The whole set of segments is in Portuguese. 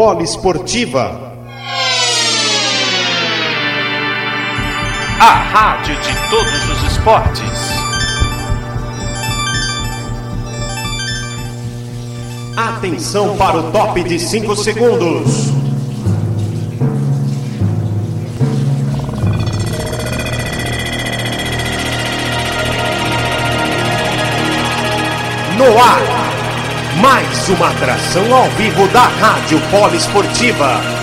Poliesportiva. A rádio de todos os esportes. Atenção para o top de 5 segundos. No ar, mais uma atração ao vivo da Rádio Poliesportiva. Começa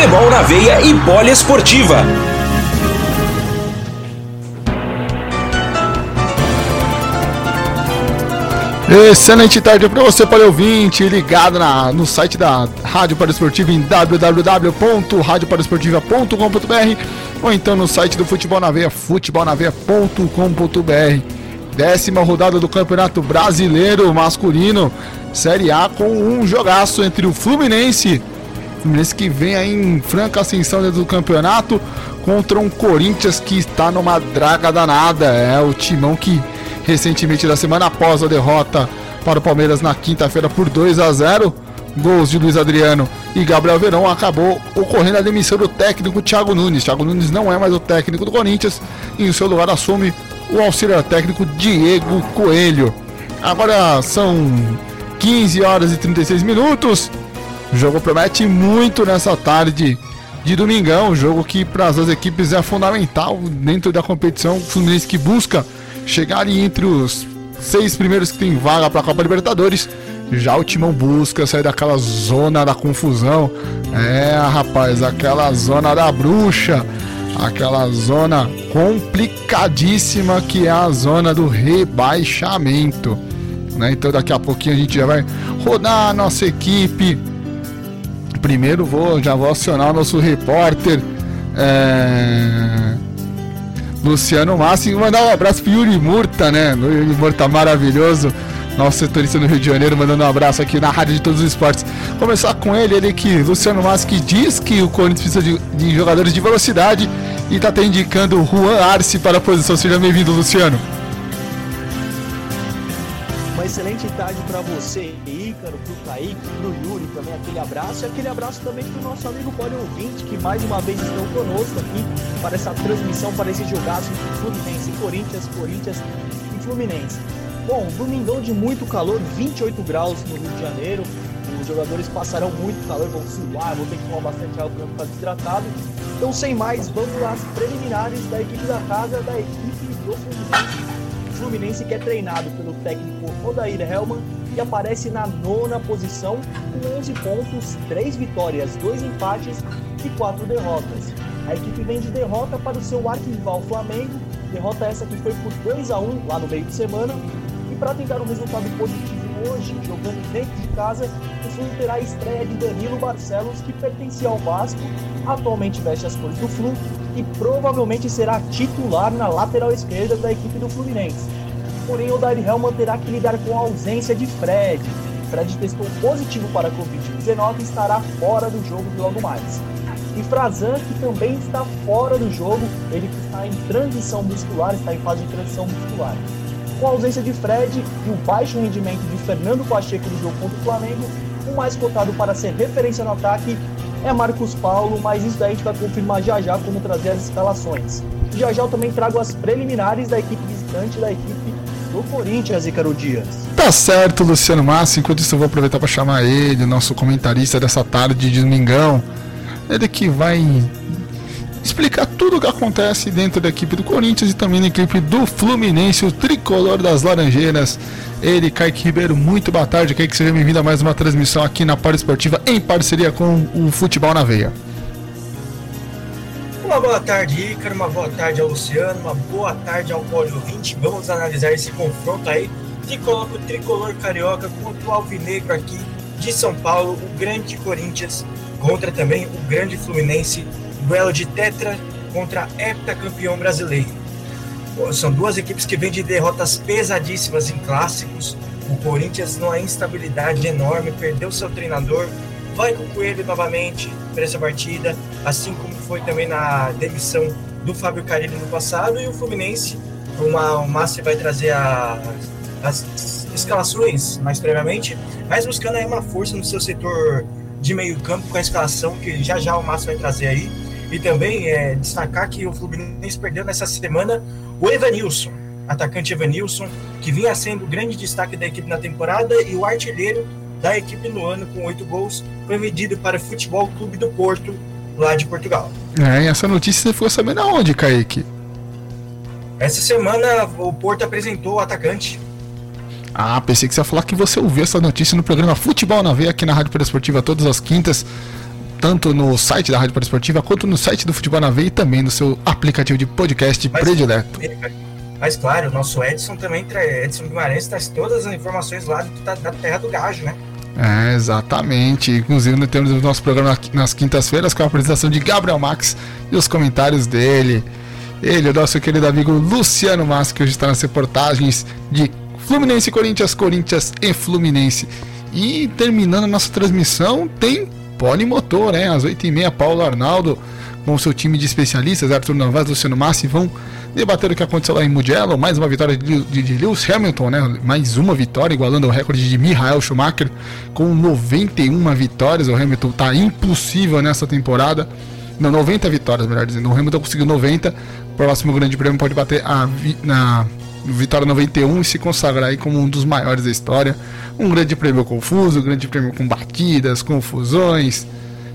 Futebol na veia e poliesportiva. Excelente tarde para você, para ouvinte, ligado na, no site da Rádio Paraesportiva em www.radiopadesportiva.com.br ou então no site do Futebol na Veia, futebolnaveia.com.br. Décima rodada do Campeonato Brasileiro Masculino, Série A, com um jogaço entre o Fluminense, Fluminense que vem aí em franca ascensão dentro do campeonato, contra um Corinthians que está numa draga danada. É o timão que recentemente, da semana após a derrota para o Palmeiras na quinta-feira por 2 a 0 gols de Luiz Adriano e Gabriel Verão, acabou ocorrendo a demissão do técnico Thiago Nunes. Thiago Nunes não é mais o técnico do Corinthians e em seu lugar assume o auxiliar técnico Diego Coelho. Agora são 15 horas e 36 minutos. O jogo promete muito nessa tarde de domingão. Jogo que para as duas equipes é fundamental dentro da competição. O Fluminense que busca chegar entre os seis primeiros que tem vaga para a Copa Libertadores. Já o Timão busca sair daquela zona da confusão. É, rapaz, aquela zona da bruxa. Aquela zona complicadíssima que é a zona do rebaixamento. Né? Então daqui a pouquinho a gente já vai rodar a nossa equipe. Primeiro vou, já vou acionar o nosso repórter. É... Luciano Massi e mandar um abraço pro Yuri Murta, né? O Yuri Murta maravilhoso, nosso setorista no Rio de Janeiro, mandando um abraço aqui na Rádio de Todos os Esportes. Começar com ele, ele que, Luciano Massi, que diz que o Corinthians precisa de, de jogadores de velocidade e tá até indicando o Juan Arce para a posição. Seja bem-vindo, Luciano. Excelente tarde para você, Ícaro, pro Kaique, pro Yuri também, aquele abraço. E aquele abraço também pro nosso amigo Poli Ouvinte, que mais uma vez estão conosco aqui para essa transmissão, para esse jogaço entre Fluminense e Corinthians, Corinthians e Fluminense. Bom, domingão de muito calor, 28 graus no Rio de Janeiro. Os jogadores passarão muito calor, vão suar, vão ter que tomar bastante água para ficar desidratado. Então, sem mais, vamos às preliminares da equipe da casa, da equipe do Fluminense. Fluminense que é treinado pelo técnico Odair Helman e aparece na nona posição com 11 pontos, 3 vitórias, 2 empates e 4 derrotas. A equipe vem de derrota para o seu arquival Flamengo, derrota essa que foi por 2 a 1 lá no meio de semana. E para tentar um resultado positivo hoje, jogando dentro de casa, o Flu terá a estreia de Danilo Barcelos, que pertencia ao Vasco, atualmente veste as cores do Flu e provavelmente será titular na lateral esquerda da equipe do Fluminense. Porém, o Dari Helman terá que lidar com a ausência de Fred. Fred testou positivo para a Covid-19 e estará fora do jogo logo mais. E Frazan, que também está fora do jogo, ele que está em transição muscular, está em fase de transição muscular. Com a ausência de Fred e o baixo rendimento de Fernando Pacheco no jogo contra o Flamengo, o mais cotado para ser referência no ataque é Marcos Paulo, mas isso daí a gente vai confirmar já já como trazer as escalações. Já já eu também trago as preliminares da equipe visitante da equipe do Corinthians, Ícaro Dias. Tá certo, Luciano Massa. Enquanto isso, eu vou aproveitar para chamar ele, nosso comentarista dessa tarde de domingão. Ele que vai explicar tudo o que acontece dentro da equipe do Corinthians e também na equipe do Fluminense, o tricolor das Laranjeiras. Ele, Kaique Ribeiro, muito boa tarde. Kaique, seja bem-vindo a mais uma transmissão aqui na Par Esportiva em parceria com o Futebol na Veia. Boa tarde, Ícaro, uma boa tarde ao Luciano, uma boa tarde ao Poli 20. Vamos analisar esse confronto aí que coloca o tricolor carioca contra o alvinegro aqui de São Paulo, o grande Corinthians contra também o grande Fluminense, duelo de tetra contra heptacampeão brasileiro. São duas equipes que vêm de derrotas pesadíssimas em clássicos. O Corinthians numa instabilidade enorme, perdeu seu treinador, vai com o Coelho novamente para essa partida, assim como foi também na demissão do Fábio Carilli no passado, e o Fluminense, uma, o Márcio vai trazer a, as escalações mais previamente, mas buscando aí uma força no seu setor de meio campo com a escalação que já já o Márcio vai trazer aí. E também é, destacar que o Fluminense perdeu nessa semana o Evanilson, atacante Evanilson, que vinha sendo o grande destaque da equipe na temporada e o artilheiro da equipe no ano com oito gols, foi vendido para o Futebol Clube do Porto, lá de Portugal. É, e essa notícia você ficou sabendo aonde, Kaique? Essa semana o Porto apresentou o atacante. Ah, pensei que você ia falar que você ouviu essa notícia no programa Futebol na Veia aqui na Rádio Esportiva todas as quintas, tanto no site da Rádio Esportiva quanto no site do Futebol na Veia e também no seu aplicativo de podcast Mas, predileto. Mas claro, o nosso Edson também, Edson Guimarães, traz todas as informações lá da, da terra do gajo, né? É, exatamente. Inclusive, nós temos o nosso programa nas quintas-feiras com a apresentação de Gabriel Max e os comentários dele. Ele, o nosso querido amigo Luciano Mas, que hoje está nas reportagens de Fluminense Corinthians, Corinthians e Fluminense. E terminando a nossa transmissão, tem Polimotor, né? Às 8h30, Paulo Arnaldo com seu time de especialistas, Arthur Novaes, Luciano Massi, vão debater o que aconteceu lá em Mugello, mais uma vitória de, Lewis Hamilton, né? Mais uma vitória, igualando o recorde de Michael Schumacher com 91 vitórias. O Hamilton tá impossível nessa temporada. Não, 90 vitórias, melhor dizendo. O Hamilton conseguiu 90. O próximo grande prêmio pode bater a vi, na vitória 91 e se consagrar aí como um dos maiores da história. Um grande prêmio confuso, um grande prêmio com batidas, confusões.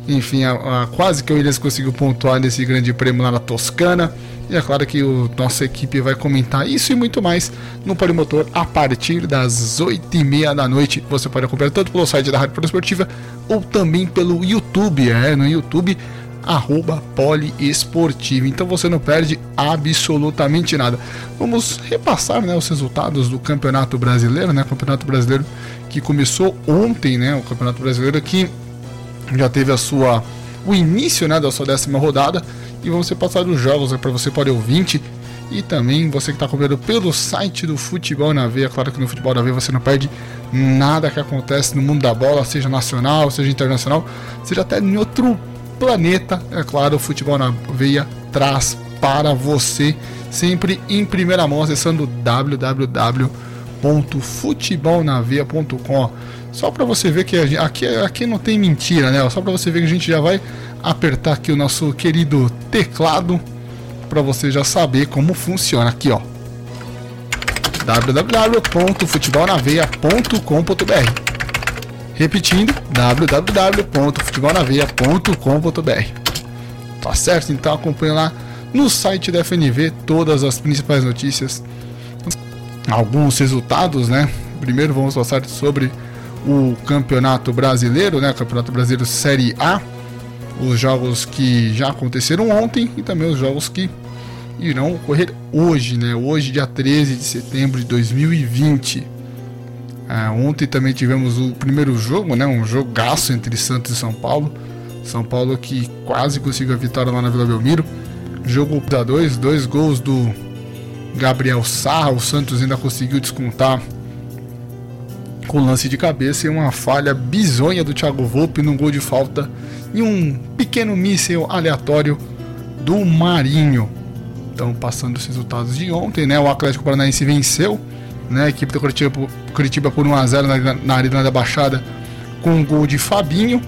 Enfim, a, a, quase que o Williams conseguiu pontuar nesse grande prêmio lá na Toscana. E é claro que o nossa equipe vai comentar isso e muito mais no Polimotor a partir das 8h30 da noite. Você pode acompanhar tanto pelo site da Rádio Esportiva ou também pelo YouTube, é, no YouTube, arroba poliesportivo. Então você não perde absolutamente nada. Vamos repassar né, os resultados do Campeonato Brasileiro, né? Campeonato Brasileiro que começou ontem, né? O Campeonato Brasileiro que já teve a sua o início né, da sua décima rodada e vamos passar os jogos para você pode ouvinte e também você que está acompanhando pelo site do Futebol na Veia. Claro que no Futebol na Veia você não perde nada que acontece no mundo da bola, seja nacional, seja internacional, seja até em outro planeta. É claro, o Futebol na Veia traz para você sempre em primeira mão acessando www.futebolnaveia.com. Só para você ver que aqui, aqui não tem mentira, né? Só para você ver que a gente já vai apertar aqui o nosso querido teclado para você já saber como funciona aqui, ó. www.futebolnaveia.com.br Repetindo, www.futebolnaveia.com.br Tá certo? Então acompanhe lá no site da FNV todas as principais notícias, alguns resultados, né? Primeiro vamos passar sobre o Campeonato Brasileiro, né? Campeonato Brasileiro Série A, os jogos que já aconteceram ontem e também os jogos que irão ocorrer hoje, né? Hoje, dia 13 de setembro de 2020. Ah, ontem também tivemos o primeiro jogo, né? Um jogaço entre Santos e São Paulo. São Paulo que quase conseguiu a vitória lá na Vila Belmiro. Jogo da dois, dois gols do Gabriel Sarra. O Santos ainda conseguiu descontar com lance de cabeça e uma falha bizonha do Thiago Volpe num gol de falta e um pequeno míssil aleatório do Marinho. Então, passando os resultados de ontem, né? O Atlético Paranaense venceu, né? A equipe do Curitiba, Curitiba por 1x0 na, na Arena da Baixada com um gol de Fabinho.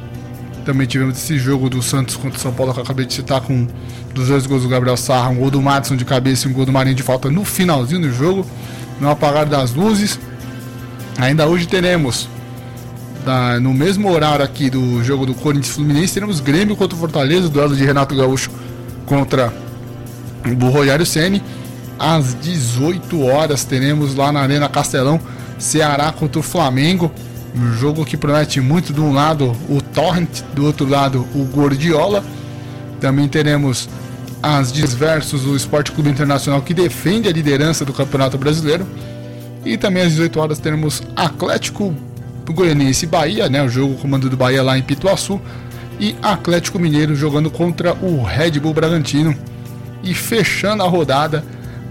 Também tivemos esse jogo do Santos contra o São Paulo que eu acabei de citar com dos dois gols do Gabriel Sarra, um gol do Madison de cabeça e um gol do Marinho de falta no finalzinho do jogo, no apagar das luzes. Ainda hoje teremos da, no mesmo horário aqui do jogo do Corinthians Fluminense, teremos Grêmio contra o Fortaleza, duelo de Renato Gaúcho contra o Rogério Ceni. Às 18 horas teremos lá na Arena Castelão Ceará contra o Flamengo. Um jogo que promete muito de um lado o Torrent, do outro lado o Gordiola. Também teremos as versus o Esporte Clube Internacional que defende a liderança do Campeonato Brasileiro. E também às 18 horas teremos Atlético Goianiense e Bahia, né, o jogo comando do Bahia lá em Pituaçu, e Atlético Mineiro jogando contra o Red Bull Bragantino. E fechando a rodada,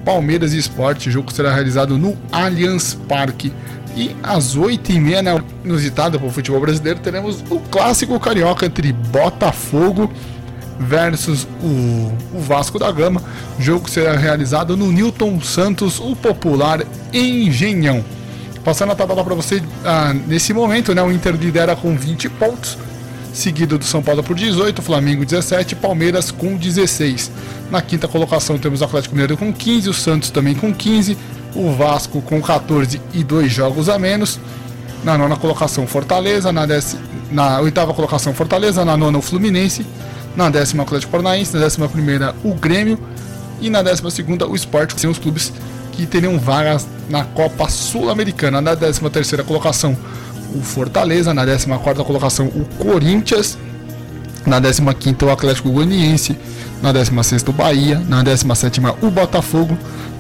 Palmeiras e Esporte, jogo será realizado no Allianz Parque. E às 8h30, né, inusitada para o futebol brasileiro, teremos o clássico carioca entre Botafogo versus o, o, Vasco da Gama. Jogo será realizado no Newton Santos, o popular Engenhão. Passando a tabela para você ah, nesse momento, né, o Inter lidera com 20 pontos, seguido do São Paulo por 18, Flamengo 17, Palmeiras com 16. Na quinta colocação temos o Atlético Mineiro com 15, o Santos também com 15, o Vasco com 14 e dois jogos a menos. Na nona colocação, Fortaleza. Na, dec... na oitava colocação, Fortaleza. Na nona, o Fluminense. Na décima, o Atlético Paranaense. Na décima primeira, o Grêmio. E na décima segunda, o Sport, que são os clubes que teriam vagas na Copa Sul-Americana. Na décima terceira colocação, o Fortaleza. Na décima quarta colocação, o Corinthians. Na décima quinta, o Atlético Goianiense. Na décima sexta, o Bahia. Na décima sétima, o Botafogo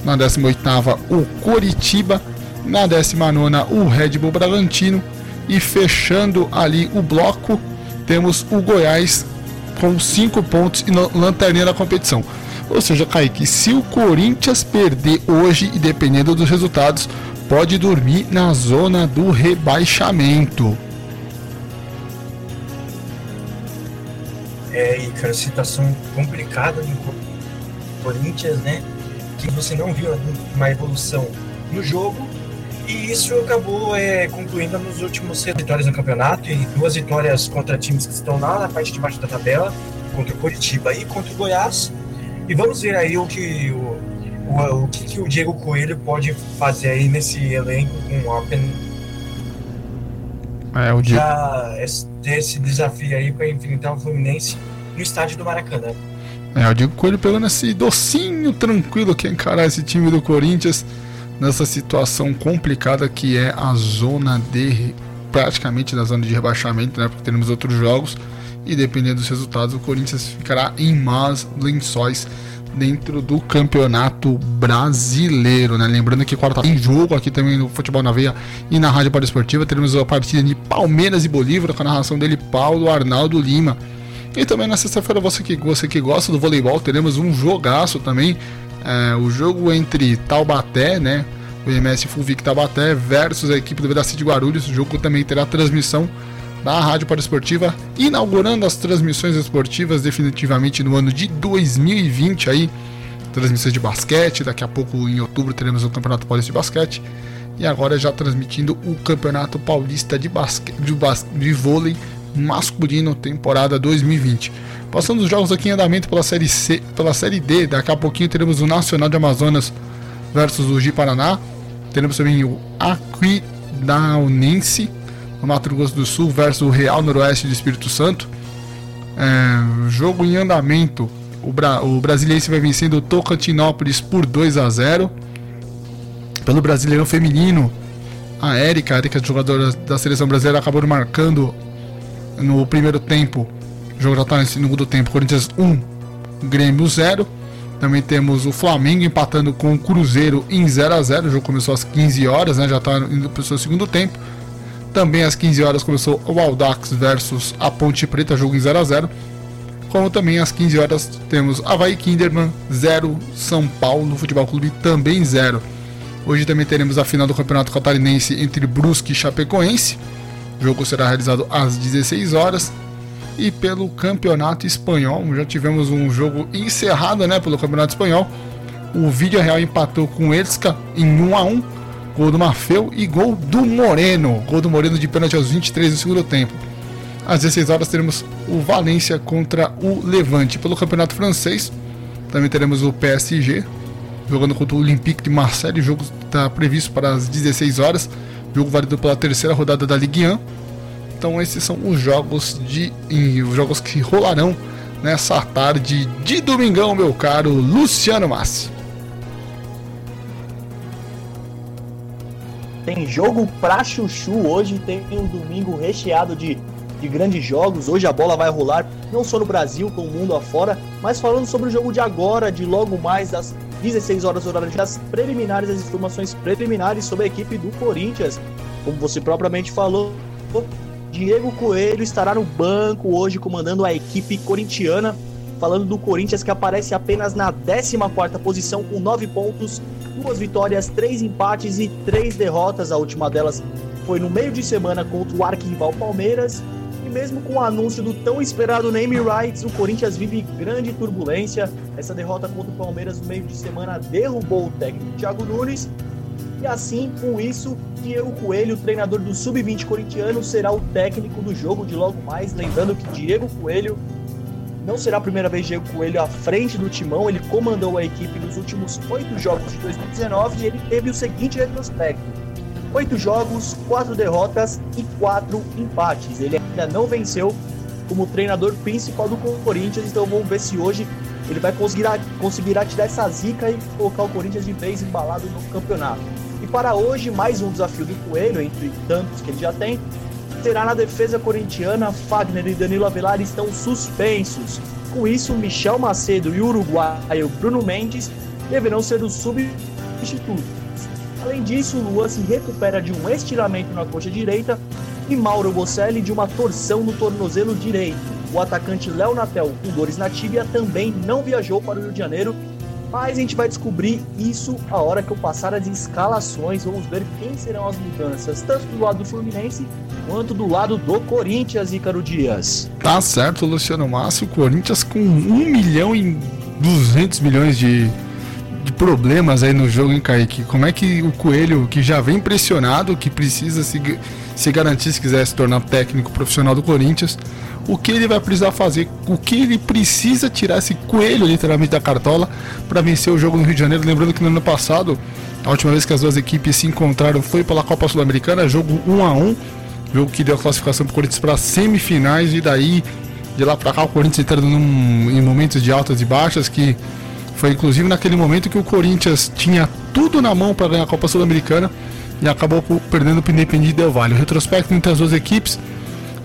na 18ª o Coritiba, na 19ª o Red Bull Bragantino e fechando ali o bloco temos o Goiás com 5 pontos e lanterninha da competição. Ou seja, Kaique, se o Corinthians perder hoje e dependendo dos resultados, pode dormir na zona do rebaixamento. É, e cara, situação complicada no Corinthians, né? que você não viu uma evolução no jogo. E isso acabou é, concluindo nos últimos seis vitórias no campeonato e duas vitórias contra times que estão lá na parte de baixo da tabela, contra o Curitiba e contra o Goiás. E vamos ver aí o que o, o, o que, que, o Diego Coelho pode fazer aí nesse elenco com apenas é, o Diego... já esse desafio aí para enfrentar o Fluminense no estádio do Maracanã. É, eu digo Coelho pegando esse docinho tranquilo que é encarar esse time do Corinthians nessa situação complicada que é a zona de praticamente na zona de rebaixamento, né? Porque teremos outros jogos e dependendo dos resultados o Corinthians ficará em más lençóis dentro do campeonato brasileiro, né? Lembrando que quarta tem jogo aqui também no Futebol na Veia e na Rádio Esportiva teremos a partida de Palmeiras e Bolívar com a narração dele Paulo Arnaldo Lima. E também na sexta-feira, você que, você que gosta do voleibol, teremos um jogaço também. É, o jogo entre Taubaté, né? O MS Fulvic Taubaté versus a equipe do Vedaci de Guarulhos. O jogo também terá transmissão da Rádio Para Esportiva, inaugurando as transmissões esportivas definitivamente no ano de 2020 aí. Transmissões de basquete, daqui a pouco em outubro teremos o Campeonato Paulista de Basquete. E agora já transmitindo o Campeonato Paulista de, basque, de, bas, de vôlei masculino temporada 2020. Passando os jogos aqui em andamento pela série C, pela série D, daqui a pouquinho teremos o Nacional de Amazonas versus o Gi Paraná. Teremos também o Aquidaunense no Mato Grosso do Sul versus o Real Noroeste de Espírito Santo. É, jogo em andamento. O, Bra o Brasiliense vai vencendo o Tocantinópolis por 2 a 0. Pelo Brasileirão Feminino, a Érica, a Érica, jogadora da seleção brasileira, acabou marcando no primeiro tempo. O jogo já está no segundo tempo. Corinthians 1, Grêmio 0. Também temos o Flamengo empatando com o Cruzeiro em 0 a 0 O jogo começou às 15 horas, né? Já está indo para o seu segundo tempo. Também às 15 horas começou o Aldax versus a Ponte Preta, jogo em 0 a 0 Como também às 15 horas temos Havaí Kinderman 0, São Paulo Futebol Clube também 0. Hoje também teremos a final do Campeonato Catarinense entre Brusque e Chapecoense. O jogo será realizado às 16 horas. E pelo Campeonato Espanhol, já tivemos um jogo encerrado né, pelo Campeonato Espanhol. O Vídeo Real empatou com o Elska em 1 a 1 Gol do Mafeu e gol do Moreno. Gol do Moreno de pênalti aos 23 do segundo tempo. Às 16 horas teremos o Valência contra o Levante. Pelo Campeonato Francês, também teremos o PSG jogando contra o Olympique de Marseille. O jogo está previsto para as 16 horas. Jogo válido pela terceira rodada da Ligue 1. Então esses são os jogos de os jogos que rolarão nessa tarde de domingão, meu caro Luciano Massi. Tem jogo pra chuchu hoje, tem um domingo recheado de, de grandes jogos. Hoje a bola vai rolar, não só no Brasil, como no mundo afora, mas falando sobre o jogo de agora, de logo mais das 16 horas horário das preliminares, as informações preliminares sobre a equipe do Corinthians. Como você propriamente falou, Diego Coelho estará no banco hoje comandando a equipe corintiana. Falando do Corinthians que aparece apenas na 14ª posição com 9 pontos, duas vitórias, três empates e três derrotas. A última delas foi no meio de semana contra o arquirrival Palmeiras. E mesmo com o anúncio do tão esperado name rights, o Corinthians vive grande turbulência. Essa derrota contra o Palmeiras no meio de semana derrubou o técnico Thiago Nunes e assim, com isso, Diego Coelho, treinador do Sub-20 corintiano, será o técnico do jogo de logo mais. Lembrando que Diego Coelho não será a primeira vez Diego Coelho à frente do timão. Ele comandou a equipe nos últimos oito jogos de 2019 e ele teve o seguinte retrospecto: oito jogos, quatro derrotas e quatro empates. Ele ainda não venceu como treinador principal do Corinthians, então vamos ver se hoje ele vai conseguir, conseguir tirar essa zica e colocar o Corinthians de vez embalado no campeonato. E para hoje, mais um desafio do Coelho, entre tantos que ele já tem, será na defesa corintiana. Fagner e Danilo Avelar estão suspensos. Com isso, Michel Macedo e o uruguaio Bruno Mendes deverão ser os substitutos. Além disso, Luan se recupera de um estiramento na coxa direita e Mauro Bocelli de uma torção no tornozelo direito. O atacante Léo Natel, com dores na tíbia, também não viajou para o Rio de Janeiro mas a gente vai descobrir isso a hora que eu passar as escalações. Vamos ver quem serão as mudanças, tanto do lado do Fluminense quanto do lado do Corinthians, Ícaro Dias. Tá certo, Luciano Márcio. Corinthians com 1 milhão e 200 milhões de, de problemas aí no jogo, hein, Kaique? Como é que o Coelho, que já vem pressionado, que precisa se, se garantir se quiser se tornar técnico profissional do Corinthians, o que ele vai precisar fazer, o que ele precisa tirar esse coelho literalmente da cartola para vencer o jogo no Rio de Janeiro. Lembrando que no ano passado, a última vez que as duas equipes se encontraram foi pela Copa Sul-Americana, jogo 1 a 1 jogo que deu a classificação para o Corinthians para semifinais e daí de lá para cá o Corinthians entrando num, em momentos de altas e baixas que foi inclusive naquele momento que o Corinthians tinha tudo na mão para ganhar a Copa Sul-Americana e acabou perdendo para o Independiente Del Valle. O retrospecto entre as duas equipes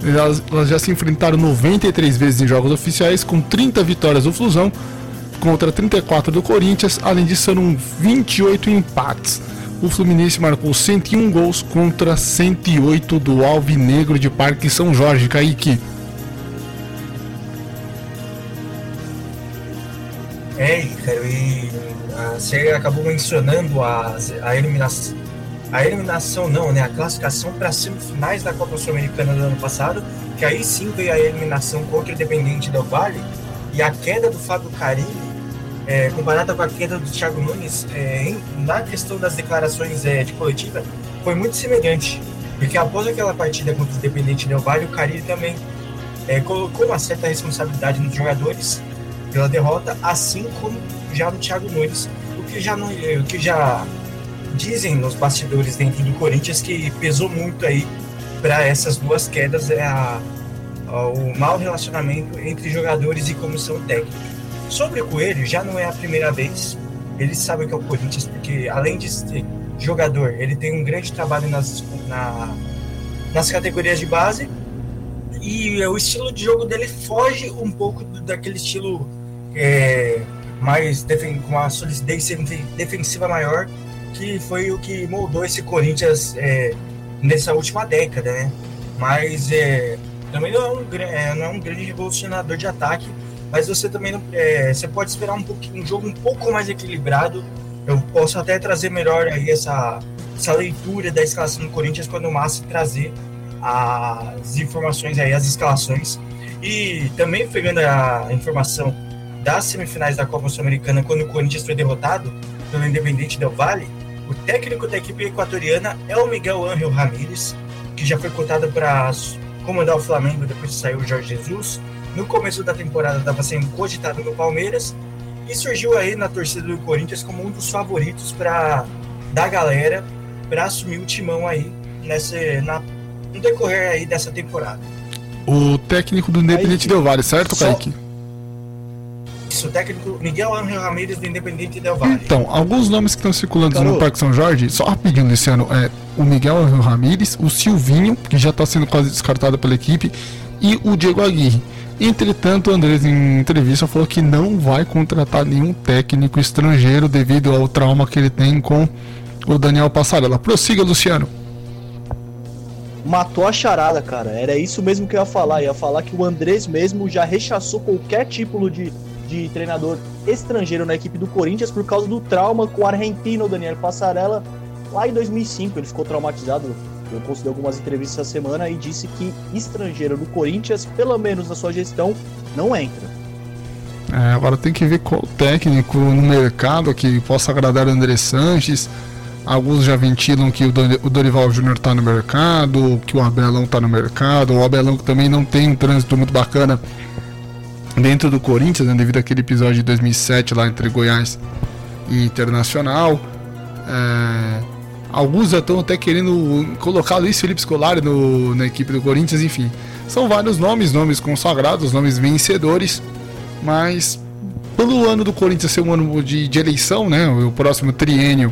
elas, elas já se enfrentaram 93 vezes em jogos oficiais, com 30 vitórias do Flusão contra 34 do Corinthians. Além disso, foram 28 empates. O Fluminense marcou 101 gols contra 108 do Alvinegro de Parque São Jorge. Kaique. É, cara, e ah, você acabou mencionando a, a eliminação a eliminação não, né? A classificação para semifinais da Copa Sul-Americana do ano passado, que aí sim veio a eliminação contra o Independente Del Valle e a queda do Fábio Carilli, é, comparada com a queda do Thiago Nunes, é, em, na questão das declarações é, de coletiva, foi muito semelhante. Porque após aquela partida contra o Independente Del Valle, o Carilli também é, colocou uma certa responsabilidade nos jogadores pela derrota, assim como já no Thiago Nunes, o que já, não, o que já dizem nos bastidores dentro do Corinthians que pesou muito aí para essas duas quedas é a, a, o mau relacionamento entre jogadores e comissão técnica. Sobre o Coelho, já não é a primeira vez. Ele sabe que é o Corinthians, porque além de ser jogador, ele tem um grande trabalho nas, na, nas categorias de base. E o estilo de jogo dele foge um pouco daquele estilo é, mais com uma solidez defensiva maior que foi o que moldou esse Corinthians é, nessa última década, né? Mas é, também não é, um, é, não é um grande revolucionador de ataque, mas você também não, é, você pode esperar um, um jogo um pouco mais equilibrado. Eu posso até trazer melhor aí essa, essa leitura da escalação do Corinthians quando o Massa trazer as informações aí, as escalações. E também pegando a informação das semifinais da Copa Sul-Americana, quando o Corinthians foi derrotado pelo Independente Del Valle, o técnico da equipe equatoriana é o Miguel Ángel Ramírez, que já foi cotado para comandar o Flamengo depois que saiu o Jorge Jesus. No começo da temporada estava sendo cogitado no Palmeiras e surgiu aí na torcida do Corinthians como um dos favoritos para da galera para assumir o timão aí nessa na no decorrer aí dessa temporada. O técnico do Independente Del Vale, certo, Só- Kaique? Isso, o técnico Miguel Ángel Ramírez do Independente Del Valle. Então, alguns nomes que estão circulando no. Parque São Jorge, só rapidinho, Luciano, é o Miguel Ángel Ramírez, o Silvinho, que já está sendo quase descartado pela equipe, e o Diego Aguirre. Entretanto, o Andrés, em entrevista, falou que não vai contratar nenhum técnico estrangeiro devido ao trauma que ele tem com o Daniel Passarella. Prossiga, Luciano. Matou a charada, cara. Era isso mesmo que eu ia falar. Eu ia falar que o Andrés mesmo já rechaçou qualquer título de, de treinador estrangeiro na equipe do Corinthians por causa do trauma com o argentino Daniel Passarella lá em 2005. Ele ficou traumatizado. Eu concedi algumas entrevistas essa semana e disse que estrangeiro no Corinthians, pelo menos na sua gestão, não entra. É, agora tem que ver qual técnico no mercado que possa agradar o André Sanches. Alguns já ventilam que o Dorival Júnior está no mercado, que o Abelão está no mercado. O Abelão também não tem um trânsito muito bacana dentro do Corinthians, né, devido àquele episódio de 2007 lá entre Goiás e Internacional. É, alguns já estão até querendo colocar Luiz Felipe Scolari no- na equipe do Corinthians, enfim. São vários nomes, nomes consagrados, nomes vencedores mas pelo ano do Corinthians ser um ano de, de eleição, né? O próximo triênio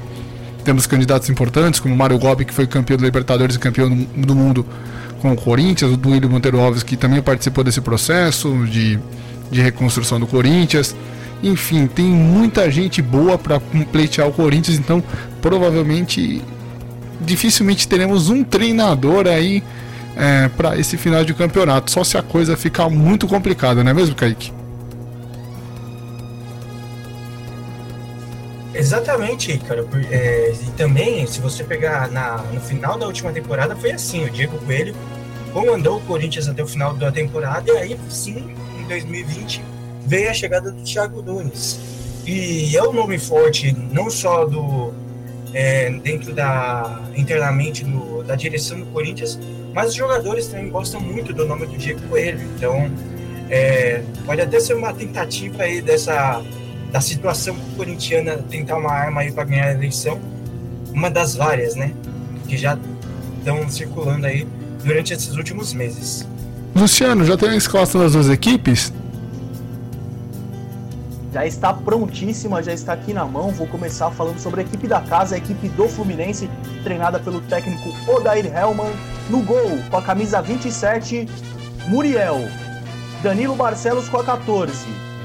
temos candidatos importantes, como Mário Gobi, que foi campeão da Libertadores e campeão do, do mundo com o Corinthians, o Duílio Monteiro Alves, que também participou desse processo de, de reconstrução do Corinthians. Enfim, tem muita gente boa para pleitear o Corinthians, então provavelmente dificilmente teremos um treinador aí para esse final de campeonato, só se a coisa ficar muito complicada, não é mesmo, Kaique? Exatamente, cara. é, e também, se você pegar na, no final da última temporada, foi assim: o Diego Coelho comandou o Corinthians até o final da temporada, e aí sim, 2020, veio a chegada do Thiago Nunes. E é um nome forte, não só do é, dentro da internamente no, da direção do Corinthians, mas os jogadores também gostam muito do nome do Diego Coelho. Então, é, pode até ser uma tentativa aí dessa da situação corintiana tentar uma arma aí para ganhar a eleição, uma das várias, né, que já estão circulando aí durante esses últimos meses. Luciano, já tem a escalação das duas equipes? Já está prontíssima, já está aqui na mão. Vou começar falando sobre a equipe da casa, a equipe do Fluminense, treinada pelo técnico Odair Hellman. No gol, com a camisa 27, Muriel. Danilo Barcelos com a 14.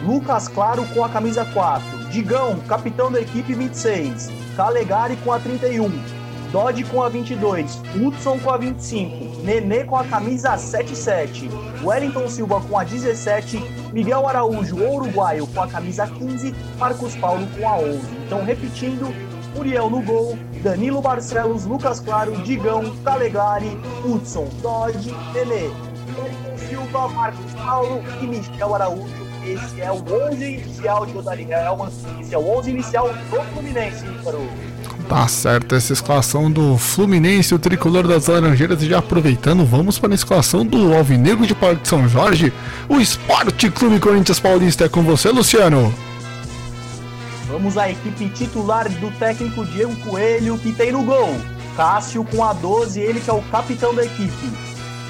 Lucas Claro com a camisa 4. Digão, capitão da equipe 26. Calegari com a 31. Dodge com a 22. Hudson com a 25. Nenê com a camisa 77. Wellington Silva com a 17. Miguel Araújo, uruguaio, com a camisa 15. Marcos Paulo com a 11. Então, repetindo. Muriel no gol, Danilo Barcelos, Lucas Claro, Digão, Calegari, Hudson, Dodge, Nenê, Wellington Silva, Marcos Paulo e Michel Araújo. Esse é o 11 inicial de Odari Helman. Esse é o 11 inicial do Fluminense, Ícaro. Tá certo, essa escalação do Fluminense, o tricolor das Laranjeiras. E já aproveitando, vamos para a escalação do Alvinegro de Parque São Jorge. O Esporte Clube Corinthians Paulista é com você, Luciano. Vamos à equipe titular do técnico Diego Coelho, que tem no gol. Cássio com a 12, ele que é o capitão da equipe.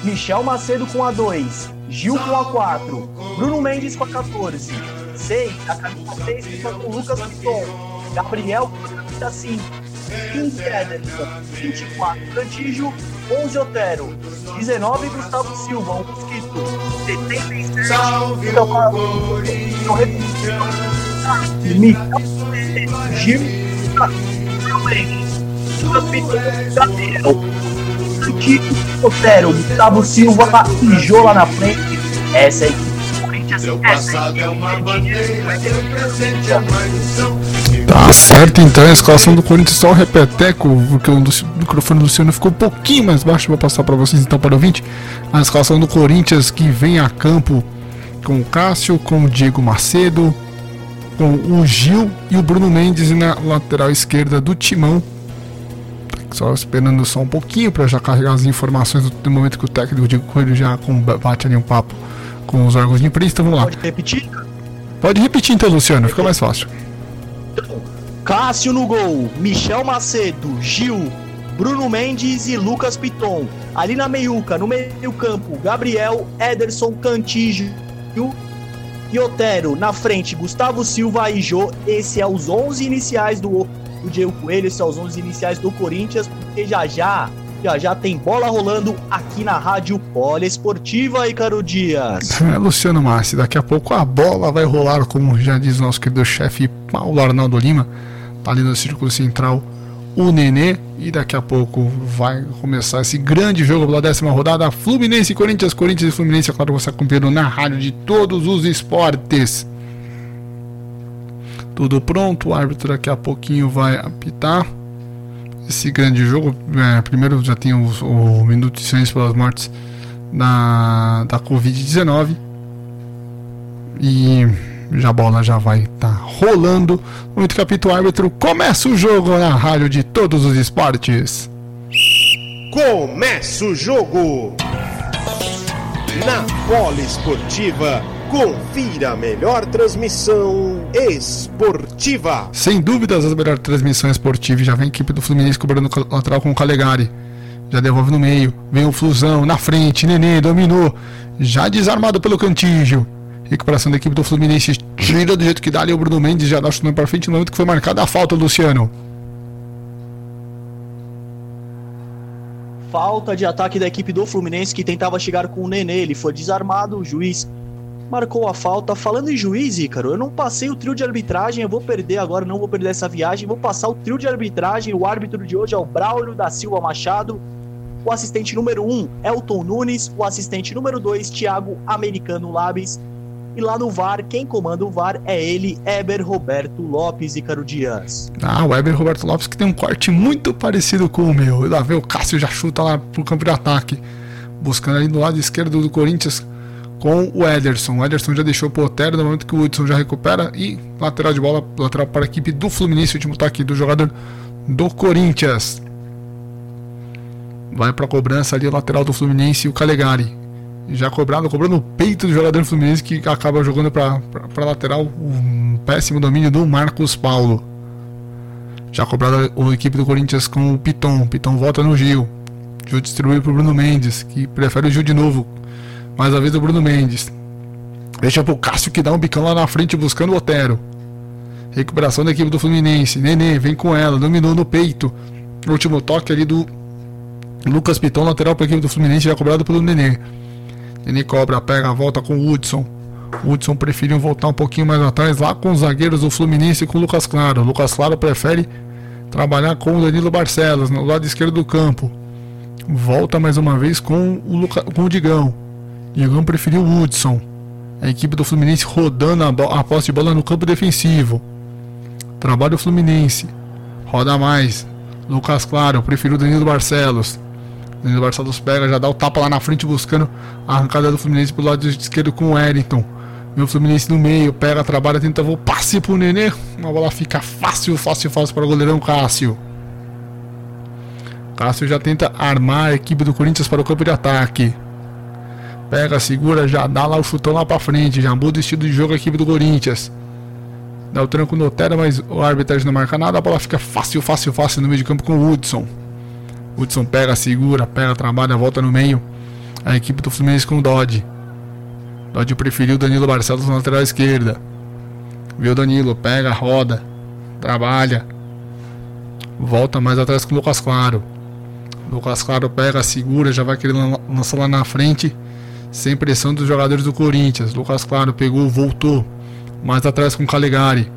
Michel Macedo com a 2. Gil com a 4. Bruno Mendes com a 14. 6, a camisa 6 fica com Lucas Piton. Gabriel com a camisa 5. 15 Ederson. 24 Cantígio. 11 Otero. 19 Gustavo Silva, um mosquito. 77 então, então. Michel Gil. Gabriel. Cantígio. Otero. Gustavo Silva e Jô lá na frente. Essa é a equipe do Corinthians. Essa é a equipe Tá certo, então a escalação do Corinthians só o repeteco, porque o microfone do Luciano ficou um pouquinho mais baixo. Vou passar para vocês então para o ouvinte. A escalação do Corinthians que vem a campo com o Cássio, com o Diego Macedo, com o Gil e o Bruno Mendes na lateral esquerda do Timão. Só esperando só um pouquinho para já carregar as informações do momento que o técnico Diego Coelho já bate ali um papo com os órgãos de imprensa. Então vamos lá. Pode repetir? Pode repetir então, Luciano, fica mais fácil. Cássio no gol, Michel Macedo, Gil, Bruno Mendes e Lucas Piton. Ali na meiuca, no meio campo, Gabriel, Ederson, Cantígio e Otero. Na frente, Gustavo Silva e Jô. Esse é os 11 iniciais do, do Diego Coelho, esses são os 11 iniciais do Corinthians, porque já já já já tem bola rolando aqui na Rádio Poliesportiva, Ícaro Dias. É, Luciano Massi, daqui a pouco a bola vai rolar, como já diz nosso querido chefe Paulo Arnaldo Lima, tá ali no círculo central o Nenê. E daqui a pouco vai começar esse grande jogo pela décima rodada. Fluminense e Corinthians, Corinthians e Fluminense, é claro você acompanhando na rádio de todos os esportes. Tudo pronto, o árbitro daqui a pouquinho vai apitar esse grande jogo. É, primeiro já tem o, o minuto de silêncio pelas mortes da, da Covid-19. E já a bola já vai estar tá rolando. Muito capítulo árbitro, começa o jogo na rádio de todos os esportes. Começa o jogo na Bola Esportiva. Confira a melhor transmissão esportiva. Sem dúvidas, a melhor transmissão esportiva. Já vem a equipe do Fluminense cobrando lateral com o Calegari. Já devolve no meio. Vem o Flusão na frente. Nenê dominou. Já desarmado pelo Cantígio. Recuperação da equipe do Fluminense. Tira do jeito que dá ali o Bruno Mendes. Já dá chutando para frente no momento que foi marcada a falta, Luciano. Falta de ataque da equipe do Fluminense que tentava chegar com o Nenê. Ele foi desarmado. O juiz marcou a falta. Falando em juiz, Ícaro, eu não passei o trio de arbitragem, eu vou perder agora, não vou perder essa viagem, vou passar o trio de arbitragem. O árbitro de hoje é o Braulio da Silva Machado. O assistente número 1, um, Elton Nunes. O assistente número 2, Thiago Americano Labes. E lá no VAR, quem comanda o VAR é ele, Eber Roberto Lopes, Ícaro Dias. Ah, o Eber Roberto Lopes que tem um corte muito parecido com o meu. Lá vê o Cássio já chuta lá pro campo de ataque. Buscando ali no lado esquerdo do Corinthians com o Ederson. O Ederson já deixou o Otero no momento que o Hudson já recupera. E lateral de bola, lateral para a equipe do Fluminense, o último toque do jogador do Corinthians. Vai para a cobrança ali o lateral do Fluminense, o Calegari já cobrado, cobrando o peito do jogador Fluminense que acaba jogando para lateral um péssimo domínio do Marcos Paulo. Já cobrado a equipe do Corinthians com o Piton. Piton volta no Gil. Gil distribuído para o Bruno Mendes, que prefere o Gil de novo. Mais uma vez o Bruno Mendes. Deixa pro Cássio que dá um bicão lá na frente buscando o Otero. Recuperação da equipe do Fluminense. Nenê vem com ela, dominou no peito. Último toque ali do Lucas Piton, lateral para a equipe do Fluminense, já cobrado pelo Nenê. Nenê cobra, pega, volta com o Hudson. O Hudson preferiu voltar um pouquinho mais atrás, lá com os zagueiros do Fluminense e com o Lucas Claro. O Lucas Claro prefere trabalhar com o Danilo Barcelos, no lado esquerdo do campo. Volta mais uma vez com o, Luca, com o Digão. Digão preferiu o Hudson. A equipe do Fluminense rodando a, a posse de bola no campo defensivo. Trabalho Fluminense. Roda mais. Lucas Claro preferiu Danilo Barcelos. Danilo Barcelos pega, já dá o tapa lá na frente buscando a arrancada do Fluminense pelo lado esquerdo com o Wellington. Meu Fluminense no meio, pega, trabalha, tenta o passe pro Nenê. A bola fica fácil, fácil, fácil para o goleirão Cássio. Cássio já tenta armar a equipe do Corinthians para o campo de ataque. Pega, segura, já dá lá o chutão lá para frente, já muda o estilo de jogo a equipe do Corinthians. Dá o tranco no Otero, mas o árbitro não marca nada, a bola fica fácil, fácil, fácil no meio de campo com o Hudson. Hudson pega, segura, pega, trabalha, volta no meio. A equipe do Fluminense com o Dodge. Dodge preferiu Danilo Barcelos na lateral esquerda. Viu Danilo, pega, roda, trabalha. Volta mais atrás com o Lucas Claro. Lucas Claro pega, segura, já vai querer lançar lá na frente. Sem pressão dos jogadores do Corinthians. Lucas Claro pegou, voltou. Mais atrás com Calegari.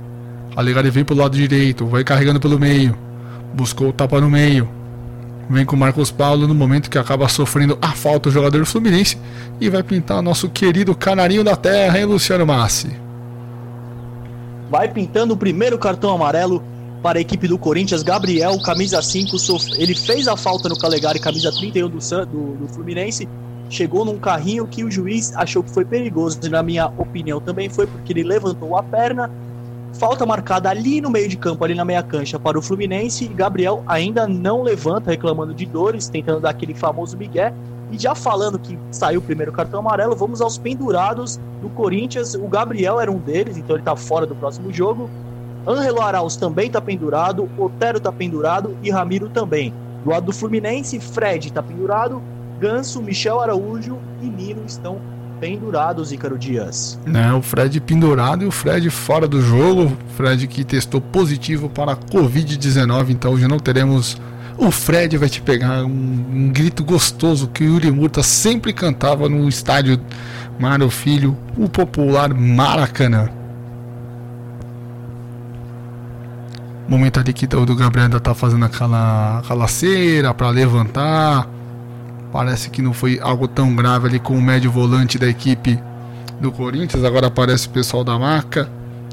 Calegari vem pelo lado direito, vai carregando pelo meio. Buscou o tapa no meio. Vem com Marcos Paulo no momento que acaba sofrendo a falta o jogador Fluminense e vai pintar nosso querido canarinho da terra, hein, Luciano Massi? Vai pintando o primeiro cartão amarelo para a equipe do Corinthians. Gabriel, camisa 5, ele fez a falta no Calegari, camisa 31 do, do, do Fluminense. Chegou num carrinho que o juiz achou que foi perigoso. Na minha opinião, também foi porque ele levantou a perna Falta marcada ali no meio de campo, ali na meia cancha para o Fluminense. E Gabriel ainda não levanta, reclamando de dores, tentando dar aquele famoso migué. E já falando que saiu o primeiro cartão amarelo, vamos aos pendurados do Corinthians. O Gabriel era um deles, então ele está fora do próximo jogo. Ângelo Arauz também está pendurado, Otero está pendurado e Ramiro também. Do lado do Fluminense, Fred tá pendurado, Ganso, Michel Araújo e Nino estão pendurados, Ícaro Dias. Né, o Fred pendurado e o Fred fora do jogo. Fred que testou positivo para a Covid-19, então hoje não teremos. O Fred vai te pegar um, um grito gostoso que o Yuri Murta sempre cantava no estádio Mário Filho, o popular Maracanã. Momento ali que o do Gabriel ainda tá fazendo aquela, aquela cera para levantar. Parece que não foi algo tão grave ali com o médio volante da equipe do Corinthians. Agora aparece o pessoal da marca.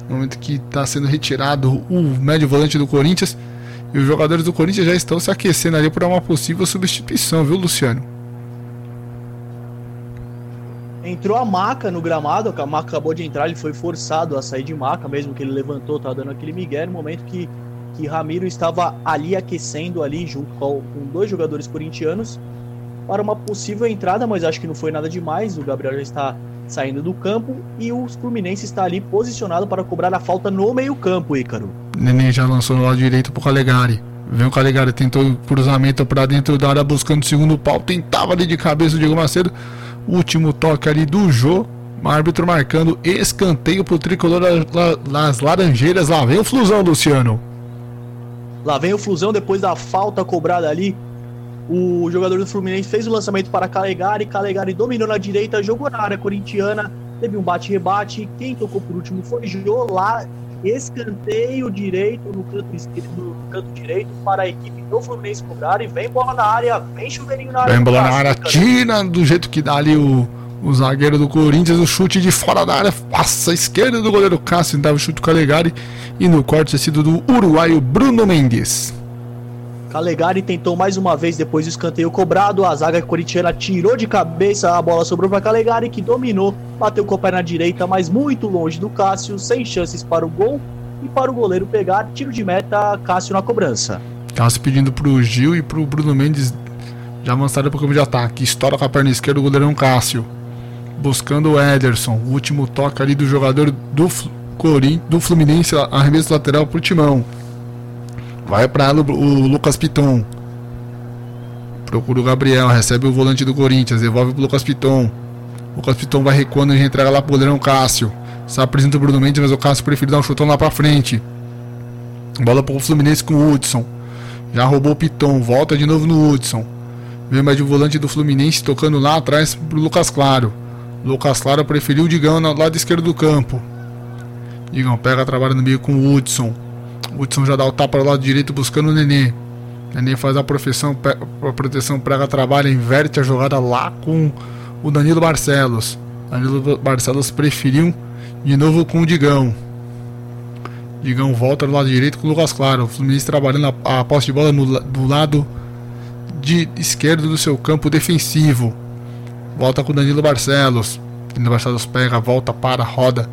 No momento que está sendo retirado o médio volante do Corinthians. E os jogadores do Corinthians já estão se aquecendo ali para uma possível substituição, viu, Luciano? Entrou a maca no gramado, a maca acabou de entrar, ele foi forçado a sair de maca, mesmo que ele levantou, tá dando aquele migué no momento que, que Ramiro estava ali aquecendo ali junto com, com dois jogadores corintianos para uma possível entrada, mas acho que não foi nada demais. O Gabriel já está saindo do campo e o Fluminense está ali posicionado para cobrar a falta no meio-campo, Ícaro. Neném já lançou no lado direito pro Calegari. Vem o Calegari, tentou cruzamento para dentro da área buscando o segundo pau, tentava ali de cabeça o Diego Macedo. Último toque ali do Jô. O árbitro marcando escanteio pro tricolor das Laranjeiras. Lá vem o Flusão, Luciano. Lá vem o Flusão depois da falta cobrada ali. O jogador do Fluminense fez o lançamento para Calegari. Calegari dominou na direita, jogou na área corintiana. Teve um bate-rebate. Quem tocou por último foi Jô. Lá escanteio direito no canto esquerdo, no canto direito para a equipe do Fluminense cobrar e vem bola na área, vem chuveirinho na área. Vem bola na área, tira do jeito que dá ali o, o zagueiro do Corinthians, o chute de fora da área, passa a esquerda do goleiro Cássio, dava o chute a Calegari e no corte sido do uruguaio Bruno Mendes. Calegari tentou mais uma vez depois do escanteio cobrado. A zaga corintiana tirou de cabeça, a bola sobrou para Calegari, que dominou, bateu com a perna direita, mas muito longe do Cássio, sem chances para o gol e para o goleiro pegar. Tiro de meta, Cássio na cobrança. Cássio pedindo para o Gil e para o Bruno Mendes já avançaram para o campo de ataque. Estoura com a perna esquerda o goleirão Cássio. Buscando o Ederson. O último toque ali do jogador do, Corim, do Fluminense, arremesso lateral para o Timão. Vai para o Lucas Piton. Procura o Gabriel, recebe o volante do Corinthians, devolve pro Lucas Piton. O Lucas Piton vai recuando e entrega lá pro goleirão Cássio. Se apresenta o Bruno Mendes, mas o Cássio prefere dar um chutão lá pra frente. Bola pro Fluminense com o Hudson. Já roubou o Piton, volta de novo no Hudson. Vem mais de volante do Fluminense tocando lá atrás pro Lucas Claro. Lucas Claro preferiu o Digão no lado esquerdo do campo. Digão pega, trabalha no meio com o Hudson. Hudson já dá o tapa do lado direito buscando o Nenê. Nenê faz a, profissão, a proteção, prega trabalha, inverte a jogada lá com o Danilo Barcelos. Danilo Barcelos preferiu de novo com o Digão. Digão volta do lado direito com o Lucas Claro. O Fluminense trabalhando a, a posse de bola no, do lado de esquerdo do seu campo defensivo. Volta com o Danilo Barcelos. Danilo Barcelos pega, volta, para, roda.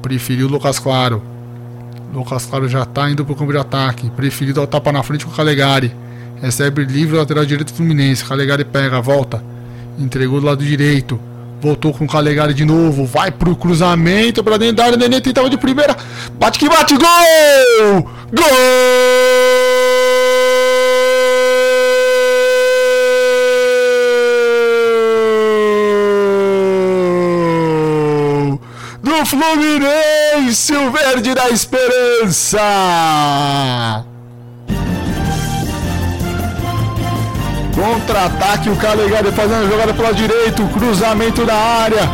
Preferiu o Lucas Claro. Lucas Claro já está indo para o campo de ataque. Preferido ao tapa na frente com o Calegari. Recebe livre lateral direito do Fluminense. Calegari pega, volta. Entregou do lado direito. Voltou com o Calegari de novo. Vai pro cruzamento para dentro da área. Nenê tentava de primeira. Bate que bate. Gol! Gol! Fluminense, o verde da esperança. Contra-ataque, o Calegari fazendo a jogada pela direita, cruzamento da área.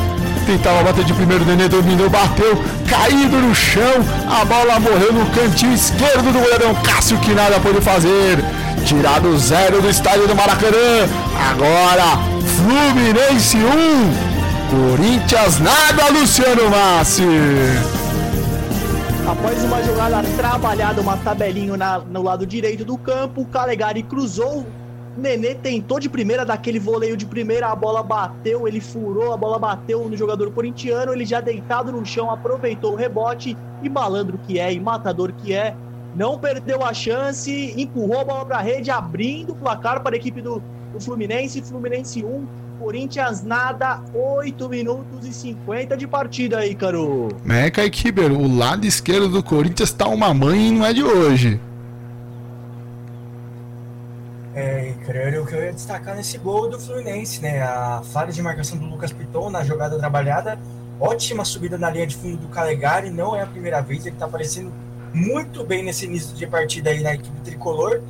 Tentava bater de primeiro, Nenê dominou, bateu, caído no chão. A bola morreu no cantinho esquerdo do goleirão Cássio, que nada pôde fazer. Tirado zero do estádio do Maracanã. Agora, Fluminense 1, Corinthians nada, Luciano Massi. Após uma jogada trabalhada, uma tabelinha na, no lado direito do campo, o Calegari cruzou. Nenê tentou de primeira, daquele voleio de primeira, a bola bateu, ele furou, a bola bateu no jogador corintiano, ele já deitado no chão, aproveitou o rebote e malandro que é, e matador que é, não perdeu a chance, empurrou a bola para a rede, abrindo o placar para a equipe do, do Fluminense, Fluminense 1, Corinthians nada, 8 minutos e 50 de partida aí, Caro. Meca e Kiber, o lado esquerdo do Corinthians tá uma mãe e não é de hoje. É, era o que eu ia destacar nesse gol do Fluminense, né? A falha de marcação do Lucas Piton na jogada trabalhada, ótima subida na linha de fundo do Calegari, não é a primeira vez, ele tá aparecendo muito bem nesse início de partida aí na equipe tricolor.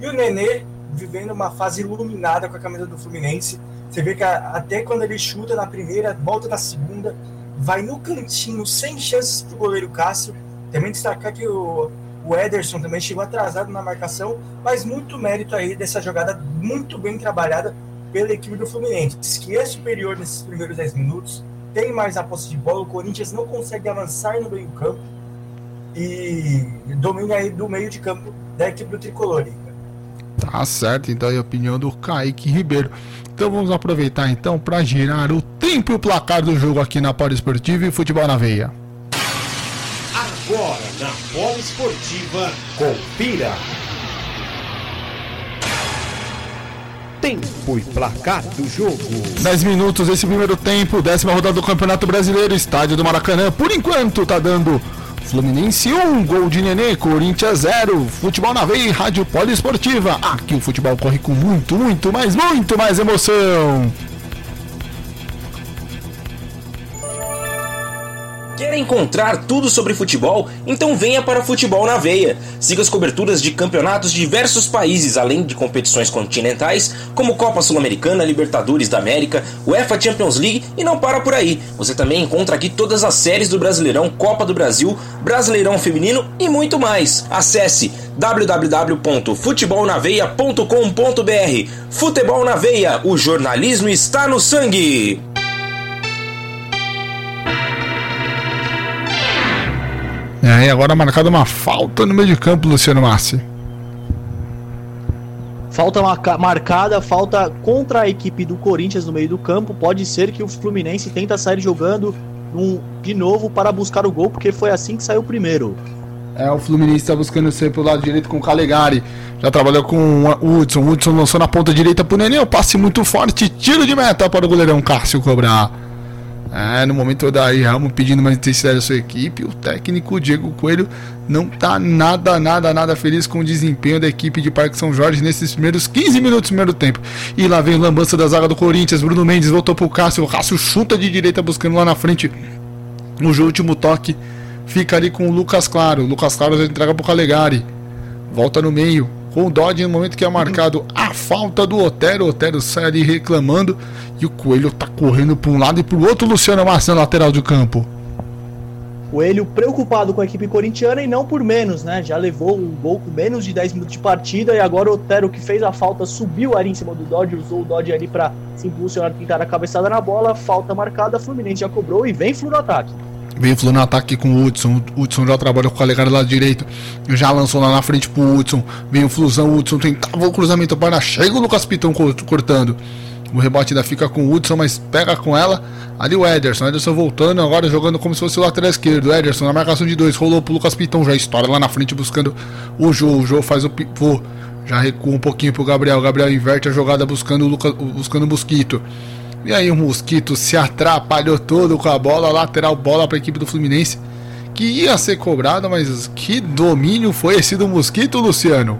E o Nenê vivendo uma fase iluminada com a camisa do Fluminense. Você vê que até quando ele chuta na primeira, volta na segunda, vai no cantinho, sem chances para o goleiro Cássio. Também destacar que o, o Ederson também chegou atrasado na marcação, mas muito mérito aí dessa jogada muito bem trabalhada pela equipe do Fluminense, que é superior nesses primeiros 10 minutos, tem mais a posse de bola, o Corinthians não consegue avançar no meio campo e domina aí do meio de campo da equipe do Tricolor. Tá certo, então é a opinião do Kaique Ribeiro. Então vamos aproveitar então para girar o tempo e o placar do jogo aqui na Polo Esportiva e Futebol na Veia. Agora na Polo Esportiva, confira. Tempo e placar do jogo. 10 minutos esse primeiro tempo, décima rodada do Campeonato Brasileiro, estádio do Maracanã. Por enquanto tá dando Fluminense 1, gol de Nenê, Corinthians 0. Futebol na veia Rádio Poliesportiva. Aqui o futebol corre com muito, muito, mais, muito mais emoção. Encontrar tudo sobre futebol? Então venha para Futebol na Veia. Siga as coberturas de campeonatos de diversos países, além de competições continentais, como Copa Sul-Americana, Libertadores da América, UEFA Champions League e não para por aí. Você também encontra aqui todas as séries do Brasileirão, Copa do Brasil, Brasileirão Feminino e muito mais. Acesse www.futebolnaveia.com.br. Futebol na Veia, o jornalismo está no sangue. É, e agora marcada uma falta no meio de campo, Luciano Massi. Falta marcada, falta contra a equipe do Corinthians no meio do campo. Pode ser que o Fluminense tenta sair jogando um, de novo para buscar o gol, porque foi assim que saiu o primeiro. É, o Fluminense está buscando ser pelo lado direito com o Calegari. Já trabalhou com o Hudson. O Hudson lançou na ponta direita pro Nenê. O passe muito forte. Tiro de meta para o goleirão Cássio cobrar. É, no momento da Ramos pedindo mais intensidade da sua equipe, o técnico Diego Coelho não tá nada, nada, nada feliz com o desempenho da equipe de Parque São Jorge nesses primeiros 15 minutos do primeiro tempo. E lá vem o lambança da zaga do Corinthians, Bruno Mendes voltou pro Cássio, o Cássio chuta de direita buscando lá na frente. No último toque, fica ali com o Lucas Claro. O Lucas Claro já entrega pro Calegari. Volta no meio, com o Dodge no momento que é marcado a falta do Otero. O Otero sai ali reclamando e o Coelho tá correndo para um lado e para o outro. Luciano Massa lateral do campo. Coelho preocupado com a equipe corintiana e não por menos, né? Já levou um gol com menos de 10 minutos de partida e agora o Otero que fez a falta subiu ali em cima do Dodge, usou o Dodge ali para se impulsionar, tentar a cabeçada na bola. Falta marcada, Fluminense já cobrou e vem Flu no ataque. Vem Flu no ataque com o Hudson. O Hudson já trabalha com o Calegari lá direito. Já lançou lá na frente pro Hudson. Vem o Flusão. O Hudson tentava o cruzamento para chega o Lucas Pitão cortando. O rebote ainda fica com o Hudson, mas pega com ela. Ali o Ederson. Ederson voltando, agora jogando como se fosse o lateral esquerdo. Ederson na marcação de dois. Rolou pro Lucas Pitão. Já estoura lá na frente buscando o Jô. O Jô faz o pivô. Já recua um pouquinho pro Gabriel. O Gabriel inverte a jogada buscando o, Lucas, buscando o Mosquito. E aí o Mosquito se atrapalhou todo com a bola, lateral bola para a equipe do Fluminense, que ia ser cobrada, mas que domínio foi esse do Mosquito, Luciano?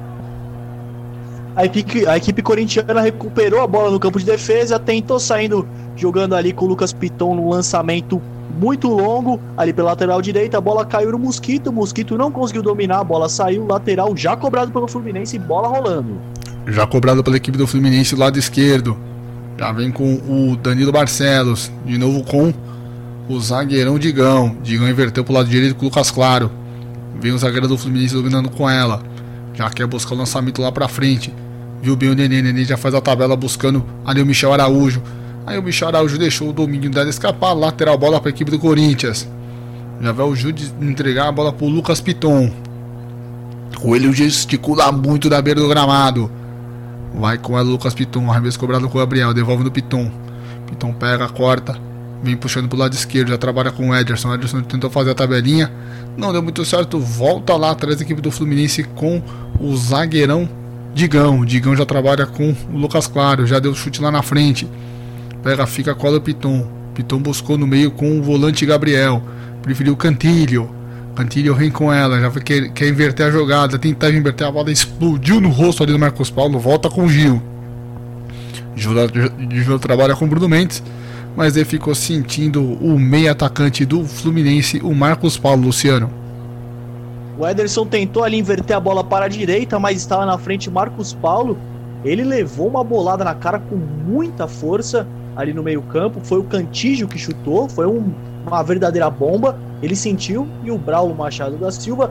A equipe, a equipe corintiana recuperou a bola no campo de defesa, tentou saindo jogando ali com o Lucas Piton no lançamento muito longo, ali pela lateral direita, a bola caiu no Mosquito, o Mosquito não conseguiu dominar, a bola saiu, lateral já cobrado pelo Fluminense, bola rolando. Já cobrado pela equipe do Fluminense, lado esquerdo. Já vem com o Danilo Barcelos. De novo com o zagueirão Digão. Digão inverteu pro lado direito com o Lucas Claro. Vem o zagueiro do Fluminense dominando com ela. Já quer buscar o lançamento lá pra frente. Viu bem o Nenê. Nenê já faz a tabela buscando ali o Michel Araújo. Aí o Michel Araújo deixou o domínio dela escapar. Lateral bola pra equipe do Corinthians. Já vai o Jude entregar a bola pro Lucas Piton. Coelho gesticula muito da beira do gramado. Vai com a Lucas Piton, arremesso cobrado com o Gabriel, devolve no Piton. Piton pega, corta, vem puxando pro lado esquerdo, já trabalha com o Ederson. O Ederson tentou fazer a tabelinha, não deu muito certo, volta lá atrás da equipe do Fluminense com o zagueirão Digão. Digão já trabalha com o Lucas Claro, já deu chute lá na frente. Pega, fica, cola o Piton. Piton buscou no meio com o volante Gabriel. Preferiu Cantilho. Cantilho vem com ela, já quer, quer inverter a jogada, tentava inverter a bola, explodiu no rosto ali do Marcos Paulo, volta com o Gil. Júlio trabalha com o Bruno Mendes, mas ele ficou sentindo o meio atacante do Fluminense, o Marcos Paulo Luciano. O Ederson tentou ali inverter a bola para a direita, mas estava na frente Marcos Paulo. Ele levou uma bolada na cara com muita força ali no meio-campo. Foi o Cantígio que chutou, foi um, uma verdadeira bomba. Ele sentiu e o Braulo Machado da Silva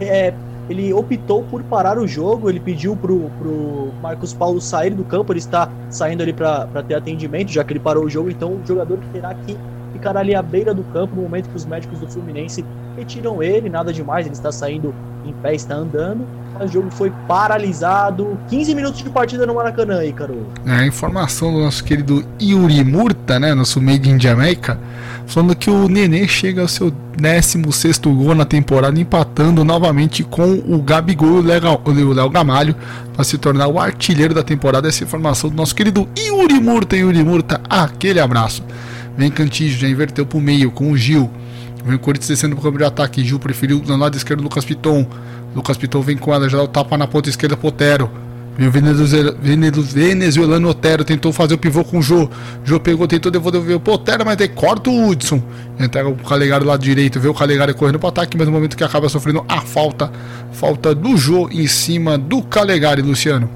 é, ele optou por parar o jogo, ele pediu pro, pro Marcos Paulo sair do campo, ele está saindo ali para ter atendimento, já que ele parou o jogo, então o jogador terá que ficar ali à beira do campo no momento que os médicos do Fluminense retiram ele, nada demais, ele está saindo em pé, está andando. O jogo foi paralisado. 15 minutos de partida no Maracanã aí, Caro. É, a informação do nosso querido Yuri Murta, né? Nosso made in Jamaica, falando que o Nenê chega ao seu 16 gol na temporada, empatando novamente com o Gabigol e o Léo Gamalho para se tornar o artilheiro da temporada. Essa informação do nosso querido Yuri Murta. Yuri Murta, aquele abraço. Vem Cantígio, já inverteu para o meio com o Gil. Vem o Corinthians descendo pro campo de ataque. Gil preferiu no lado esquerdo Lucas Piton. Lucas Piton vem com ela, já dá o tapa na ponta esquerda pro Otero. Vem o venezuelano Otero, tentou fazer o pivô com o Jô. Jô pegou, tentou devolver o Otero, mas aí corta o Hudson. Entrega o Calegari lado direito, vê o Calegari correndo pro ataque, mas no momento que acaba sofrendo a falta. Falta do Jô em cima do Calegari, Luciano.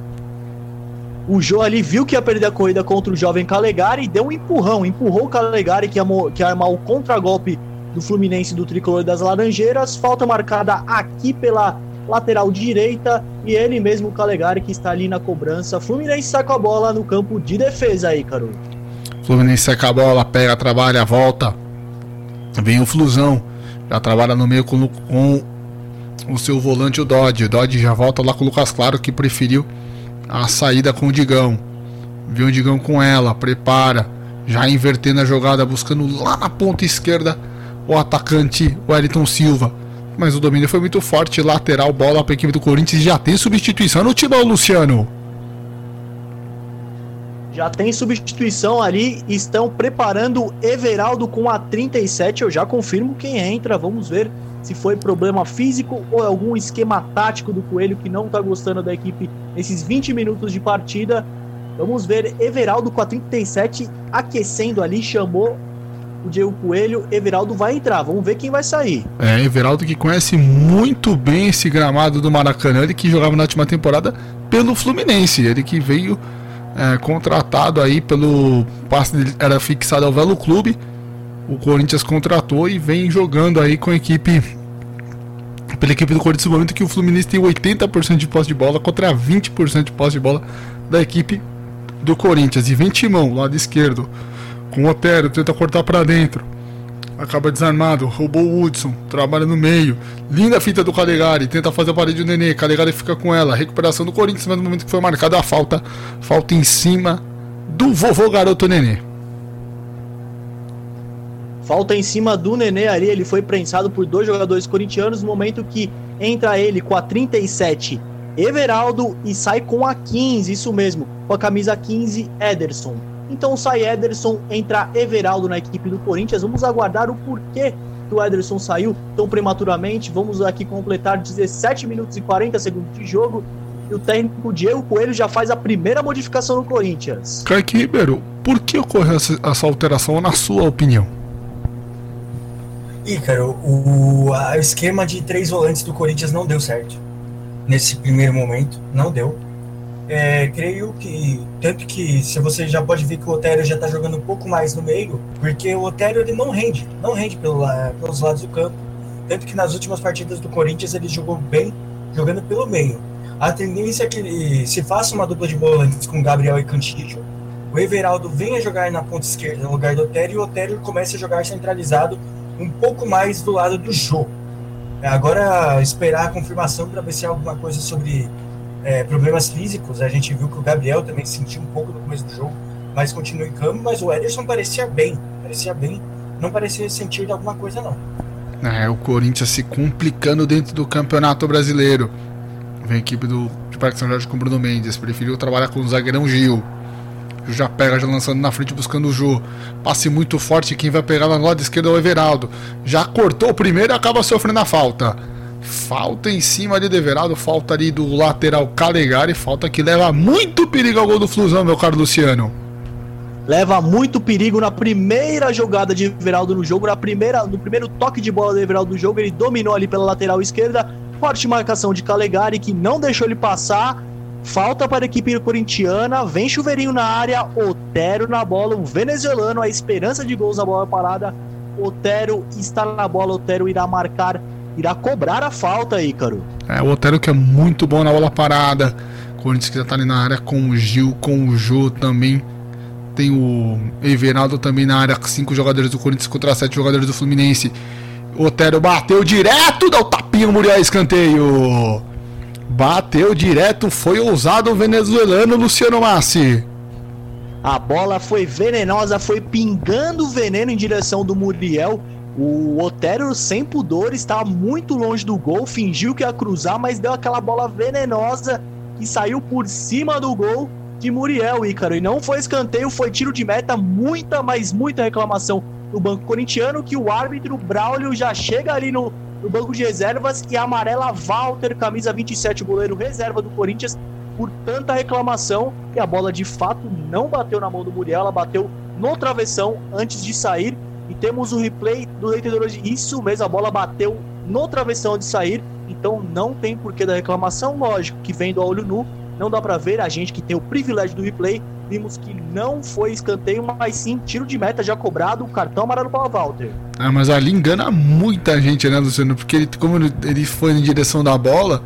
O Jô ali viu que ia perder a corrida contra o jovem Calegari e deu um empurrão. Empurrou o Calegari, que ia, que ia armar o contragolpe do Fluminense do Tricolor das Laranjeiras. Falta marcada aqui pela lateral direita e ele mesmo, o Calegari, que está ali na cobrança. Fluminense saca a bola no campo de defesa aí, Caro. Fluminense saca a bola, pega, trabalha, volta. Vem o Flusão, já trabalha no meio com, com o seu volante, o Dodge. O Dodge já volta lá com o Lucas Claro, que preferiu a saída com o Digão. Viu o Digão com ela, prepara, já invertendo a jogada, buscando lá na ponta esquerda o atacante Wellington Silva. Mas o domínio foi muito forte, lateral, bola para a equipe do Corinthians. Já tem substituição no time, Luciano. Já tem substituição ali, estão preparando Everaldo com a 37. Eu já confirmo quem entra. Vamos ver se foi problema físico ou algum esquema tático do Coelho que não está gostando da equipe nesses 20 minutos de partida. Vamos ver Everaldo com a 37 aquecendo ali, chamou o Diego Coelho, Everaldo vai entrar. Vamos ver quem vai sair. É, Everaldo que conhece muito bem esse gramado do Maracanã, ele que jogava na última temporada pelo Fluminense, ele que veio é, contratado aí pelo passe era fixado ao Velo Clube. O Corinthians contratou e vem jogando aí com a equipe pela equipe do Corinthians no momento que o Fluminense tem 80% de posse de bola contra 20% de posse de bola da equipe do Corinthians. E vem Timão, lado esquerdo com o Otero, tenta cortar para dentro. Acaba desarmado, roubou o Hudson, trabalha no meio. Linda fita do Calegari, tenta fazer a parede do Nenê. Calegari fica com ela. Recuperação do Corinthians, mas no momento que foi marcada a falta, falta em cima do vovô garoto Nenê. Falta em cima do Nenê ali, ele foi prensado por dois jogadores corintianos no momento que entra ele com a 37 Everaldo e sai com a 15, isso mesmo, com a camisa 15 Ederson. Então sai Ederson, entra Everaldo na equipe do Corinthians. Vamos aguardar o porquê que o Ederson saiu tão prematuramente. Vamos aqui completar 17 minutos e 40 segundos de jogo. E o técnico Diego Coelho já faz a primeira modificação no Corinthians. Kaique Ribeiro, por que ocorreu essa, alteração, na sua opinião? Ih, cara, o, o esquema de três volantes do Corinthians não deu certo. Nesse primeiro momento, não deu. É, creio que tanto que se você já pode ver que o Otério já está jogando um pouco mais no meio, porque o Otério ele não rende, não rende pelo, pelos lados do campo. Tanto que nas últimas partidas do Corinthians ele jogou bem jogando pelo meio. A tendência é que ele se faça uma dupla de volantes com Gabriel e Cantillo. O Everaldo venha jogar na ponta esquerda no lugar do Otério e o Otério comece a jogar centralizado um pouco mais do lado do jogo. É, agora esperar a confirmação para ver se há alguma coisa sobre é, problemas físicos. A gente viu que o Gabriel também sentiu um pouco no começo do jogo, mas continua em campo. Mas o Ederson parecia bem, parecia bem, não parecia sentir alguma coisa, não. É, o Corinthians se complicando dentro do Campeonato Brasileiro. Vem a equipe do de Parque São Jorge com o Bruno Mendes. Preferiu trabalhar com o zagueirão Gil. Já pega, já lançando na frente, buscando o Jô. Passe muito forte. Quem vai pegar no lado esquerdo é o Everaldo. Já cortou o primeiro e acaba sofrendo a falta. Falta em cima ali do Everaldo, falta ali do lateral Calegari, falta que leva muito perigo ao gol do Flusão, meu caro Luciano. Leva muito perigo na primeira jogada de Everaldo no jogo, na primeira, no primeiro toque de bola do Everaldo no jogo, ele dominou ali pela lateral esquerda, forte marcação de Calegari que não deixou ele passar. Falta para a equipe corintiana, vem chuveirinho na área, Otero na bola, o venezuelano, a esperança de gols na bola parada. Otero está na bola, Otero irá marcar irá cobrar a falta, Ícaro. É, o Otero que é muito bom na bola parada. Corinthians que já tá ali na área com o Gil, com o Jô também. Tem o Everaldo também na área, cinco jogadores do Corinthians contra sete jogadores do Fluminense. Otero bateu direto, dá o tapinha no Muriel escanteio. Bateu direto, foi ousado o venezuelano Luciano Massi. A bola foi venenosa, foi pingando veneno em direção do Muriel o Otero, sem pudor, estava muito longe do gol, fingiu que ia cruzar, mas deu aquela bola venenosa que saiu por cima do gol de Muriel, Ícaro. E não foi escanteio, foi tiro de meta, muita, mas muita reclamação no banco corintiano, que o árbitro Braulio já chega ali no, no banco de reservas e amarela Walter, camisa 27, goleiro reserva do Corinthians, por tanta reclamação que a bola de fato não bateu na mão do Muriel, ela bateu no travessão antes de sair e temos o replay do Leite hoje. Isso mesmo, a bola bateu no travessão de sair. Então não tem porquê da reclamação. Lógico que vem do olho nu, não dá para ver. A gente que tem o privilégio do replay, vimos que não foi escanteio, mas sim tiro de meta já cobrado, cartão amarelo para o Walter. Ah, mas ali engana muita gente, né, Luciano? Porque ele, como ele foi em direção da bola,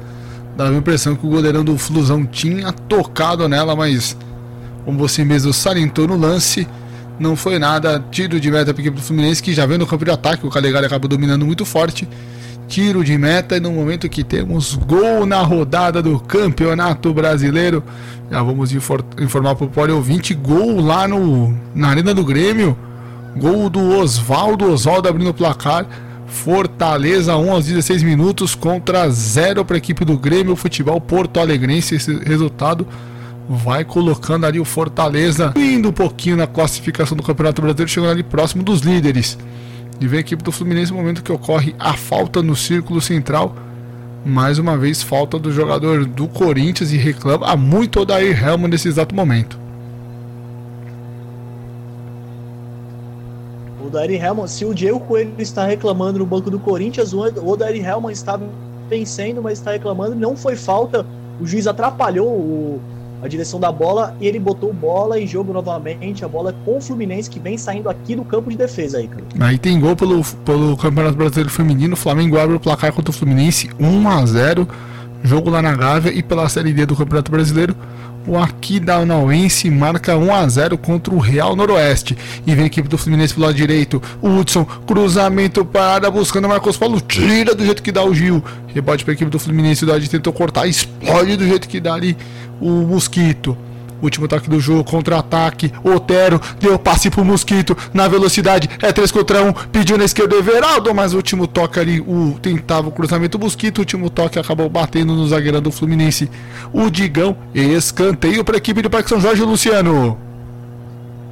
dava a impressão que o goleirão do Flusão tinha tocado nela, mas como você mesmo salientou no lance, não foi nada. Tiro de meta para equipe do Fluminense, que já vem no campo de ataque. O Calegari acaba dominando muito forte. Tiro de meta e no momento que temos gol na rodada do Campeonato Brasileiro. Já vamos informar para o Poli ouvinte: gol lá no, na Arena do Grêmio. Gol do Oswaldo. Oswaldo abrindo o placar. Fortaleza 1 aos 16 minutos contra 0 para a equipe do Grêmio Futebol Porto Alegrense. Esse resultado vai colocando ali o Fortaleza indo um pouquinho na classificação do Campeonato Brasileiro, chegando ali próximo dos líderes. E vem a equipe do Fluminense no momento que ocorre a falta no círculo central. Mais uma vez, falta do jogador do Corinthians e reclama há muito o Dair Helman nesse exato momento. O Dair Helman, se o Diego Coelho está reclamando no banco do Corinthians, o Dair Helman está vencendo, mas está reclamando. Não foi falta, o juiz atrapalhou o, a direção da bola e ele botou bola em jogo novamente, a bola com o Fluminense que vem saindo aqui do campo de defesa aí, cara. Aí tem gol pelo, pelo Campeonato Brasileiro Feminino, o Flamengo abre o placar contra o Fluminense 1 a 0 jogo lá na Gávea e pela Série D do Campeonato Brasileiro, o Aquidauanense marca 1 a 0 contra o Real Noroeste. E vem a equipe do Fluminense pelo lado direito. O Hudson, cruzamento para buscando o Marcos Paulo, tira do jeito que dá o Gil. Rebote para a equipe do Fluminense, o Dodge tentou cortar, explode do jeito que dá ali o Mosquito. Último toque do jogo, contra-ataque. Otero deu passe pro Mosquito na velocidade. É 3 contra 1. Pediu na esquerda o Everaldo, mas o último toque ali, o tentava o cruzamento do Mosquito. O último toque acabou batendo no zagueirão do Fluminense. O Digão, escanteio para a equipe do Parque São Jorge, Luciano.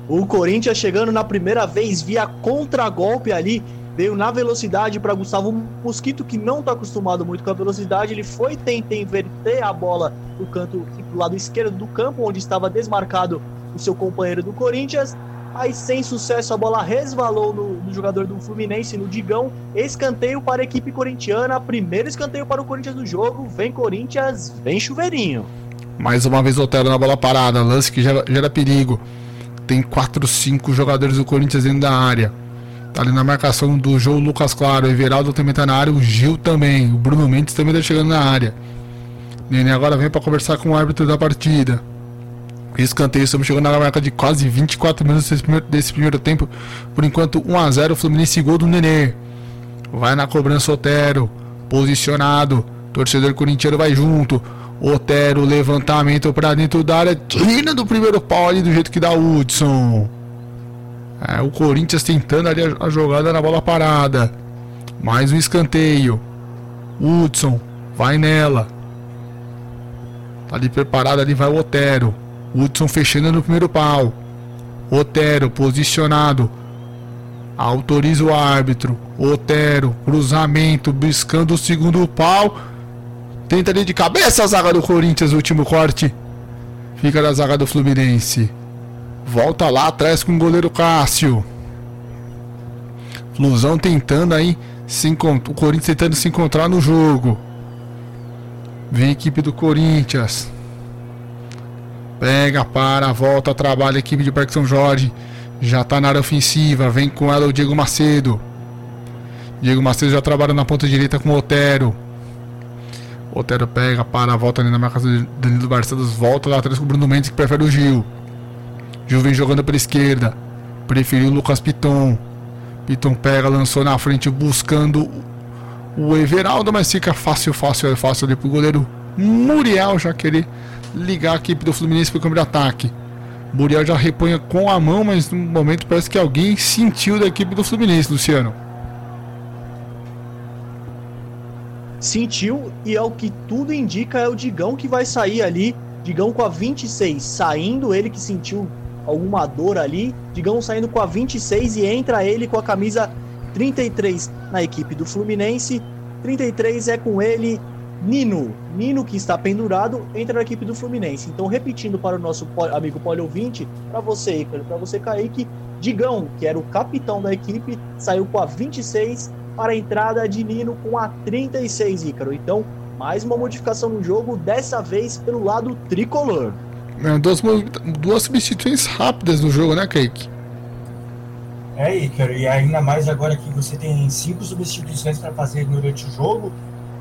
O Corinthians chegando na primeira vez via contra-golpe ali veio na velocidade para Gustavo Mosquito, que não está acostumado muito com a velocidade. Ele foi tentar inverter a bola do canto do lado esquerdo do campo, onde estava desmarcado o seu companheiro do Corinthians. Aí, sem sucesso, a bola resvalou no, no, jogador do Fluminense, no Digão. Escanteio para a equipe corintiana. Primeiro escanteio para o Corinthians no jogo. Vem Corinthians, vem chuveirinho. Mais uma vez, Otero na bola parada. Lance que gera, gera perigo. Tem 4, 5 jogadores do Corinthians dentro da área. Tá ali na marcação do João Lucas Claro. Everaldo também tá na área. O Gil também. O Bruno Mendes também tá chegando na área. Nenê agora vem para conversar com o árbitro da partida. Escanteio, estamos chegando na marca de quase 24 minutos desse primeiro, desse primeiro tempo. Por enquanto, 1 a 0 Fluminense gol do Nenê. Vai na cobrança Otero. Posicionado. Torcedor corintiano vai junto. Otero, levantamento para dentro da área. Tira do primeiro pau ali do jeito que dá Hudson. É, o Corinthians tentando ali a, a, jogada na bola parada. Mais um escanteio. Hudson vai nela. Tá ali preparado, ali vai o Otero. Hudson fechando no primeiro pau. Otero posicionado. Autoriza o árbitro. Otero, cruzamento, buscando o segundo pau. Tenta ali de cabeça a zaga do Corinthians, último corte. Fica na zaga do Fluminense. Volta lá atrás com o goleiro Cássio. Flusão tentando aí se o Corinthians tentando se encontrar no jogo. Vem a equipe do Corinthians. Pega, para, volta, trabalha a equipe de Parque São Jorge. Já tá na área ofensiva. Vem com ela o Diego Macedo. Diego Macedo já trabalha na ponta direita com o Otero. Otero pega, para, volta ali na marca do Danilo Barcelos. Volta lá atrás com o Bruno Mendes que prefere o Gil. Vem jogando pela esquerda. Preferiu Lucas Piton. Piton pega, lançou na frente buscando o Everaldo, mas fica fácil, fácil, fácil ali pro goleiro Muriel já querer ligar a equipe do Fluminense pro câmbio de ataque. Muriel já reponha com a mão, mas no momento parece que alguém sentiu da equipe do Fluminense, Luciano. Sentiu e é o que tudo indica é o Digão que vai sair ali. Digão com a 26 saindo, ele que sentiu alguma dor ali. Digão saindo com a 26 e entra ele com a camisa 33 na equipe do Fluminense. 33 é com ele Nino. Nino que está pendurado entra na equipe do Fluminense. Então, repetindo para o nosso amigo poliouvinte, para você, Ícaro, para você, Kaique, Digão, que era o capitão da equipe, saiu com a 26 para a entrada de Nino com a 36, Ícaro. Então, mais uma modificação no jogo, dessa vez pelo lado tricolor. É, duas, duas substituições rápidas no jogo, né, Kaique? É, Ícaro, e ainda mais agora que você tem cinco substituições para fazer durante o jogo,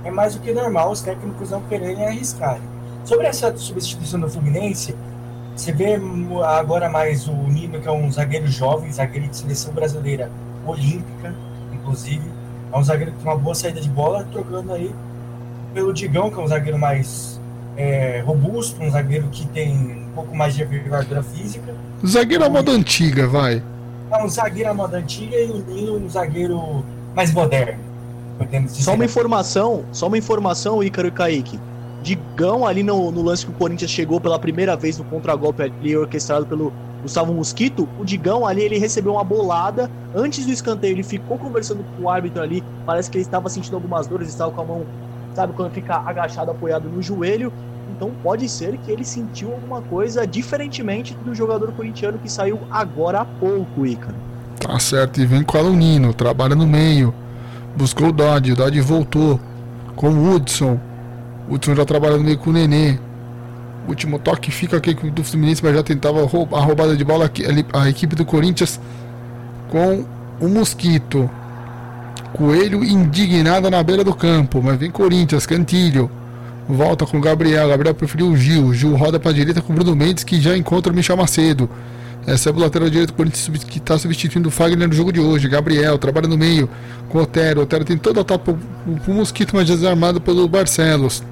é mais do que normal os técnicos não quererem arriscar. Sobre essa substituição do Fluminense, você vê agora mais o Nino, que é um zagueiro jovem, zagueiro de seleção brasileira olímpica, inclusive. É um zagueiro tem uma boa saída de bola, trocando aí pelo Digão, que é um zagueiro mais é, robusto, um zagueiro que tem um pouco mais de envergadura física. Zagueiro à moda antiga, vai. É um zagueiro à moda antiga e o Nino um zagueiro mais moderno. Só uma informação, só uma informação, Ícaro e Kaique. Digão ali no, no, lance que o Corinthians chegou pela primeira vez no contragolpe ali orquestrado pelo Gustavo Mosquito, o Digão ali ele recebeu uma bolada antes do escanteio, ele ficou conversando com o árbitro ali, parece que ele estava sentindo algumas dores, estava com a mão, sabe, quando fica agachado, apoiado no joelho, então pode ser que ele sentiu alguma coisa diferentemente do jogador corintiano que saiu agora há pouco, Ícaro. Tá certo, e vem com o Alunino, trabalha no meio, buscou o Dodge, o Dodge voltou com o Hudson, o Hudson já trabalha no meio com o Nenê, último toque fica aqui do Fluminense, mas já tentava a roubada de bola aqui, a equipe do Corinthians com o Mosquito. Coelho indignado na beira do campo, mas vem Corinthians, Cantilho. Volta com o Gabriel. Gabriel preferiu o Gil. Gil roda para a direita com o Bruno Mendes, que já encontra o Michel Macedo. É o lateral direito Corinthians que está substituindo o Fagner no jogo de hoje. Gabriel trabalha no meio com o Otero. O Otero tem toda a tapa o Mosquito, mas desarmado pelo Barcelos.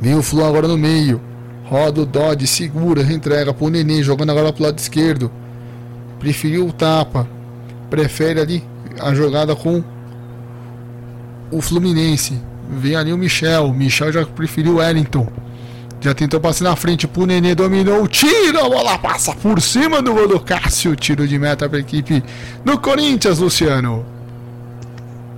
Vem o Flu agora no meio. Roda o Dodge, segura, entrega pro Nenê, jogando agora pro lado esquerdo. Preferiu o tapa. Prefere ali a jogada com o Fluminense. Vem ali o Michel. Michel já preferiu o Wellington. Já tentou passar na frente pro Nenê, dominou, tira, a bola passa por cima do gol do Cássio. Tiro de meta para a equipe do Corinthians, Luciano.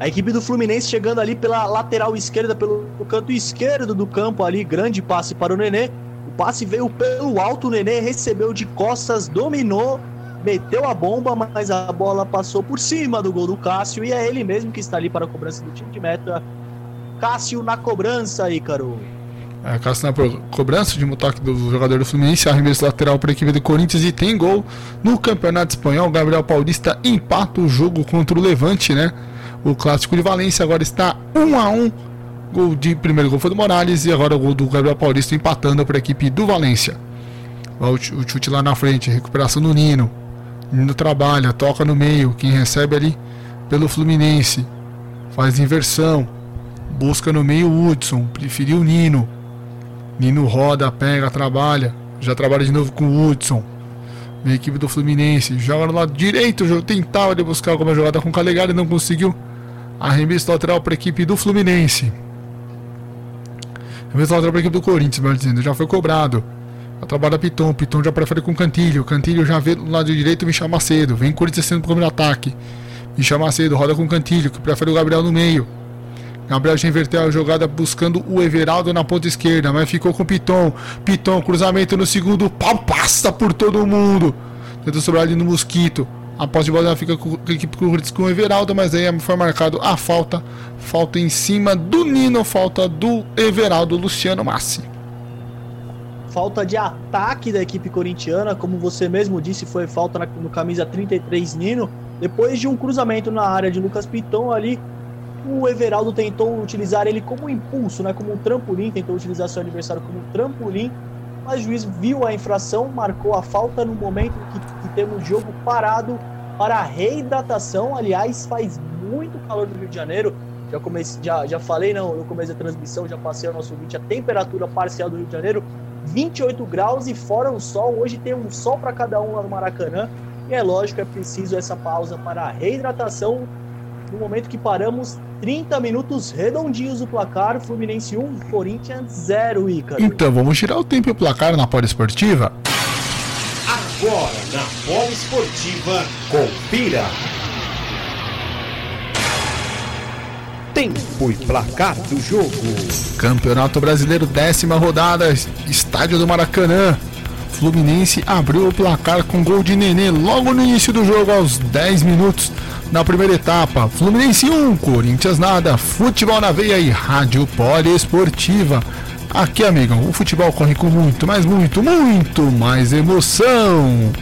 A equipe do Fluminense chegando ali pela lateral esquerda, pelo canto esquerdo do campo ali, grande passe para o Nenê. O passe veio pelo alto, o Nenê recebeu de costas, dominou, meteu a bomba, mas a bola passou por cima do gol do Cássio e é ele mesmo que está ali para a cobrança do time de meta. Cássio na cobrança, Ícaro. É, Cássio na cobrança de um toque do jogador do Fluminense, arremesso lateral para a equipe do Corinthians e tem gol no Campeonato Espanhol. Gabriel Paulista empata o jogo contra o Levante, né? O clássico de Valência agora está 1 a 1 Gol de primeiro gol foi do Morales e agora o gol do Gabriel Paulista empatando para a equipe do Valência. O chute lá na frente, recuperação do Nino. Nino trabalha, toca no meio. Quem recebe ali pelo Fluminense faz inversão. Busca no meio Hudson, preferiu o Nino. Nino roda, pega, trabalha. Já trabalha de novo com o Hudson. Vem a equipe do Fluminense. Joga no lado direito. Tentava de buscar alguma jogada com o Calegari, não conseguiu. Arremesso lateral para a equipe do Fluminense. Arremesso lateral para a equipe do Corinthians, melhor dizendo. Já foi cobrado. Trabalha Piton, Piton já prefere com Cantilho, Cantilho já vê do lado direito Michel Macedo, vem Corinthians sendo primeiro ataque. Michel Macedo roda com Cantilho, que prefere o Gabriel no meio. Gabriel já inverteu a jogada buscando o Everaldo na ponta esquerda, mas ficou com Piton. Piton, cruzamento no segundo, pau passa por todo mundo. Tenta sobrar ali no Mosquito. A posse de bola fica com a equipe com o Everaldo, mas aí foi marcado a falta. Falta em cima do Nino, falta do Everaldo Luciano Massi. Falta de ataque da equipe corintiana, como você mesmo disse, foi falta no camisa 33 Nino. Depois de um cruzamento na área de Lucas Piton ali, o Everaldo tentou utilizar ele como impulso, né, como um trampolim, tentou utilizar seu adversário como um trampolim, mas o juiz viu a infração, marcou a falta no momento que, que temos jogo parado para reidratação. Aliás, faz muito calor no Rio de Janeiro. Já, comece, já, já falei não, no começo da transmissão, já passei ao nosso vídeo a temperatura parcial do Rio de Janeiro, 28 graus e fora o sol. Hoje tem um sol para cada um lá no Maracanã. E é lógico, é preciso essa pausa para a reidratação. No momento que paramos, 30 minutos redondinhos o placar, Fluminense 1, Corinthians 0, Ícaro. Então vamos tirar o tempo e o placar na Poliesportiva? Agora na Poliesportiva, confira. Tempo e placar do jogo. Campeonato Brasileiro, décima rodada, Estádio do Maracanã. Fluminense abriu o placar com gol de Nenê logo no início do jogo, aos 10 minutos na primeira etapa. Fluminense 1, Corinthians nada, futebol na veia e rádio poliesportiva. Aqui, amigão, o futebol corre com muito, mas muito, muito mais emoção.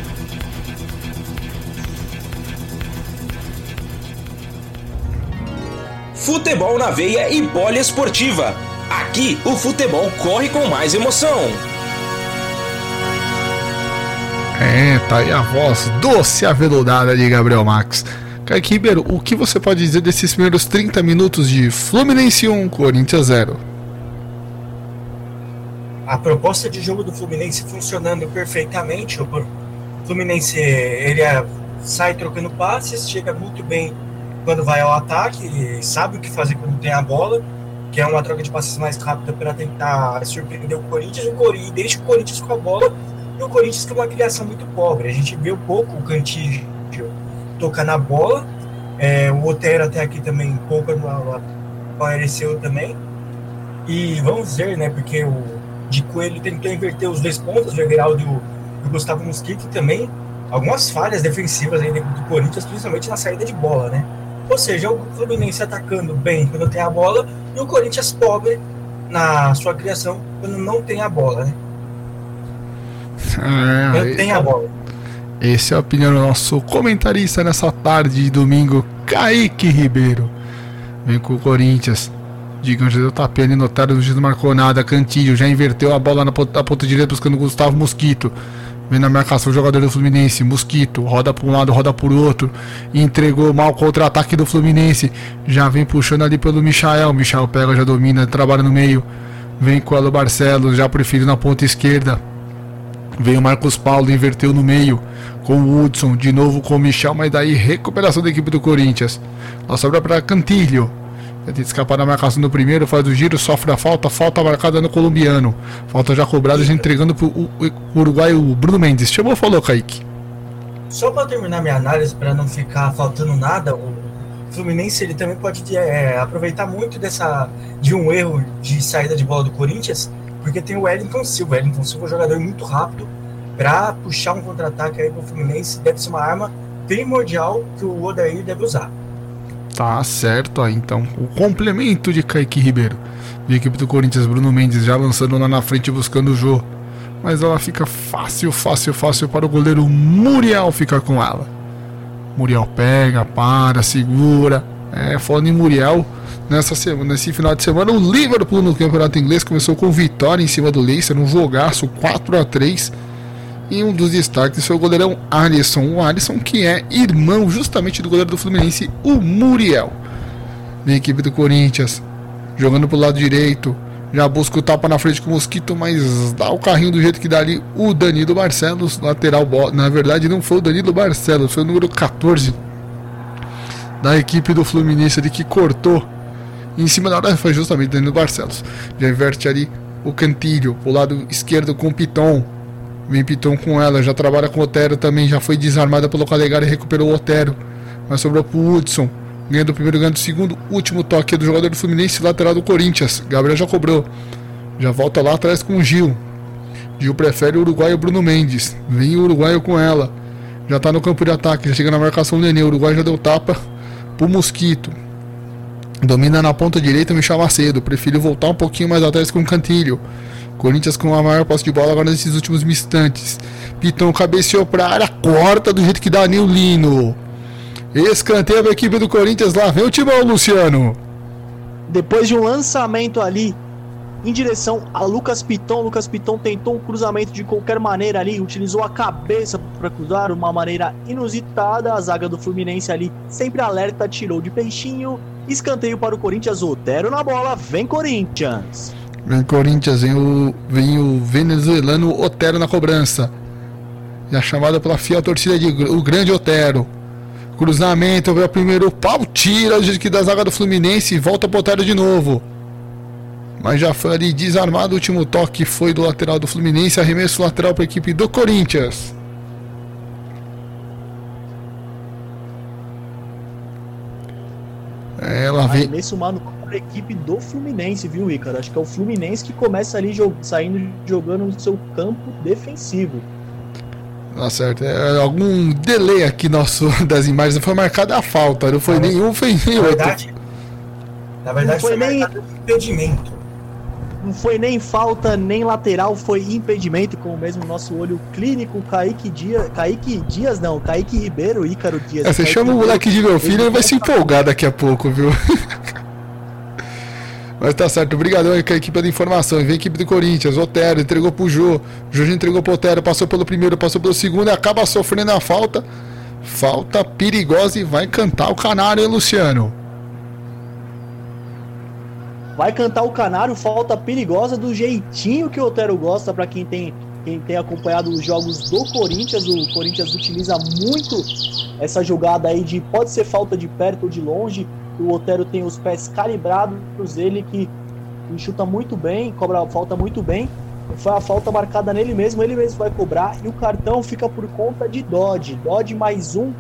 Futebol na veia e poliesportiva. Aqui, o futebol corre com mais emoção. É, tá aí a voz doce aveludada de Gabriel Max. Kaique Ribeiro, o que você pode dizer desses primeiros 30 minutos de Fluminense 1, Corinthians 0? A proposta de jogo do Fluminense funcionando perfeitamente. O Fluminense ele é, sai trocando passes, chega muito bem quando vai ao ataque, sabe o que fazer quando tem a bola, que é uma troca de passes mais rápida para tentar surpreender o Corinthians. O Corinthians deixa o Corinthians com a bola e o Corinthians com uma criação muito pobre. A gente vê um pouco o Cantillo tocar na bola. É, o Otero até aqui também pouco apareceu também. E vamos ver, né? Porque o de Coelho tentou inverter os dois pontos, o Everaldo e o Gustavo Mosquito também. Algumas falhas defensivas aí do Corinthians, principalmente na saída de bola, né? Ou seja, o Fluminense atacando bem quando tem a bola e o Corinthians pobre na sua criação quando não tem a bola, né? É, tem a bola. Essa é a opinião do nosso comentarista nessa tarde de domingo, Kaique Ribeiro. Vem com o Corinthians. Digam já deu tapinha ali, notaram, o não marcou nada. Cantilho já inverteu a bola na ponta, ponta direita buscando o Gustavo Mosquito. Vem na marcação o jogador do Fluminense, Mosquito, roda para um lado, roda por outro. Entregou mal contra-ataque do Fluminense. Já vem puxando ali pelo Michael. Michael pega, já domina, trabalha no meio. Vem com o Elo Barcelos, já prefiro na ponta esquerda. Vem o Marcos Paulo, inverteu no meio com o Hudson, de novo com o Michel, mas daí recuperação da equipe do Corinthians. Ela sobra para Cantilho. Tenta escapar da marcação do primeiro, faz o giro, sofre a falta, falta marcada no colombiano. Falta já cobrada, já entregando para o uruguaio Bruno Mendes. Chamou, falou, Kaique. Só para terminar minha análise, para não ficar faltando nada, o Fluminense ele também pode é, aproveitar muito dessa de um erro de saída de bola do Corinthians, porque tem o Wellington Silva. O Wellington Silva é um jogador muito rápido, para puxar um contra-ataque aí pro Fluminense, deve ser uma arma primordial que o Odair deve usar. Tá certo aí, então. O complemento de Kaique Ribeiro. De equipe do Corinthians, Bruno Mendes já lançando lá na frente buscando o Jô. Mas ela fica fácil, fácil, fácil para o goleiro Muriel ficar com ela. Muriel pega, para, segura. É, falando em Muriel, nessa semana, nesse final de semana, o Liverpool no campeonato inglês começou com vitória em cima do Leicester, um jogaço 4 a 3 e um dos destaques foi o goleirão Alisson. O Alisson que é irmão justamente do goleiro do Fluminense, o Muriel. Da equipe do Corinthians, jogando pro lado direito. Já busca o tapa na frente com o Mosquito, mas dá o carrinho do jeito que dá ali o Danilo Barcelos, lateral. Na verdade, não foi o Danilo Barcelos, foi o número 14 da equipe do Fluminense ali que cortou. em cima da hora foi justamente o Danilo Barcelos. Já inverte ali o Cantilho, pro lado esquerdo com o Piton Vem Piton com ela, já trabalha com o Otero também, já foi desarmada pelo Calegari e recuperou o Otero. Mas sobrou pro Hudson. Ganha do primeiro, ganha do segundo. Último toque do jogador do Fluminense, lateral do Corinthians. Gabriel já cobrou. Já volta lá atrás com o Gil. Gil prefere o uruguaio Bruno Mendes. Vem o uruguaio com ela. Já tá no campo de ataque, já chega na marcação do Nenê. O uruguaio já deu tapa pro Mosquito. Domina na ponta direita, Michel Macedo. Prefiro voltar um pouquinho mais atrás com o Cantilho. Corinthians com a maior posse de bola agora nesses últimos instantes. Pitão cabeceou pra área, corta do jeito que dá Nilino. Escanteio a equipe do Corinthians lá. Vem o timão, Luciano. Depois de um lançamento ali em direção a Lucas Piton, Lucas Piton tentou um cruzamento de qualquer maneira ali, utilizou a cabeça para cruzar uma maneira inusitada. A zaga do Fluminense ali, sempre alerta, tirou de peixinho. Escanteio para o Corinthians, Otero na bola, vem Corinthians. Vem Corinthians, vem o, vem o venezuelano Otero na cobrança. E a chamada pela fiel torcida de o grande Otero. Cruzamento, vem o primeiro pau, tira o que da zaga do Fluminense e volta pro Otero de novo. Mas já foi ali desarmado. O último toque foi do lateral do Fluminense. Arremesso lateral para a equipe do Corinthians. Ela vem. Arremesso manual para a equipe do Fluminense, viu, Ícaro? Acho que é o Fluminense que começa ali jog... saindo jogando no seu campo defensivo. Tá certo. É, algum delay aqui nosso das imagens. Foi marcada a falta. Não foi nenhum, foi nem outro. Verdade, na verdade, não foi, foi nem impedimento não foi nem falta, nem lateral, foi impedimento, com o mesmo nosso olho clínico, Kaique Dias, Kaique Dias não, Kaique Ribeiro, Ícaro Dias. É, você Kaique chama o moleque de meu filho, ele vai se empolgar daqui a pouco, viu? Mas tá certo, obrigadão aí com a equipe da informação. Vem a equipe do Corinthians, Otero entregou pro Jô, Jô entregou pro Otero, passou pelo primeiro, passou pelo segundo acaba sofrendo a falta. Falta perigosa e vai cantar o canário, hein, Luciano? Vai cantar o Canário, falta perigosa do jeitinho que o Otero gosta para quem tem quem tem acompanhado os jogos do Corinthians, o Corinthians utiliza muito essa jogada aí de pode ser falta de perto ou de longe. O Otero tem os pés calibrados, ele que, chuta muito bem, cobra falta muito bem. Foi a falta marcada nele mesmo, ele mesmo vai cobrar e o cartão fica por conta de Dodge. Dodge mais um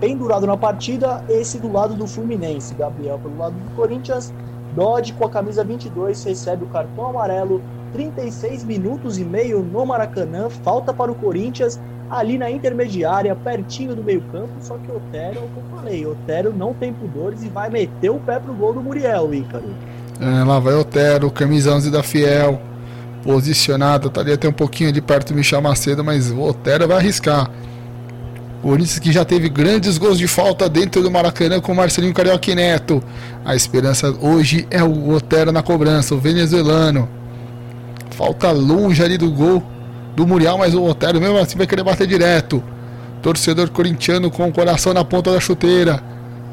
pendurado na partida, esse do lado do Fluminense. Gabriel pelo lado do Corinthians, Dodge com a camisa 22 recebe o cartão amarelo, 36 minutos e meio no Maracanã, falta para o Corinthians ali na intermediária, pertinho do meio-campo, só que Otero, é o que eu falei, Otero não tem pudores e vai meter o pé pro gol do Muriel, Ícaro. É, lá vai Otero, 11 da Fiel, posicionado, tá ali até um pouquinho de perto do Michel Macedo, mas o Otero vai arriscar. Corinthians que já teve grandes gols de falta dentro do Maracanã com Marcelinho Carioca Neto. A esperança hoje é o Otero na cobrança, o venezuelano. Falta longe ali do gol do Muriel, mas o Otero mesmo assim vai querer bater direto. Torcedor corintiano com o coração na ponta da chuteira.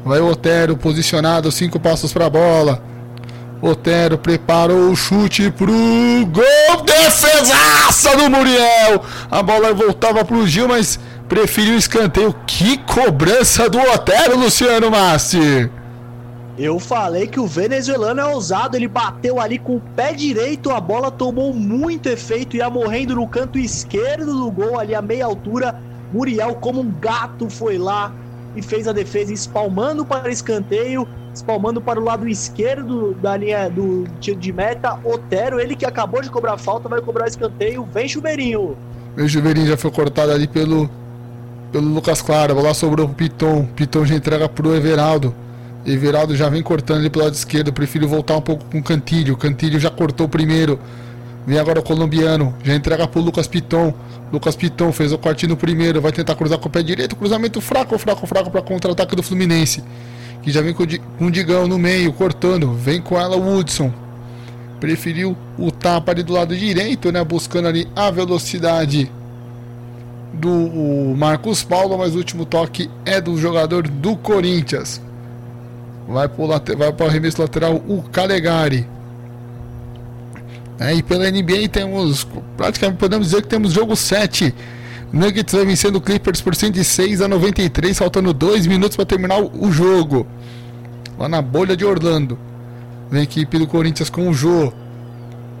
Vai o Otero posicionado, cinco passos para a bola. Otero preparou o chute pro gol. Defesaça do Muriel. A bola voltava pro Gil, mas preferiu o escanteio. Que cobrança do Otero, Luciano Massi. Eu falei que o venezuelano é ousado, ele bateu ali com o pé direito, a bola tomou muito efeito, ia morrendo no canto esquerdo do gol, ali a meia altura. Muriel, como um gato, foi lá e fez a defesa, espalmando para escanteio, espalmando para o lado esquerdo da linha do tiro de meta. Otero, ele que acabou de cobrar falta, vai cobrar escanteio. Vem Chuveirinho. Vem Chuveirinho, já foi cortado ali pelo pelo Lucas Claro. Bola sobrou pro Piton. Piton já entrega pro Everaldo. Everaldo já vem cortando ali pelo lado esquerdo. Prefiro voltar um pouco com o Cantilho. Cantilho já cortou o primeiro. Vem agora o colombiano. Já entrega pro Lucas Piton. Lucas Piton fez o corte no primeiro. Vai tentar cruzar com o pé direito. Cruzamento fraco, fraco, fraco para contra-ataque do Fluminense. Que já vem com o Digão no meio, cortando. Vem com ela o Hudson. Preferiu o tapa ali do lado direito, né? Buscando ali a velocidade do Marcos Paulo, mas o último toque é do jogador do Corinthians. Vai para o arremesso lateral o Calegari. É, e pela NBA temos, praticamente podemos dizer que temos jogo 7. Nuggets vai vencendo o Clippers por 106 a 93, faltando 2 minutos para terminar o jogo. Lá na bolha de Orlando. Vem a equipe do Corinthians com o Jô.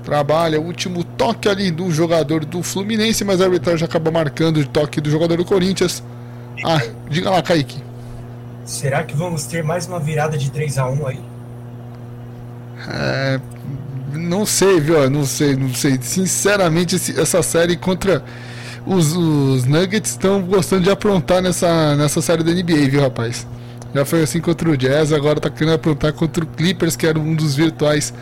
Trabalha, último toque ali do jogador do Fluminense, mas a arbitragem acaba marcando o toque do jogador do Corinthians. Ah, diga lá, Kaique. Será que vamos ter mais uma virada de 3 a 1 aí? É, não sei, viu? Não sei, não sei. Sinceramente, essa série contra os, os Nuggets estão gostando de aprontar nessa, nessa série da NBA, viu, rapaz? Já foi assim contra o Jazz, agora tá querendo aprontar contra o Clippers, que era um dos virtuais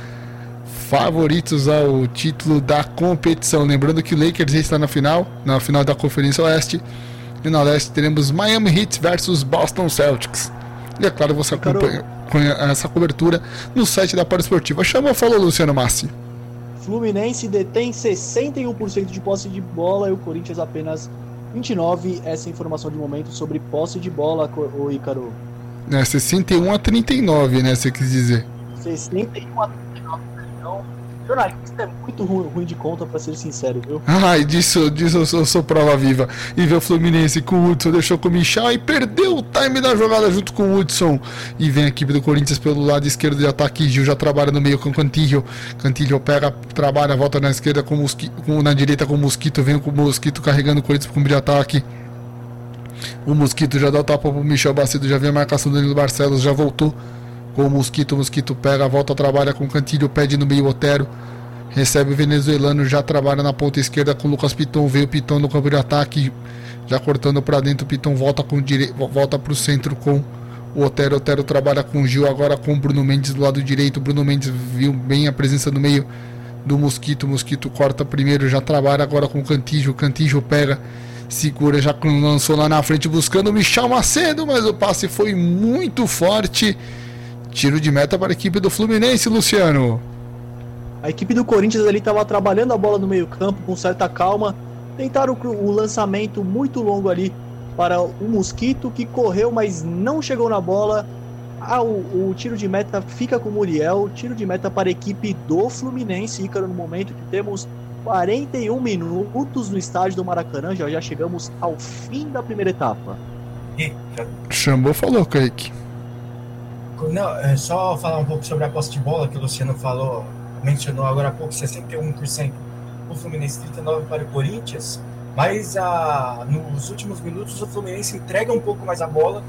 favoritos ao título da competição. Lembrando que o Lakers está na final, na final da Conferência Oeste. E na Leste teremos Miami Heat versus Boston Celtics. E é claro, você acompanha essa cobertura no site da Para Esportiva. Chama, falou Luciano Massi. Fluminense detém 61% de posse de bola e o Corinthians apenas 29%. Essa é informação de momento sobre posse de bola, o Ícaro. É, 61 a 39, né? Você quis dizer. 61 a 39. Então, Jornalista é muito ruim, ruim de conta, pra ser sincero, viu? Ai, disso, disso eu sou, prova viva. E ver o Fluminense com o Hudson deixou com o Michel e perdeu o time da jogada junto com o Hudson. E vem a equipe do Corinthians pelo lado esquerdo de ataque. Gil já trabalha no meio com o Cantillo. Cantillo pega, trabalha, volta na esquerda com o na direita com o Mosquito. Vem com o Mosquito carregando o Corinthians como de ataque. O Mosquito já dá o tapa pro Michel Bacido, já vem a marcação do Danilo Barcelos, já voltou com o Mosquito. O Mosquito pega, volta, trabalha com Cantilho, pede no meio Otero. Recebe o venezuelano, já trabalha na ponta esquerda com o Lucas Piton. Veio o Piton no campo de ataque, já cortando para dentro. O Piton volta com dire... volta para o centro com o Otero. Otero trabalha com o Gil, agora com o Bruno Mendes do lado direito. O Bruno Mendes viu bem a presença no meio do Mosquito. O Mosquito corta primeiro, já trabalha agora com o Cantijo. O Cantijo pega, segura, já lançou lá na frente buscando o Michel Macedo, mas o passe foi muito forte. Tiro de meta para a equipe do Fluminense, Luciano. A equipe do Corinthians ali estava trabalhando a bola no meio-campo com certa calma. Tentaram o lançamento muito longo ali para o Mosquito, que correu, mas não chegou na bola. Ah, o, o, tiro de meta fica com o Muriel. Tiro de meta para a equipe do Fluminense, Ícaro, no momento que temos 41 minutos no estádio do Maracanã. Já, já chegamos ao fim da primeira etapa. Chamou, falou, Kaique. Não, é só falar um pouco sobre a posse de bola que o Luciano falou, mencionou agora há pouco, 61% o Fluminense, 39% para o Corinthians, mas a, nos últimos minutos o Fluminense entrega um pouco mais a bola,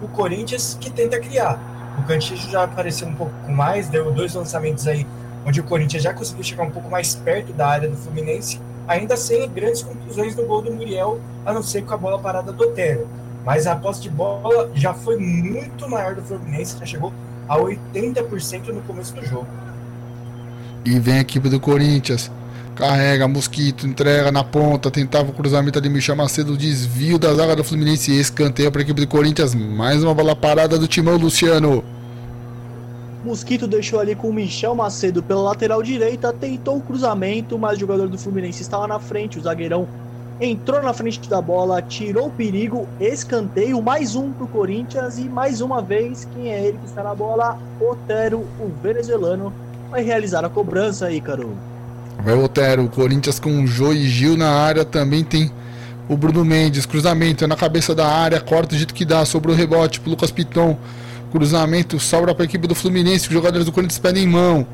o Corinthians que tenta criar. O Cantillo já apareceu um pouco mais, deu dois lançamentos aí, onde o Corinthians já conseguiu chegar um pouco mais perto da área do Fluminense, ainda sem grandes conclusões do gol do Muriel, a não ser com a bola parada do Otero. Mas a posse de bola já foi muito maior do Fluminense, já chegou a 80% no começo do jogo. E vem a equipe do Corinthians. Carrega, Mosquito, entrega na ponta, tentava o cruzamento de Michel Macedo, desvio da zaga do Fluminense e escanteio para a equipe do Corinthians. Mais uma bola parada do Timão Luciano. Mosquito deixou ali com o Michel Macedo pela lateral direita, tentou o cruzamento, mas o jogador do Fluminense estava na frente, o zagueirão entrou na frente da bola, tirou o perigo, escanteio, mais um pro Corinthians e mais uma vez, quem é ele que está na bola? Otero, o venezuelano, vai realizar a cobrança, Ícaro. Vai o Otero, o Corinthians com o Jô e Gil na área, também tem o Bruno Mendes, cruzamento na cabeça da área, corta do jeito que dá, sobrou o rebote pro Lucas Piton, cruzamento sobra para a equipe do Fluminense, os jogadores do Corinthians pedem mão,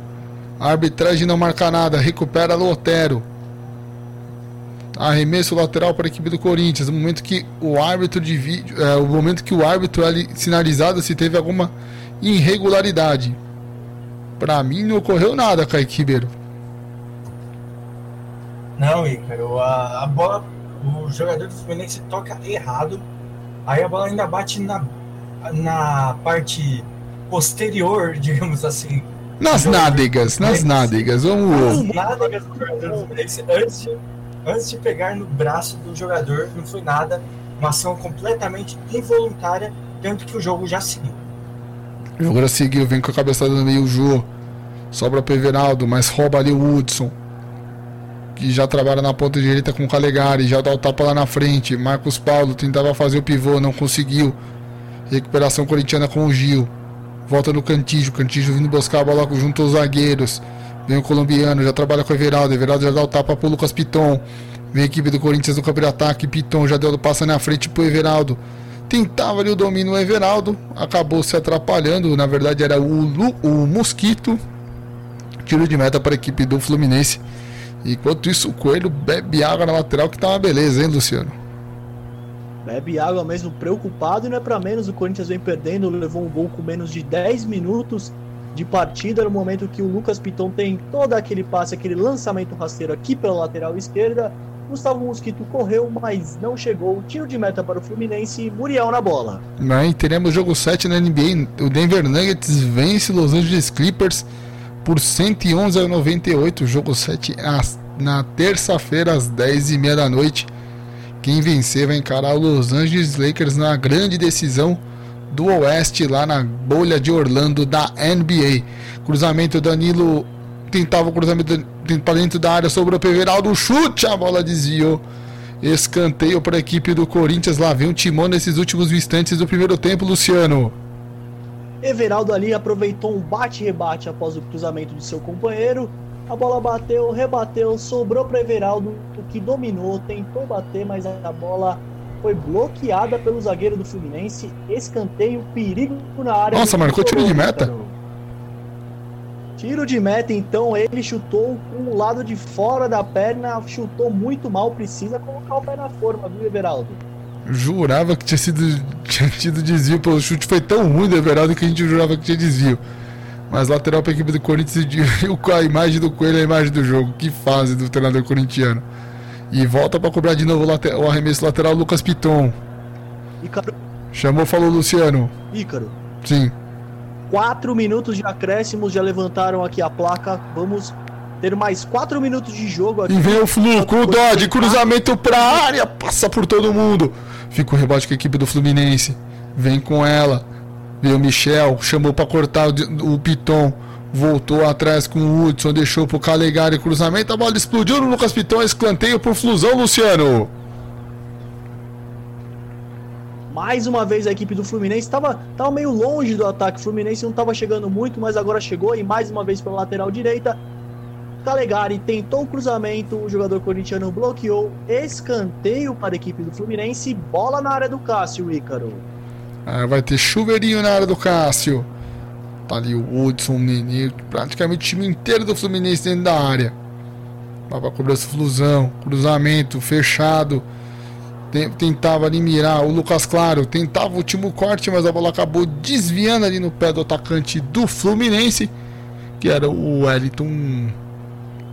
a arbitragem não marca nada, recupera o Otero. Arremesso lateral para a equipe do Corinthians. No momento que o árbitro de vídeo, é, o momento que o árbitro ali sinalizado se teve alguma irregularidade. Para mim não ocorreu nada, Kaique Ribeiro. Não, Ícaro, a, a bola, o jogador do Fluminense toca errado. Aí a bola ainda bate na, na parte posterior, digamos assim. Nas nádegas, nas nádegas, vamos. Nas nádegas do jogador do Fluminense antes de antes de pegar no braço do jogador, não foi nada, uma ação completamente involuntária, tanto que o jogo já seguiu. O jogo já seguiu, vem com a cabeçada no meio o Jô, sobra pro Everaldo, mas rouba ali o Hudson, que já trabalha na ponta direita com o Calegari, já dá o tapa lá na frente, Marcos Paulo tentava fazer o pivô, não conseguiu, recuperação corintiana com o Gil, volta no Cantijo, Cantijo vindo buscar a bola junto aos zagueiros, Vem o colombiano, já trabalha com o Everaldo. Everaldo já dá o tapa pro Lucas Piton. Vem a equipe do Corinthians no campo de ataque. Piton já deu o passo na frente pro Everaldo. Tentava ali o domínio o Everaldo. Acabou se atrapalhando. Na verdade era o, Lu, o Mosquito Tiro de meta para a equipe do Fluminense. Enquanto isso, o Coelho bebe água na lateral, que tá uma beleza, hein, Luciano? Bebe água mesmo, preocupado e não é para menos. O Corinthians vem perdendo, levou um gol com menos de 10 minutos de partida. No momento que o Lucas Piton tem todo aquele passe, aquele lançamento rasteiro aqui pela lateral esquerda. Gustavo Mosquito correu, mas não chegou. Tiro de meta para o Fluminense e Muriel na bola. Mas teremos jogo 7 na NBA. O Denver Nuggets vence Los Angeles Clippers por 111 a 98. Jogo 7 na terça-feira, às 10h30 da noite. Quem vencer vai encarar o Los Angeles Lakers na grande decisão do Oeste, lá na bolha de Orlando da NBA. Cruzamento Danilo tentava o cruzamento para dentro da área, sobrou para Everaldo, chute, a bola desviou. Escanteio para a equipe do Corinthians. Lá vem o timão nesses últimos instantes do primeiro tempo, Luciano. Everaldo ali aproveitou um bate-rebate após o cruzamento de seu companheiro. A bola bateu, rebateu, sobrou para Everaldo, o que dominou, tentou bater, mas a bola foi bloqueada pelo zagueiro do Fluminense. Escanteio, perigo na área. Nossa, marcou tiro de meta. Tiro de meta, então ele chutou com o lado de fora da perna, chutou muito mal, precisa colocar o pé na forma, viu, Everaldo? Jurava que tinha sido tinha tido desvio, pelo chute foi tão ruim do Everaldo que a gente jurava que tinha desvio. Mas lateral para a equipe do Corinthians a imagem do Coelho, a imagem do jogo. Que fase do treinador corintiano. E volta para cobrar de novo o, o arremesso lateral Lucas Piton. Ícaro. Chamou, falou Luciano. Ícaro. Sim. Quatro minutos de acréscimos, já levantaram aqui a placa. Vamos ter mais quatro minutos de jogo aqui. E vem o Fluco, o Dodge, cruzamento pra área, passa por todo mundo. Fica o rebote com a equipe do Fluminense. Vem com ela. Veio o Michel, chamou para cortar o, o Piton. Voltou atrás com o Hudson, deixou pro Calegari cruzamento, a bola explodiu no Lucas Piton, escanteio pro Flusão, Luciano. Mais uma vez a equipe do Fluminense estava tava meio longe do ataque. O Fluminense não estava chegando muito, mas agora chegou e mais uma vez pela lateral direita. Calegari tentou o cruzamento, o jogador corintiano bloqueou. Escanteio para a equipe do Fluminense, bola na área do Cássio, Ícaro. Ah, vai ter chuveirinho na área do Cássio. Tá ali o Hudson, o Nenê, praticamente o time inteiro do Fluminense dentro da área. Vai pra cobrança flusão, cruzamento, fechado. Tentava ali mirar o Lucas Claro, tentava o último corte, mas a bola acabou desviando ali no pé do atacante do Fluminense, que era o Wellington,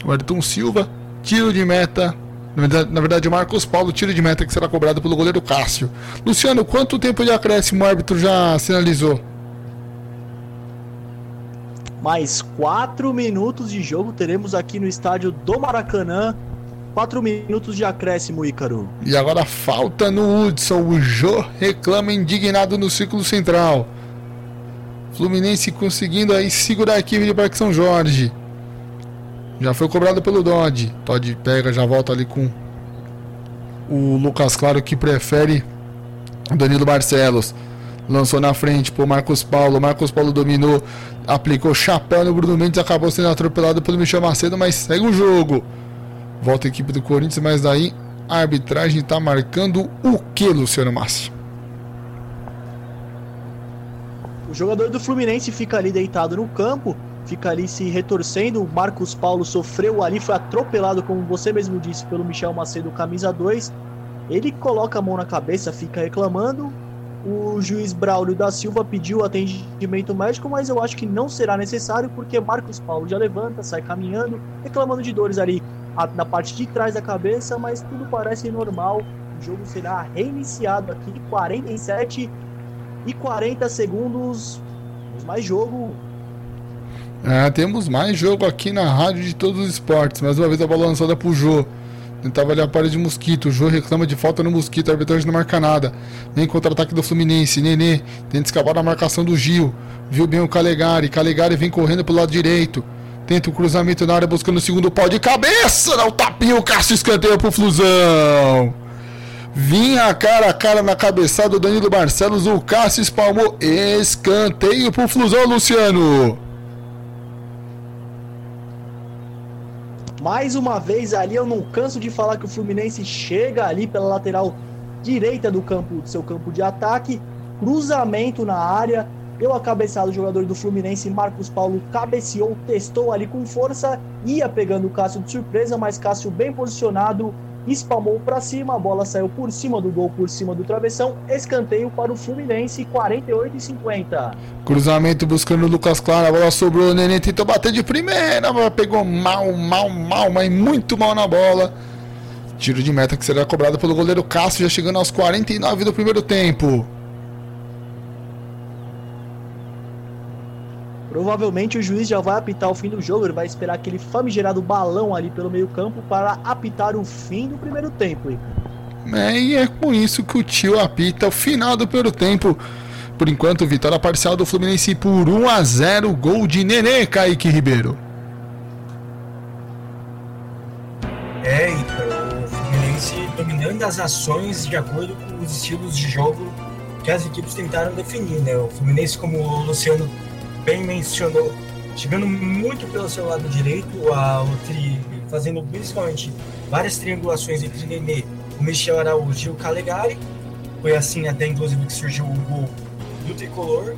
o Wellington Silva. Tiro de meta na verdade, na verdade, Marcos Paulo, tiro de meta que será cobrado pelo goleiro Cássio. Luciano, quanto tempo de acréscimo o árbitro já sinalizou? Mais quatro minutos de jogo teremos aqui no estádio do Maracanã. Quatro minutos de acréscimo, Ícaro. E agora falta no Hudson. O Jô reclama indignado no círculo central. Fluminense conseguindo aí segurar a equipe de Parque São Jorge. Já foi cobrado pelo Dodge. Todd pega, já volta ali com o Lucas Claro que prefere Danilo Barcelos. Lançou na frente pro Marcos Paulo. Marcos Paulo dominou, aplicou chapéu no Bruno Mendes, acabou sendo atropelado pelo Michel Macedo, mas segue o jogo. Volta a equipe do Corinthians, mas daí a arbitragem está marcando o que, Luciano Massi? O jogador do Fluminense fica ali deitado no campo, fica ali se retorcendo. O Marcos Paulo sofreu ali, foi atropelado, como você mesmo disse, pelo Michel Macedo, camisa 2. Ele coloca a mão na cabeça, fica reclamando o juiz Braulio da Silva pediu atendimento médico, mas eu acho que não será necessário porque Marcos Paulo já levanta, sai caminhando, reclamando de dores ali na parte de trás da cabeça, mas tudo parece normal. O jogo será reiniciado aqui, 47 e 40 segundos. Mais jogo. É, temos mais jogo aqui na rádio de todos os esportes. Mais uma vez a bola lançada pro Jô. Tentava ali a parede de mosquito. O Jô reclama de falta no mosquito. A arbitragem não marca nada. Vem contra-ataque do Fluminense. Nenê tenta escapar da marcação do Gil. Viu bem o Calegari. Calegari vem correndo pelo lado direito. Tenta o um cruzamento na área buscando o segundo pau de cabeça. Dá o tapinha. O Cássio escanteia pro Flusão. Vinha cara a cara na cabeçada do Danilo Barcelos. O Cássio espalmou. Escanteio pro Flusão, Luciano. Mais uma vez ali, eu não canso de falar que o Fluminense chega ali pela lateral direita do campo, do seu campo de ataque, cruzamento na área, Deu a cabeçada o jogador do Fluminense, Marcos Paulo, cabeceou, testou ali com força, ia pegando o Cássio de surpresa, mas Cássio bem posicionado, espalmou para cima, a bola saiu por cima do gol, por cima do travessão, escanteio para o Fluminense, 48 e 50. Cruzamento buscando o Lucas Claro, a bola sobrou, o Nenê tentou bater de primeira, mas pegou mal, mal, mal, mas muito mal na bola. Tiro de meta que será cobrado pelo goleiro Cássio, já chegando aos 49 do primeiro tempo. Provavelmente o juiz já vai apitar o fim do jogo, ele vai esperar aquele famigerado balão ali pelo meio-campo para apitar o fim do primeiro tempo. É, e é com isso que o tio apita o final do primeiro tempo. Por enquanto, vitória parcial do Fluminense por 1 a 0, gol de Nenê, Kaique Ribeiro. É, então, o Fluminense dominando as ações de acordo com os estilos de jogo que as equipes tentaram definir, né? O Fluminense, como o Luciano bem mencionou, chegando muito pelo seu lado direito, a, o tri, fazendo principalmente várias triangulações entre Nenê, o Michel Araújo e o Calegari. Foi assim até inclusive que surgiu o gol do tricolor.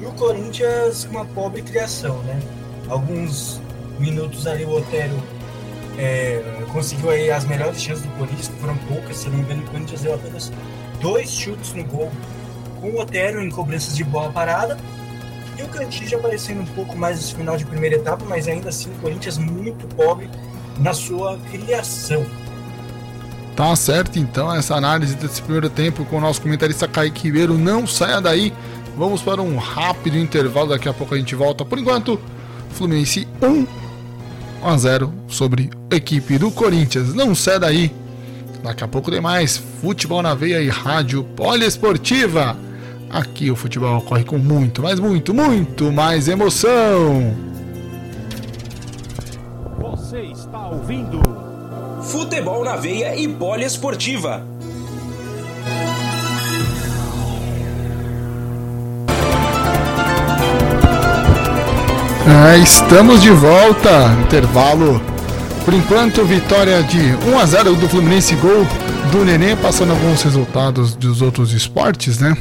E o Corinthians com uma pobre criação, né? Alguns minutos ali o Otero é, conseguiu aí as melhores chances do Corinthians, que foram poucas, se não me engano, o Corinthians deu apenas dois chutes no gol com o Otero em cobranças de bola parada o Cantillo aparecendo um pouco mais nesse final de primeira etapa, mas ainda assim o Corinthians muito pobre na sua criação. Tá certo então essa análise desse primeiro tempo com o nosso comentarista Kaique Ribeiro. Não saia daí. Vamos para um rápido intervalo, daqui a pouco a gente volta. Por enquanto, Fluminense 1 a 0 sobre a equipe do Corinthians. Não saia daí. Daqui a pouco tem mais Futebol na Veia e Rádio Poliesportiva. Aqui o futebol ocorre com muito, mas muito, muito mais emoção. Você está ouvindo Futebol na veia e poliesportiva. É, estamos de volta. Intervalo. Por enquanto, vitória de 1 a 0 do Fluminense, gol do Nenê, passando alguns resultados dos outros esportes, né?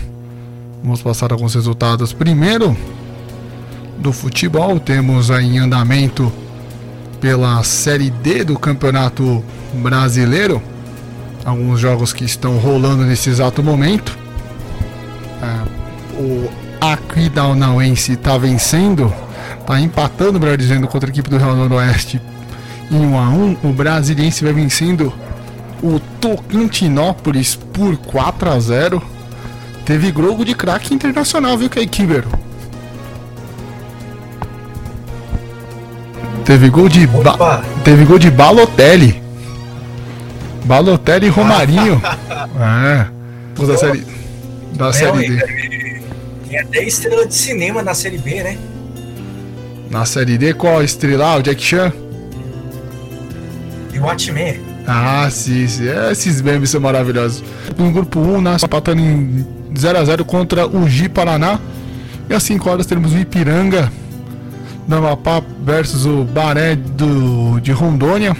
Vamos passar alguns resultados. Primeiro, do futebol, temos aí em andamento pela Série D do Campeonato Brasileiro. Alguns jogos que estão rolando nesse exato momento. É, o Aquidauanense está vencendo, está empatando, melhor dizendo, contra a equipe do Real Noroeste em 1 a 1 O Brasiliense vai vencendo o Tocantinópolis por 4 a 0 Teve jogo de craque internacional, viu, Ribeiro? Teve gol de ba teve gol de Balotelli. Balotelli e Romarinho. é. Os da série da É, série ué, D. Tem até estrela de cinema na Série B, né? Na série D qual estrela? O Jack Chan? E o Watchmen. Ah, sim, sim. É, esses memes são maravilhosos. No grupo 1, nós empatando em 0x0 contra o Gi Paraná. E às 5 horas teremos o Ipiranga da Amapá versus o Baré do, de Rondônia.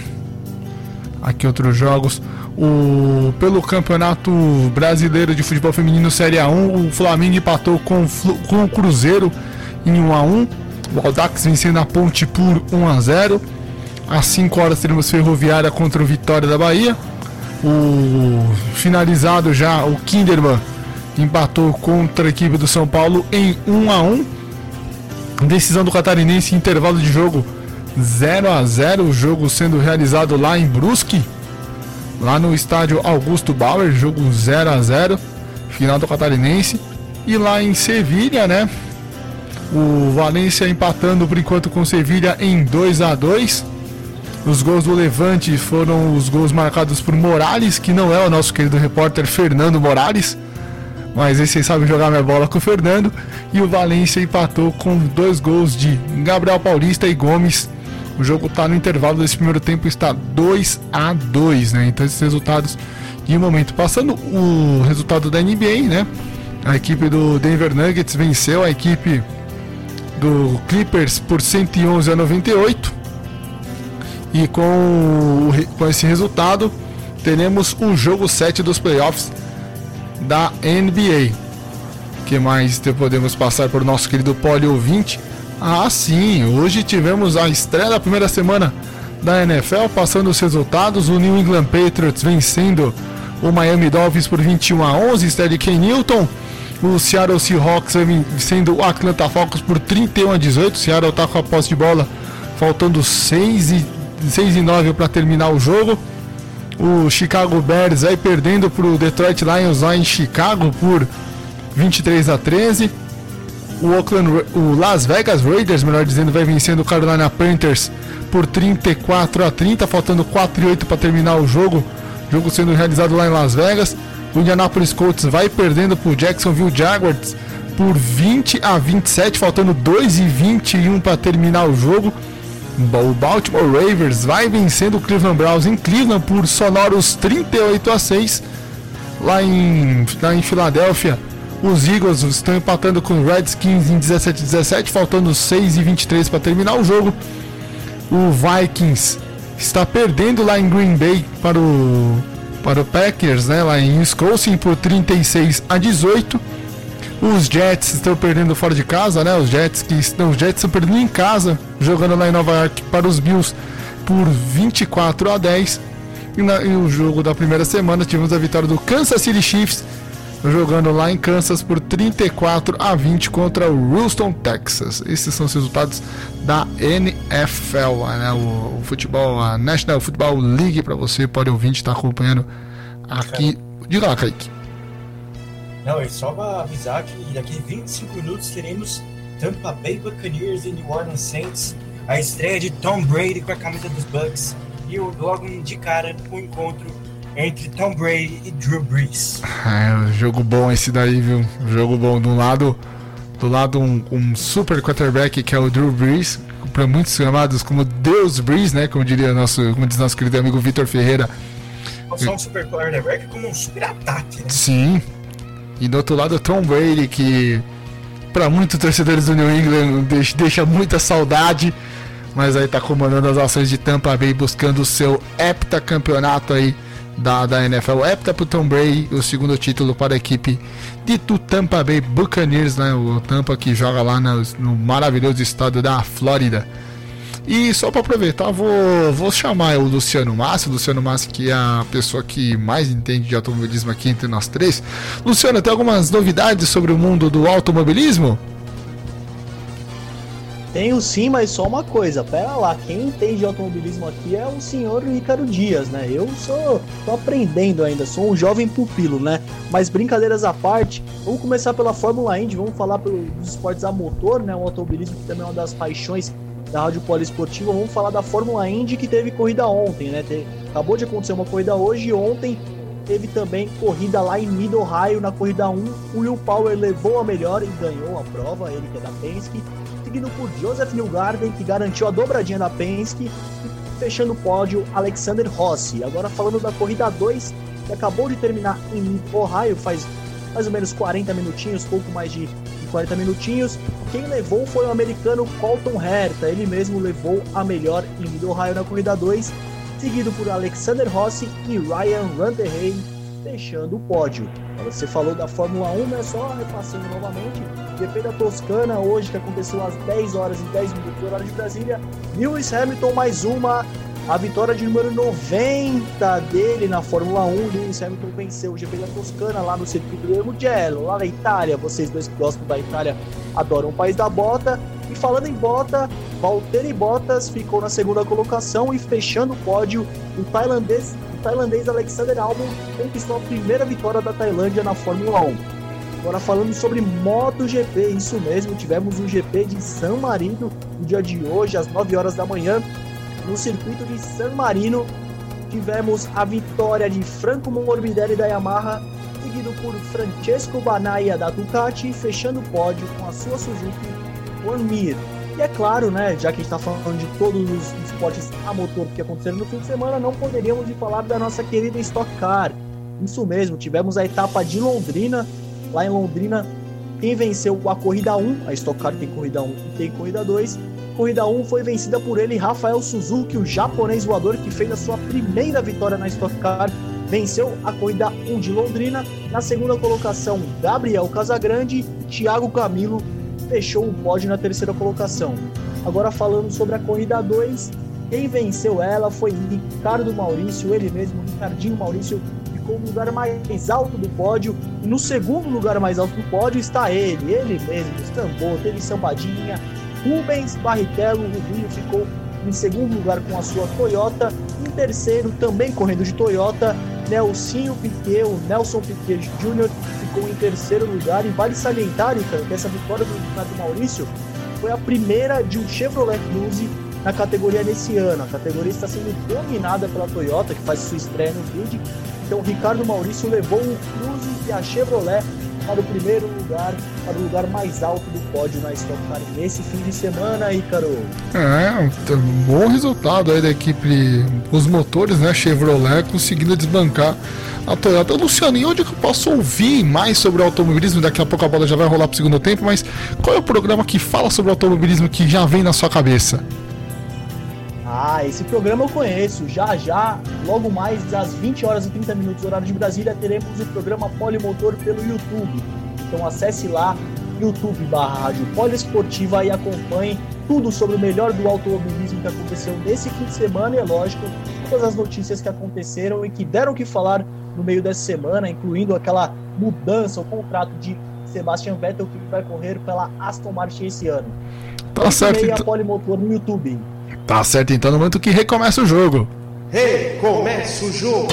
Aqui outros jogos. O, pelo Campeonato Brasileiro de Futebol Feminino Série A1, o Flamengo empatou com, com o Cruzeiro em 1x1. O Aldax vencendo a Ponte por 1x0. Às 5 horas teremos Ferroviária contra o Vitória da Bahia. O finalizado já, o Kinderman empatou contra a equipe do São Paulo em 1 a 1. Decisão do Catarinense, intervalo de jogo 0 a 0, o jogo sendo realizado lá em Brusque, lá no estádio Augusto Bauer, jogo 0 a 0, final do Catarinense. E lá em Sevilha, né? O Valência empatando por enquanto com Sevilha em 2 a 2. Os gols do Levante foram os gols marcados por Morales, que não é o nosso querido repórter Fernando Morales, mas esse sabe jogar minha bola com o Fernando. E o Valência empatou com dois gols de Gabriel Paulista e Gomes. O jogo está no intervalo desse primeiro tempo, está 2 a 2 né? Então esses resultados de momento. Passando o resultado da NBA, né? A equipe do Denver Nuggets venceu a equipe do Clippers por 111 a 98. E com, com esse resultado, teremos o jogo 7 dos playoffs da NBA. que mais podemos passar por nosso querido poli ouvinte? Ah, sim, hoje tivemos a estreia da primeira semana da NFL, passando os resultados, o New England Patriots vencendo o Miami Dolphins por 21 a 11, estreia de Newton, o Seattle Seahawks vencendo o Atlanta Falcons por 31 a 18, o Seattle está com a posse de bola, faltando 6 e, 6 e 9 para terminar o jogo, o Chicago Bears vai perdendo para o Detroit Lions lá em Chicago por 23 a 13. O, Oakland, o Las Vegas Raiders, melhor dizendo, vai vencendo o Carolina Panthers por 34 a 30, faltando 4 e 8 para terminar o jogo. Jogo sendo realizado lá em Las Vegas. O Indianapolis Colts vai perdendo para o Jacksonville Jaguars por 20 a 27, faltando 2 e 21 para terminar o jogo. O Baltimore Ravens vai vencendo o Cleveland Browns em Cleveland por sonoros 38 a 6. Lá em, lá em Filadélfia, os Eagles estão empatando com os Redskins em 17 a 17, faltando 6 e 23 para terminar o jogo. O Vikings está perdendo lá em Green Bay para o para o Packers, né, lá em Wisconsin por 36 a 18. Os Jets estão perdendo fora de casa, né? Os Jets que estão, os Jets estão perdendo em casa, jogando lá em Nova York para os Bills por 24 a 10. E, na, e o jogo da primeira semana tivemos a vitória do Kansas City Chiefs jogando lá em Kansas por 34 a 20 contra o Houston, Texas. Esses são os resultados da NFL, né? o, o futebol, a National Football League para você pode ouvir estar tá acompanhando aqui. Diga lá, Kaique. Não, é só para avisar que daqui 25 minutos teremos Tampa Bay Buccaneers e New Orleans Saints, a estreia de Tom Brady com a camisa dos Bucks e logo de cara o encontro entre Tom Brady e Drew Brees. É, jogo bom esse daí, viu? Jogo bom. Do lado, do lado um, um super quarterback que é o Drew Brees, para muitos chamados como Deus Brees, né? Como diria nosso, como diz nosso querido amigo Vitor Ferreira. Não só um super quarterback, como um super ataque, né? Sim, e do outro lado, Tom Brady, que para muitos torcedores do New England deixa muita saudade, mas aí tá comandando as ações de Tampa Bay buscando o seu heptacampeonato aí da, da NFL. Hepta pro Tom Brady, o segundo título para a equipe de Tampa Bay Buccaneers, né? O Tampa que joga lá no, no maravilhoso estado da Flórida. E só para aproveitar, vou, vou chamar o Luciano Massi, Luciano Massi que é a pessoa que mais entende de automobilismo aqui entre nós três. Luciano, tem algumas novidades sobre o mundo do automobilismo? Tenho sim, mas só uma coisa, pera lá, quem entende de automobilismo aqui é o senhor Ricardo Dias, né? Eu sou, tô aprendendo ainda, sou um jovem pupilo, né? Mas brincadeiras à parte, vamos começar pela Fórmula Indy, vamos falar pelo, dos esportes a motor, né? O automobilismo que também é uma das paixões da Rádio Poliesportiva, vamos falar da Fórmula Indy que teve corrida ontem, né? Te, acabou de acontecer uma corrida hoje e ontem teve também corrida lá em Mid Ohio na corrida 1. O Will Power levou a melhor e ganhou a prova, ele que é da Penske, seguido por Joseph Newgarden, que garantiu a dobradinha da Penske, e fechando o pódio Alexander Rossi. Agora falando da corrida 2, que acabou de terminar em Ohio, faz mais ou menos 40 minutinhos, pouco mais de 40 minutinhos. Quem levou foi o americano Colton Herta, ele mesmo levou a melhor em Mid Ohio na corrida 2, seguido por Alexander Rossi e Ryan Runterhay, fechando o pódio. Você falou da Fórmula 1, mas só repassando novamente. GP da Toscana, hoje que aconteceu às 10 horas e 10 minutos, horário de Brasília. Lewis Hamilton, mais uma a vitória de número 90 dele na Fórmula 1. Lewis Hamilton venceu o GP da Toscana lá no circuito do Mugello, lá na Itália. Vocês dois que gostam da Itália adoram o país da bota. E falando em bota, Valtteri Bottas ficou na segunda colocação e fechando o pódio, o tailandês, o tailandês Alexander Albon conquistou a primeira vitória da Tailândia na Fórmula 1. Agora falando sobre MotoGP, isso mesmo, tivemos um GP de San Marino no dia de hoje, às 9 horas da manhã, no circuito de San Marino, tivemos a vitória de Franco Morbidelli da Yamaha, seguido por Francesco Banaya da Ducati, fechando o pódio com a sua Suzuki One Mir. E é claro, né, já que a gente está falando de todos os esportes a motor que aconteceram no fim de semana, não poderíamos de falar da nossa querida Stock Car. Isso mesmo, tivemos a etapa de Londrina, lá em Londrina, quem venceu a corrida 1, a Stock Car tem corrida 1 e tem corrida 2, Corrida 1 foi vencida por ele, Rafael Suzuki, o japonês voador que fez a sua primeira vitória na Stock Car. Venceu a corrida 1 de Londrina. Na segunda colocação, Gabriel Casagrande, Thiago Camilo fechou o pódio na terceira colocação. Agora falando sobre a corrida 2, quem venceu ela foi Ricardo Maurício, ele mesmo, Ricardinho Maurício, ficou no lugar mais alto do pódio. E no segundo lugar mais alto do pódio está ele, ele mesmo, estambou, teve sambadinha. Rubens Barrichello, Rubinho, ficou em segundo lugar com a sua Toyota. Em terceiro, também correndo de Toyota, Nelsinho Piquet, o Nelson Piquet Jr. ficou em terceiro lugar. E vale salientar, cara, que essa vitória do Ricardo Maurício foi a primeira de um Chevrolet Cruze na categoria nesse ano. A categoria está sendo dominada pela Toyota, que faz sua estreia no grid. Então, Ricardo Maurício levou o Cruze e a Chevrolet para o primeiro lugar, para o lugar mais alto do pódio na Stock Car nesse fim de semana, Ícaro. É, um bom resultado aí da equipe, os motores, né, Chevrolet, conseguindo desbancar a Toyota. Luciano, onde que eu posso ouvir mais sobre o automobilismo? Daqui a pouco a bola já vai rolar para o segundo tempo, mas qual é o programa que fala sobre automobilismo que já vem na sua cabeça? Ah, esse programa eu conheço. Já já, logo mais às 20 horas e 30 minutos, horário de Brasília, teremos o programa Polimotor pelo YouTube. Então acesse lá, YouTube barra Rádio Poliesportiva e acompanhe tudo sobre o melhor do automobilismo que aconteceu nesse fim de semana e, é lógico, todas as notícias que aconteceram e que deram o que falar no meio dessa semana, incluindo aquela mudança, o contrato de Sebastian Vettel que vai correr pela Aston Martin esse ano. Tá certo. E a Polimotor no YouTube. Tá certo, então no momento que recomeça o jogo. Recomeça o jogo.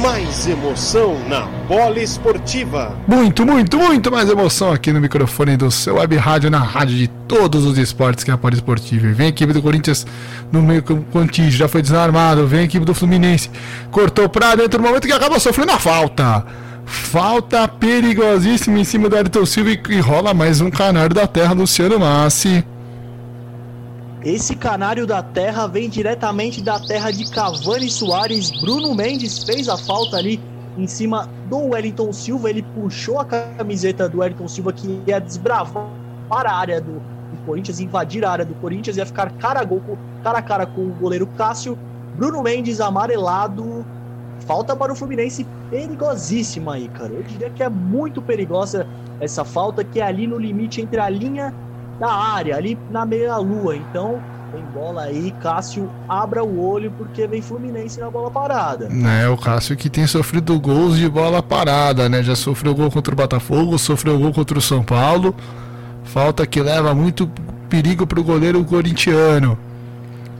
Mais emoção na bola esportiva. Muito, muito, muito mais emoção aqui no microfone do seu web rádio, na rádio de todos os esportes que é a bola esportiva. Vem a equipe do Corinthians no meio contígio, já foi desarmado. Vem a equipe do Fluminense, cortou pra dentro no momento que acaba sofrendo a falta. Falta perigosíssima em cima do Ayrton Silva e rola mais um canário da terra, Luciano Massi. Esse canário da terra vem diretamente da terra de Cavani Soares. Bruno Mendes fez a falta ali em cima do Wellington Silva. Ele puxou a camiseta do Wellington Silva que ia desbravar a área do, do Corinthians, invadir a área do Corinthians, ia ficar cara a, cara a cara com o goleiro Cássio. Bruno Mendes amarelado. Falta para o Fluminense perigosíssima aí, cara. Eu diria que é muito perigosa essa falta, que é ali no limite entre a linha da área, ali na meia-lua. Então, tem bola aí, Cássio abra o olho porque vem Fluminense na bola parada. É, o Cássio que tem sofrido gols de bola parada, né? Já sofreu gol contra o Botafogo, sofreu gol contra o São Paulo. Falta que leva muito perigo pro goleiro corintiano.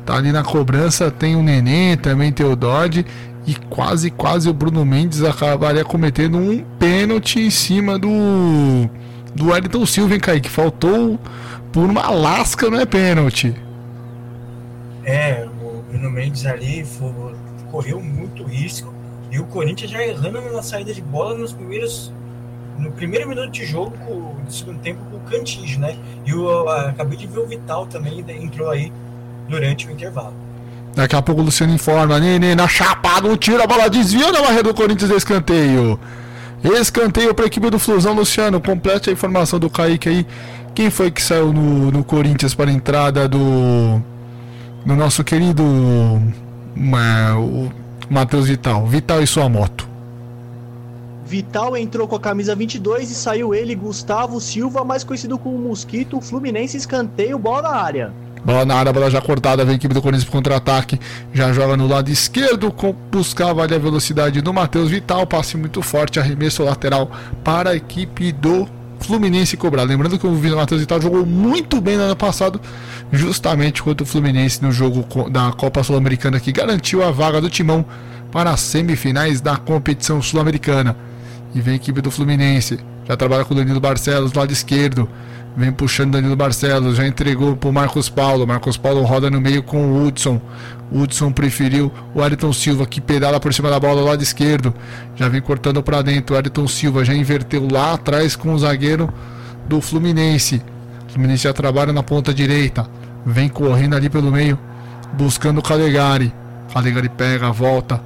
Tá ali na cobrança, tem o Nenê, também tem o Dodge. E quase, quase o Bruno Mendes acabaria cometendo um pênalti em cima do do Wellington Silva, hein, Kaique? Faltou por uma lasca, não é pênalti. É, o Bruno Mendes ali foi, correu muito risco. E o Corinthians já errando na saída de bola nos primeiros. No primeiro minuto de jogo do segundo tempo com o Cantígio, né? E eu acabei de ver o Vital também entrou aí durante o intervalo. Daqui a pouco o Luciano informa, Nenê na chapada, um tiro, a bola desvia na barreira do Corinthians escanteio. Escanteio para a equipe do Flusão, Luciano. Complete a informação do Kaique aí. Quem foi que saiu no, no Corinthians para a entrada do, do nosso querido Matheus Vital? Vital e sua moto. Vital entrou com a camisa 22 e saiu ele, Gustavo Silva, mais conhecido como Mosquito, Fluminense escanteio, bola na área. Bola na área, bola já cortada, vem a equipe do Corinthians para contra-ataque. Já joga no lado esquerdo, buscava ali a velocidade do Matheus Vital. Passe muito forte, arremesso lateral para a equipe do Fluminense cobrar. Lembrando que o Matheus Vital jogou muito bem no ano passado, justamente contra o Fluminense no jogo da Copa Sul-Americana, que garantiu a vaga do Timão para as semifinais da competição sul-americana. E vem a equipe do Fluminense. Já trabalha com o Danilo Barcelos, lado esquerdo. Vem puxando Danilo Barcelos, já entregou para o Marcos Paulo. Marcos Paulo roda no meio com o Hudson. Hudson preferiu o Ayrton Silva, que pedala por cima da bola do lado esquerdo. Já vem cortando para dentro. O Ayrton Silva já inverteu lá atrás com o zagueiro do Fluminense. O Fluminense já trabalha na ponta direita. Vem correndo ali pelo meio, buscando o Calegari. Calegari pega, volta.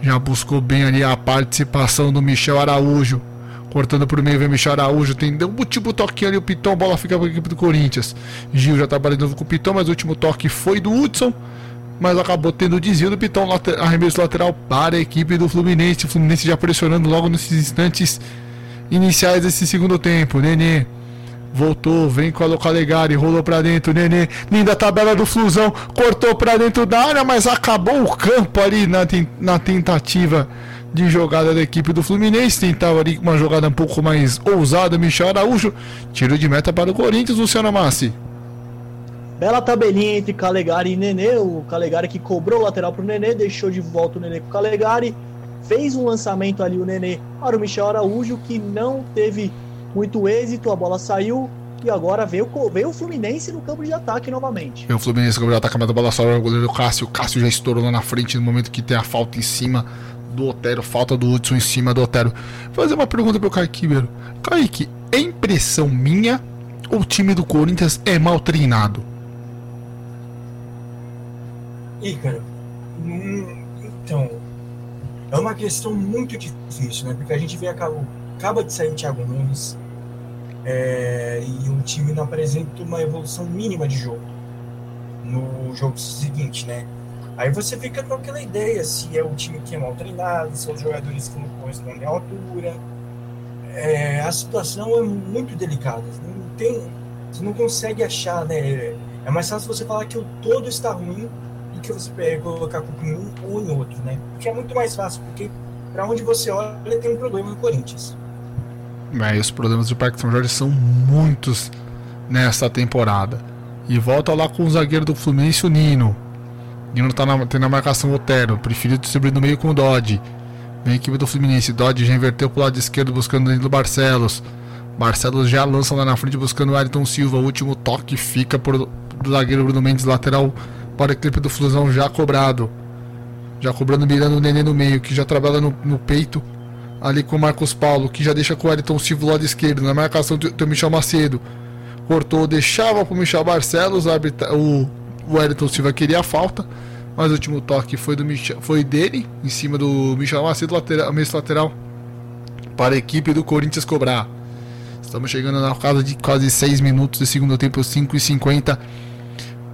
Já buscou bem ali a participação do Michel Araújo Cortando por meio, vem Michel Araújo. Tem um último toque ali, o Piton. A bola fica para a equipe do Corinthians. Gil já trabalha de novo com o Piton, mas o último toque foi do Hudson. Mas acabou tendo o desvio do Piton, arremesso lateral para a equipe do Fluminense. O Fluminense já pressionando logo nesses instantes iniciais desse segundo tempo. Nenê voltou, vem com a Calegari, rolou pra dentro, Nenê, linda tabela do Flusão, cortou pra dentro da área, mas acabou o campo ali na, na tentativa de jogada da equipe do Fluminense. Tentava ali uma jogada um pouco mais ousada, Michel Araújo. Tiro de meta para o Corinthians, Luciano Massi. Bela tabelinha entre Calegari e Nenê. O Calegari que cobrou o lateral para o Nenê, deixou de volta o Nenê com o Calegari. Fez um lançamento ali o Nenê para o Michel Araújo, que não teve muito êxito. A bola saiu e agora veio, veio o Fluminense no campo de ataque novamente. Veio o Fluminense no campo de ataque, mas a bola só o goleiro Cássio. O Cássio já estourou lá na frente no momento que tem a falta em cima do Otero, falta do Hudson em cima do Otero. Vou fazer uma pergunta pro Kaique Ribeiro. Kaique, é impressão minha ou o time do Corinthians é mal treinado? Ih, cara, hum, então, é uma questão muito difícil, né? Porque a gente vê acaba, acaba de sair o Thiago Nunes é, e o time não apresenta uma evolução mínima de jogo no jogo seguinte, né? Aí você fica com aquela ideia se é o time que é mal treinado, se são jogadores que não correspondem à altura. É, a situação é muito delicada. Não tem, você não consegue achar, né? É mais fácil você falar que o todo está ruim do que você colocar a culpa em um ou em outro, né? Porque é muito mais fácil, porque para onde você olha tem um problema no Corinthians. É, os problemas do Parque São Jorge são muitos nessa temporada. E volta lá com o zagueiro do Fluminense, o Nino. Nino tá na, tem na marcação Otero. Preferiu distribuir no meio com o Dodge. Vem a equipe do Fluminense. Dodge já inverteu pro lado esquerdo buscando dentro do Barcelos. Barcelos já lança lá na frente buscando o Ayrton Silva. O último toque fica por do zagueiro Bruno Mendes, lateral para a equipe do Flusão já cobrado. Já cobrando, mirando o Nenê no meio, que já trabalha no, no peito. Ali com o Marcos Paulo, que já deixa com o Ayrton Silva do lado esquerdo. Na marcação do, do Michel Macedo. Cortou, deixava pro Michel Barcelos. O, o Ayrton Silva queria a falta. Mas o último toque foi, do Michel, foi dele, em cima do Michel Macedo, lateral, meio lateral, para a equipe do Corinthians cobrar. Estamos chegando na casa de quase 6 minutos de segundo tempo, 5 e 50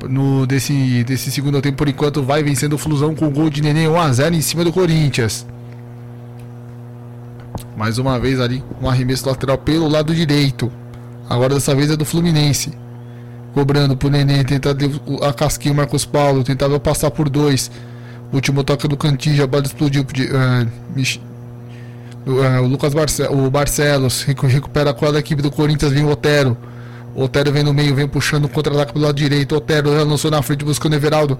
no desse, desse segundo tempo. Por enquanto, vai vencendo o Flusão com o gol de Nenê 1x0 em cima do Corinthians. Mais uma vez ali, um arremesso lateral pelo lado direito. Agora dessa vez é do Fluminense cobrando pro Nenê, tentando a casquinha o Marcos Paulo, tentava passar por dois. Último toque do Cantinho, a bola explodiu. Uh, uh, o Lucas Barce o Barcelos recupera a cola da equipe do Corinthians, vem o Otero. O Otero vem no meio, vem puxando o contra-ataque pelo lado direito. O Otero já lançou na frente buscando o Everaldo.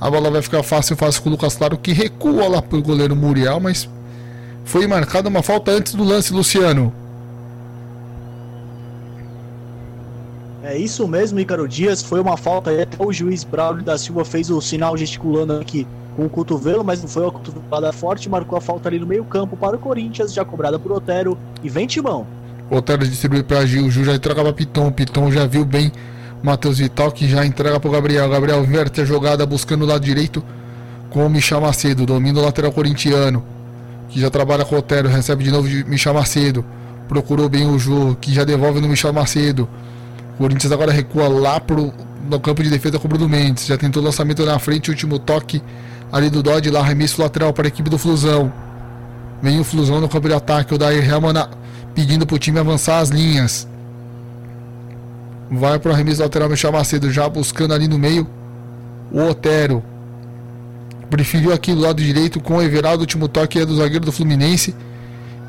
A bola vai ficar fácil, fácil com o Lucas Claro, que recua lá pro goleiro Muriel, mas foi marcada uma falta antes do lance, Luciano. É isso mesmo, Ícaro Dias. Foi uma falta aí. Até o juiz Braulio da Silva fez o sinal gesticulando aqui com o cotovelo, mas não foi uma cotovelada forte. Marcou a falta ali no meio-campo para o Corinthians, já cobrada por Otero. E vem Timão. Otero distribui para Gil. Gil já entrega para Piton. Piton já viu bem Matheus Vital, que já entrega para o Gabriel. Gabriel inverte a jogada buscando o lado direito com o Michel Macedo. Domina o lateral corintiano, que já trabalha com o Otero. Recebe de novo de Michel Macedo. Procurou bem o Ju, que já devolve no Michel Macedo. O Corinthians agora recua lá pro, no campo de defesa com o Bruno Mendes. Já tentou lançamento na frente, último toque ali do Dodge lá, arremesso lateral para a equipe do Flusão. Vem o Flusão no campo de ataque, o Dair Helman pedindo pro time avançar as linhas. Vai pro arremesso lateral, Michel Macedo já buscando ali no meio. O Otero preferiu aqui do lado direito com o Everaldo, último toque é do zagueiro do Fluminense,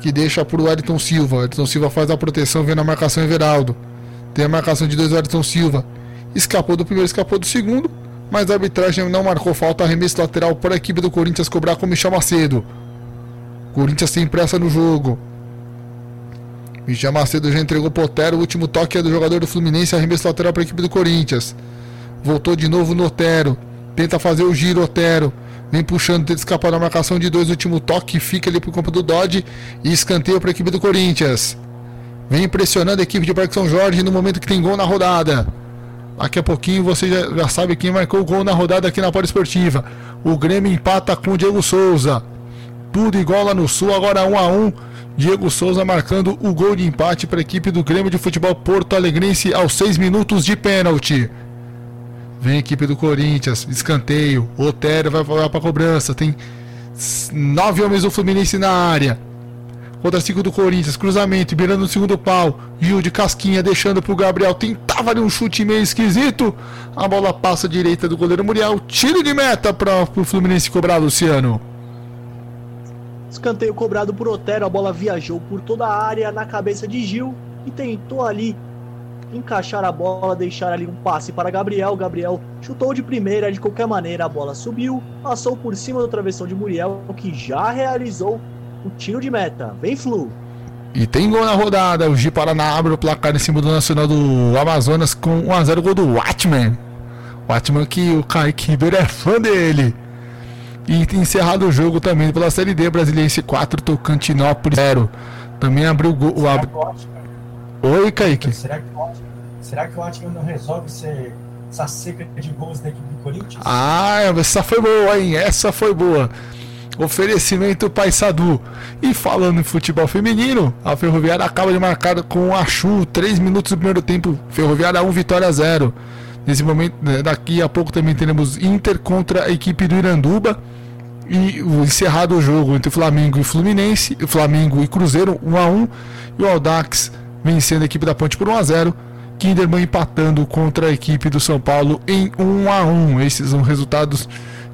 que deixa pro Edson Silva. O Edson Silva faz a proteção, vem na marcação Everaldo. Tem a marcação de dois Edson Silva. Escapou do primeiro, escapou do segundo. Mas a arbitragem não marcou falta. Arremesso lateral para a equipe do Corinthians cobrar com Michel Macedo. Corinthians tem pressa no jogo. Michel Macedo já entregou o Otero. O último toque é do jogador do Fluminense. Arremesso lateral para a equipe do Corinthians. Voltou de novo no Otero. Tenta fazer o giro, Otero. Vem puxando, tenta escapar da marcação de dois. Último toque. Fica ali o campo do Dodge. E escanteio para a equipe do Corinthians. Vem impressionando a equipe de Parque São Jorge no momento que tem gol na rodada. Daqui a pouquinho você já, já sabe quem marcou o gol na rodada aqui na Esportiva. O Grêmio empata com o Diego Souza. Tudo igual lá no Sul, agora 1 um a 1 um. Diego Souza marcando o gol de empate para a equipe do Grêmio de Futebol Porto Alegrense aos 6 minutos de pênalti. Vem a equipe do Corinthians, escanteio. Otero vai para a cobrança. Tem nove homens do Fluminense na área. Contra 5 do Corinthians. Cruzamento, virando no segundo pau. Gil de casquinha, deixando pro Gabriel. Tentava ali um chute meio esquisito. A bola passa à direita do goleiro Muriel. Tiro de meta para o Fluminense cobrar, Luciano. Escanteio cobrado por Otero. A bola viajou por toda a área na cabeça de Gil. E tentou ali encaixar a bola, deixar ali um passe para Gabriel. Gabriel chutou de primeira, de qualquer maneira a bola subiu, passou por cima do travessão de Muriel, que já realizou o tiro de meta. Vem Flu. E tem gol na rodada. O Gi Paraná abre o placar em cima do Nacional do Amazonas com 1x0 gol do Watchman. Watchman que o Kaique Ribeiro é fã dele. E encerrado o jogo também pela Série D Brasiliense 4, Tocantinópolis 0. Também abriu o gol. Oi, Kaique. Será que, será que o Atman não resolve ser, essa seca de gols da equipe do Corinthians? Ah, essa foi boa, hein? Essa foi boa. Oferecimento Paysandu. E falando em futebol feminino, a Ferroviária acaba de marcar com a Chu, 3 minutos do primeiro tempo. Ferroviária 1, Vitória 0. Nesse momento, né, daqui a pouco também teremos Inter contra a equipe do Iranduba. E encerrado o jogo entre Flamengo e Fluminense, Flamengo e Cruzeiro, 1 a 1 e o Aldax vencendo a equipe da Ponte por 1 a 0 Kinderman empatando contra a equipe do São Paulo em 1 a 1 Esses são resultados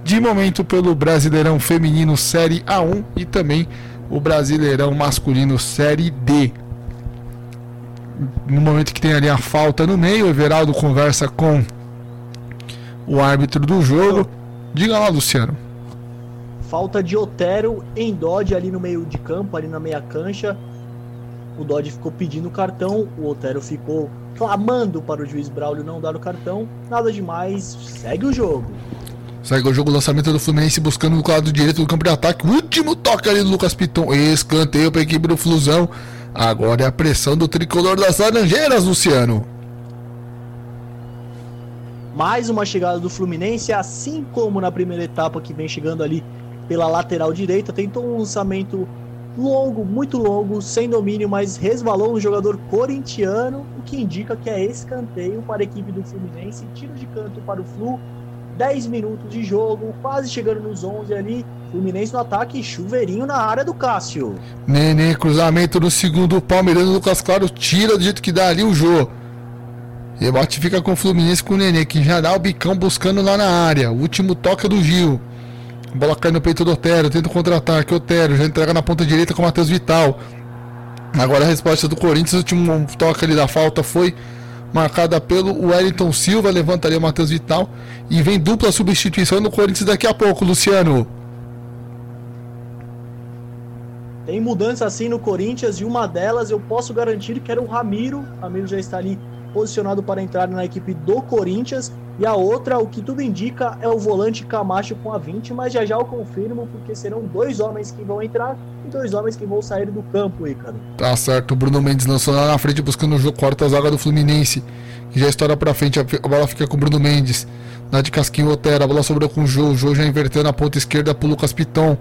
de momento pelo Brasileirão Feminino Série A1 e também o Brasileirão Masculino Série D. No momento que tem ali a falta no meio, o Everaldo conversa com o árbitro do jogo. Diga lá, Luciano. Falta de Otero em Dodge ali no meio de campo, ali na meia cancha. O Dodge ficou pedindo cartão, o Otero ficou clamando para o juiz Braulio não dar o cartão. Nada demais, segue o jogo. Segue o jogo, lançamento do Fluminense buscando no lado direito do campo de ataque. Último toque ali do Lucas Piton. Escanteio para a equipe do Flusão. Agora é a pressão do tricolor das Laranjeiras, Luciano. Mais uma chegada do Fluminense, assim como na primeira etapa que vem chegando ali pela lateral direita. Tentou um lançamento longo, muito longo, sem domínio, mas resvalou um jogador corintiano, o que indica que é escanteio para a equipe do Fluminense, tiro de canto para o Flu, 10 minutos de jogo, quase chegando nos 11 ali, Fluminense no ataque, chuveirinho na área do Cássio. Nenê, cruzamento no segundo, Palmeiras, Lucas Claro tira do jeito que dá ali o Jô. Rebate fica com o Fluminense com o Nenê, que já dá o bicão buscando lá na área. O último toque é do Gil. Bola cai no peito do Otero, tenta o contra-ataque. Otero já entrega na ponta direita com o Matheus Vital. Agora a resposta do Corinthians, o último toque ali da falta foi marcada pelo Wellington Silva. Levanta ali o Matheus Vital. E vem dupla substituição no Corinthians daqui a pouco, Luciano. Tem mudança assim no Corinthians e uma delas eu posso garantir que era o Ramiro. O Ramiro já está ali posicionado para entrar na equipe do Corinthians. E a outra, o que tudo indica, é o volante Camacho com a 20, mas já já eu confirmo, porque serão dois homens que vão entrar e dois homens que vão sair do campo, Ícaro. Tá certo, o Bruno Mendes lançou lá na frente buscando o jogo, corta a zaga do Fluminense, que já estoura pra frente, a bola fica com o Bruno Mendes. Na de Casquinho Otero, a bola sobrou com o Jô, o Jô já inverteu na ponta esquerda pro Lucas Piton.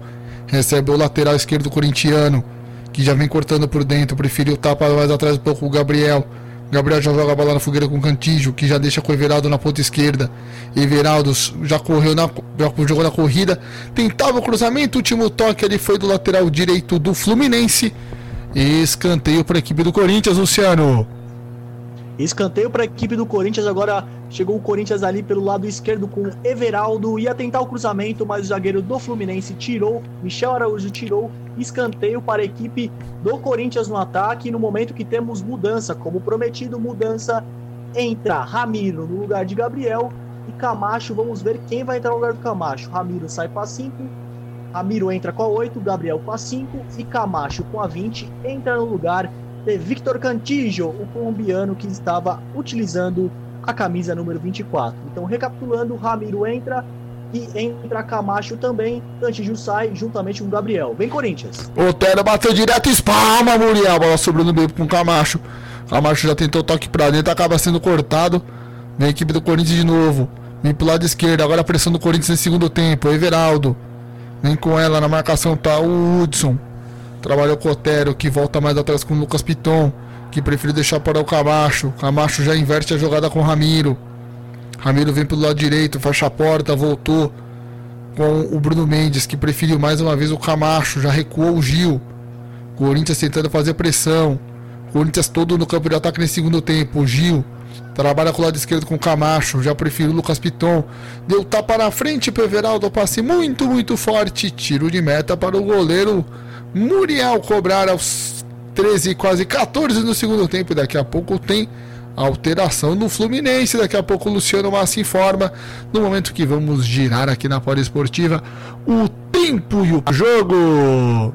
Recebe o lateral esquerdo corintiano, que já vem cortando por dentro, preferiu tapar mais atrás um pouco o Gabriel. Gabriel já joga a bola na fogueira com o Cantígio, que já deixa com o Everaldo na ponta esquerda. Everaldo já correu na, já jogou na corrida. Tentava o cruzamento, o último toque ali foi do lateral direito do Fluminense. Escanteio para a equipe do Corinthians, Luciano. Escanteio para a equipe do Corinthians. Agora chegou o Corinthians ali pelo lado esquerdo com Everaldo. Ia tentar o cruzamento, mas o zagueiro do Fluminense tirou. Michel Araújo tirou. Escanteio para a equipe do Corinthians no ataque. No momento que temos mudança, como prometido, mudança. Entra Ramiro no lugar de Gabriel e Camacho. Vamos ver quem vai entrar no lugar do Camacho. Ramiro sai para 5. Ramiro entra com a 8, Gabriel com a 5 e Camacho com a 20 entra no lugar de Victor Cantillo, o colombiano que estava utilizando a camisa número 24. Então, recapitulando, Ramiro entra e entra Camacho também. Cantillo sai juntamente com Gabriel. Vem Corinthians. Otero bateu direto, espalma, Muriel. Bola sobrando no meio com Camacho. Camacho já tentou toque pra dentro, acaba sendo cortado. Vem a equipe do Corinthians de novo. Vem pro lado esquerdo. Agora a pressão do Corinthians no segundo tempo. Everaldo. Vem com ela na marcação tá o Hudson. Trabalhou com o Otero, que volta mais atrás com o Lucas Piton, que prefere deixar para o Camacho. Camacho já inverte a jogada com o Ramiro. Ramiro vem pelo lado direito, fecha a porta, voltou com o Bruno Mendes, que preferiu mais uma vez o Camacho, já recuou o Gil. Corinthians tentando fazer pressão. Corinthians todo no campo de ataque nesse segundo tempo. Gil trabalha com o lado esquerdo com o Camacho. Já prefiro o Lucas Piton. Deu tapa na frente pro Everaldo. Passe muito, muito forte. Tiro de meta para o goleiro Muriel cobrar aos 13, quase 14 no segundo tempo. Daqui a pouco tem alteração no Fluminense. Daqui a pouco o Luciano Massa informa. No momento que vamos girar aqui na Esportiva o tempo e o jogo.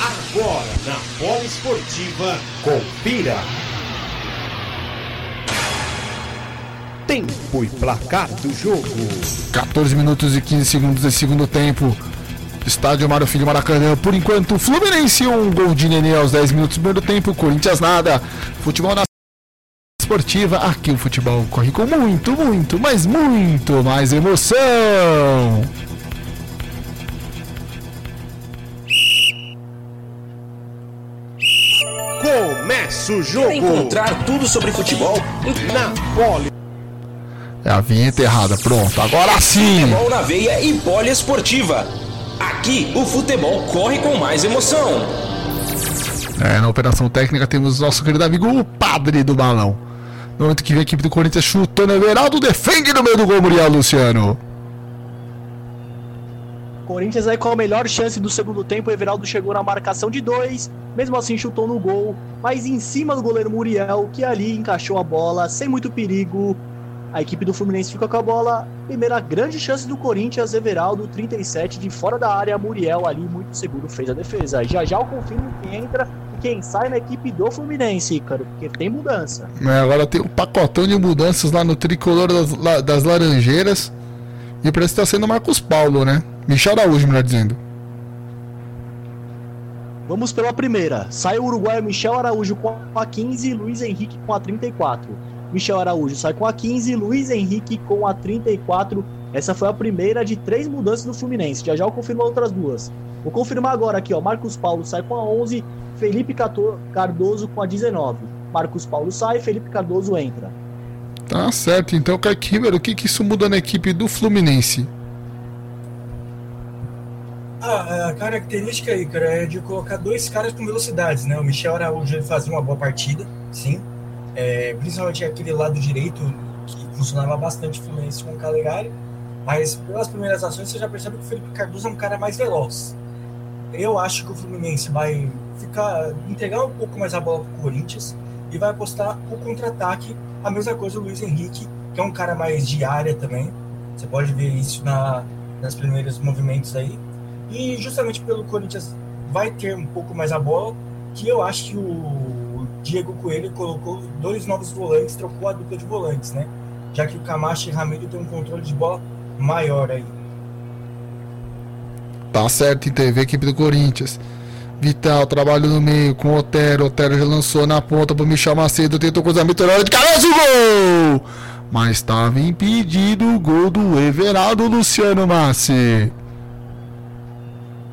Agora na Esportiva, confira. Tempo e placar do jogo. 14 minutos e 15 segundos de segundo tempo. Estádio Mário Filho Maracanã. Por enquanto, Fluminense um gol de Nenê aos 10 minutos do primeiro tempo. Corinthians nada. Futebol na esportiva. Aqui o futebol corre com muito, muito, mas muito mais emoção. Começa o jogo. Encontrar tudo sobre futebol na Poli. É a vinheta errada. Pronto, agora sim. Futebol na veia e poliesportiva. Aqui o futebol corre com mais emoção. É, na operação técnica temos nosso querido amigo o padre do balão. No momento que vem a equipe do Corinthians chutando, Everaldo defende no meio do gol, Muriel Luciano. Corinthians aí com a melhor chance do segundo tempo, Everaldo chegou na marcação de dois, mesmo assim chutou no gol, mas em cima do goleiro Muriel, que ali encaixou a bola sem muito perigo. A equipe do Fluminense fica com a bola. Primeira grande chance do Corinthians, Everaldo, 37 de fora da área, Muriel ali muito seguro fez a defesa. Já já o confirmo que entra e quem sai na equipe do Fluminense, cara, porque tem mudança. É, agora tem um pacotão de mudanças lá no tricolor das, das Laranjeiras. E parece que tá sendo Marcos Paulo, né? Michel Araújo, melhor dizendo. Vamos pela primeira. Sai o uruguaio Michel Araújo com a 15 Luiz Henrique com a 34. Michel Araújo sai com a 15, Luiz Henrique com a 34. Essa foi a primeira de três mudanças do Fluminense. Já já eu confirmo outras duas. Vou confirmar agora aqui, ó. Marcos Paulo sai com a 11, Felipe Cardoso com a 19. Marcos Paulo sai, Felipe Cardoso entra. Tá certo, então, Kaique Ribeiro, o que, que isso muda na equipe do Fluminense? Ah, a característica aí, cara, é de colocar dois caras com velocidades, né? O Michel Araújo ele fazia uma boa partida, sim. É, principalmente aquele lado direito, que funcionava bastante Fluminense com o Calegari. Mas pelas primeiras ações você já percebe que o Felipe Cardoso é um cara mais veloz. Eu acho que o Fluminense vai ficar entregar um pouco mais a bola para o Corinthians e vai apostar o contra-ataque a mesma coisa o Luiz Henrique, que é um cara mais de área também. Você pode ver isso na, nas primeiros movimentos aí. E justamente pelo Corinthians vai ter um pouco mais a bola, que eu acho que o Diego Coelho colocou dois novos volantes, trocou a dupla de volantes, né? Já que o Camacho e Ramiro tem um controle de bola maior aí. Tá certo, a equipe do Corinthians. Vital, trabalho no meio com o Otero. Otero já lançou na ponta pro Michel Macedo. Tentou cruzamento na hora de cabeça, gol! Mas estava impedido o gol do Everaldo Luciano Massi.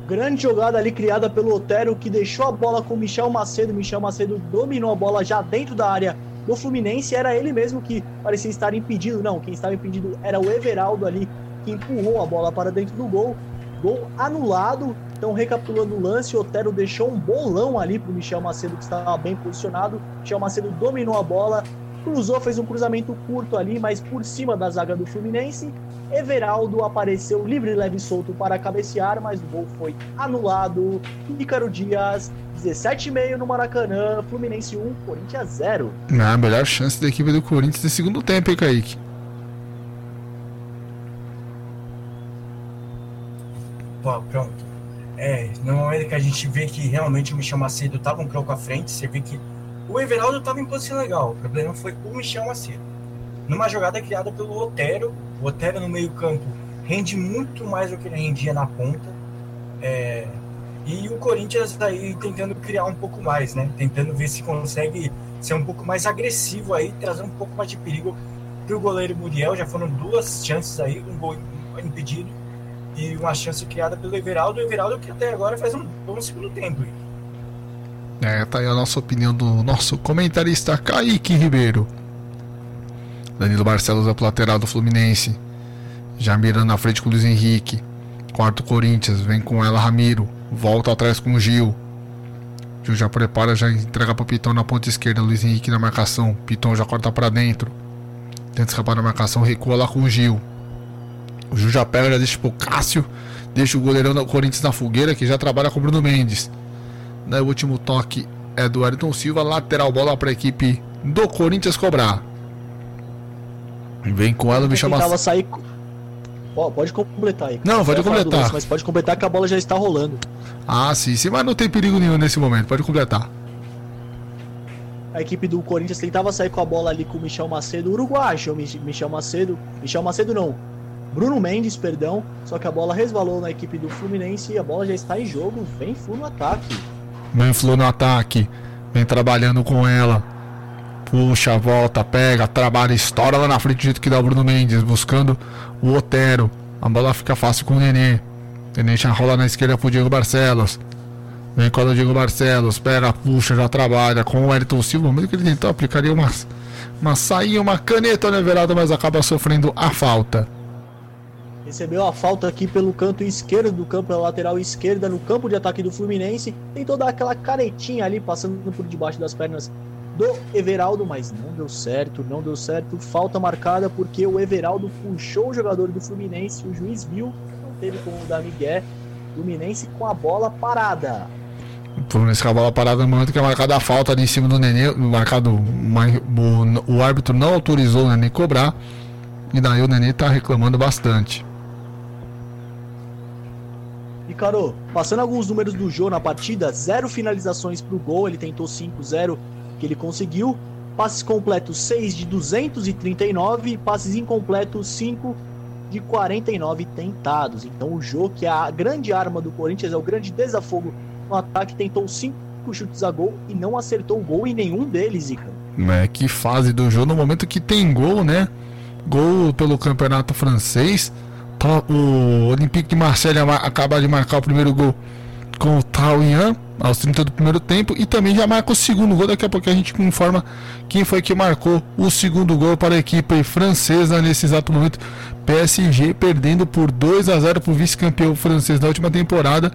Grande jogada ali criada pelo Otero que deixou a bola com o Michel Macedo. Michel Macedo dominou a bola já dentro da área do Fluminense. Era ele mesmo que parecia estar impedido. Não, quem estava impedido era o Everaldo ali que empurrou a bola para dentro do gol. Gol anulado. Então, recapitulando o lance, o Otero deixou um bolão ali para o Michel Macedo, que estava bem posicionado. Michel Macedo dominou a bola, cruzou, fez um cruzamento curto ali, mas por cima da zaga do Fluminense. Everaldo apareceu livre, leve e solto para cabecear, mas o gol foi anulado. Ícaro Dias, 17,5 no Maracanã, Fluminense 1, Corinthians 0. Ah, a melhor chance da equipe do Corinthians no segundo tempo, hein, Kaique? Pô, pronto. É, no momento que a gente vê que realmente o Michel Macedo estava um pouco à frente, você vê que o Everaldo estava em posição legal. O problema foi o Michel Macedo. Numa jogada criada pelo Otero, o Otero no meio-campo rende muito mais do que ele rendia na ponta. É, e o Corinthians aí tentando criar um pouco mais, né? Tentando ver se consegue ser um pouco mais agressivo aí, trazer um pouco mais de perigo para o goleiro Muriel. Já foram duas chances aí, um gol impedido e uma chance criada pelo Everaldo. O Everaldo que até agora faz um bom segundo tempo. É, tá aí a nossa opinião do nosso comentarista Kaique Ribeiro. Danilo Barcelos é o lateral do Fluminense. Já mirando na frente com o Luiz Henrique. Quarto Corinthians, vem com ela Ramiro. Volta atrás com o Gil. Gil já prepara, já entrega pro Pitão na ponta esquerda. Luiz Henrique na marcação. Pitão já corta para dentro. Tenta escapar na marcação, recua lá com o Gil. O Gil já pega, já deixa pro Cássio. Deixa o goleirão do Corinthians na fogueira, que já trabalha com o Bruno Mendes. Daí o último toque é do Ayrton Silva. Lateral bola para a equipe do Corinthians cobrar. Vem com ela, me chama. Tentava sair... Pode completar aí. Não, pode completar. Lance, mas pode completar que a bola já está rolando. Ah, sim, sim, mas não tem perigo nenhum nesse momento. Pode completar. A equipe do Corinthians tentava sair com a bola ali com o Michel Macedo, uruguai, Michel Macedo. Michel Macedo não. Bruno Mendes, perdão. Só que a bola resvalou na equipe do Fluminense e a bola já está em jogo. Vem Flu no ataque. Vem Flu no ataque. Vem trabalhando com ela. Puxa, volta, pega, trabalha, estoura lá na frente do jeito que dá o Bruno Mendes, buscando o Otero. A bola fica fácil com o Nenê. Nenê já rola na esquerda pro Diego Barcelos. Vem com o Diego Barcelos, pega, puxa, já trabalha com o Ayrton Silva. Mesmo que ele tentou aplicaria uma, uma sainha, uma caneta no Everaldo, mas acaba sofrendo a falta. Recebeu a falta aqui pelo canto esquerdo do campo, pela lateral esquerda, no campo de ataque do Fluminense. Tentou dar aquela canetinha ali, passando por debaixo das pernas do Everaldo, mas não deu certo, não deu certo. Falta marcada porque o Everaldo puxou o jogador do Fluminense, o juiz viu, não teve como dar Miguel. Fluminense com a bola parada. O Fluminense com a bola parada no momento que é marcada a falta ali em cima do Nenê, marcado, o, o árbitro não autorizou o Nenê cobrar, e daí o Nenê tá reclamando bastante. E Caro, passando alguns números do Jô na partida, zero finalizações pro gol, ele tentou 5-0 que ele conseguiu. Passes completos 6 de 239, passes incompletos 5 de 49 tentados. Então o jogo que é a grande arma do Corinthians, é o grande desafogo no ataque, tentou 5 chutes a gol e não acertou o gol em nenhum deles, Ica. É, que fase do jogo, no momento que tem gol, né? Gol pelo campeonato francês. Tá, o Olympique de Marseille acaba de marcar o primeiro gol com o Tauian aos 30 do primeiro tempo e também já marca o segundo gol. Daqui a pouco a gente informa quem foi que marcou o segundo gol para a equipe francesa nesse exato momento. PSG perdendo por 2 a 0 para o vice-campeão francês da última temporada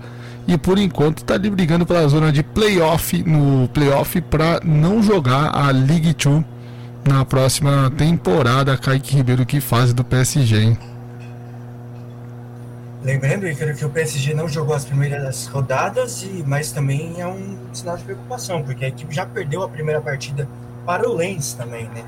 e por enquanto está ali brigando pela zona de playoff no playoff para não jogar a Ligue 2 na próxima temporada. Kaique Ribeiro que fase do PSG, hein? Lembrando, Icaro, que o PSG não jogou as primeiras rodadas, e, mas também é um sinal de preocupação, porque a equipe já perdeu a primeira partida para o Lens também, né?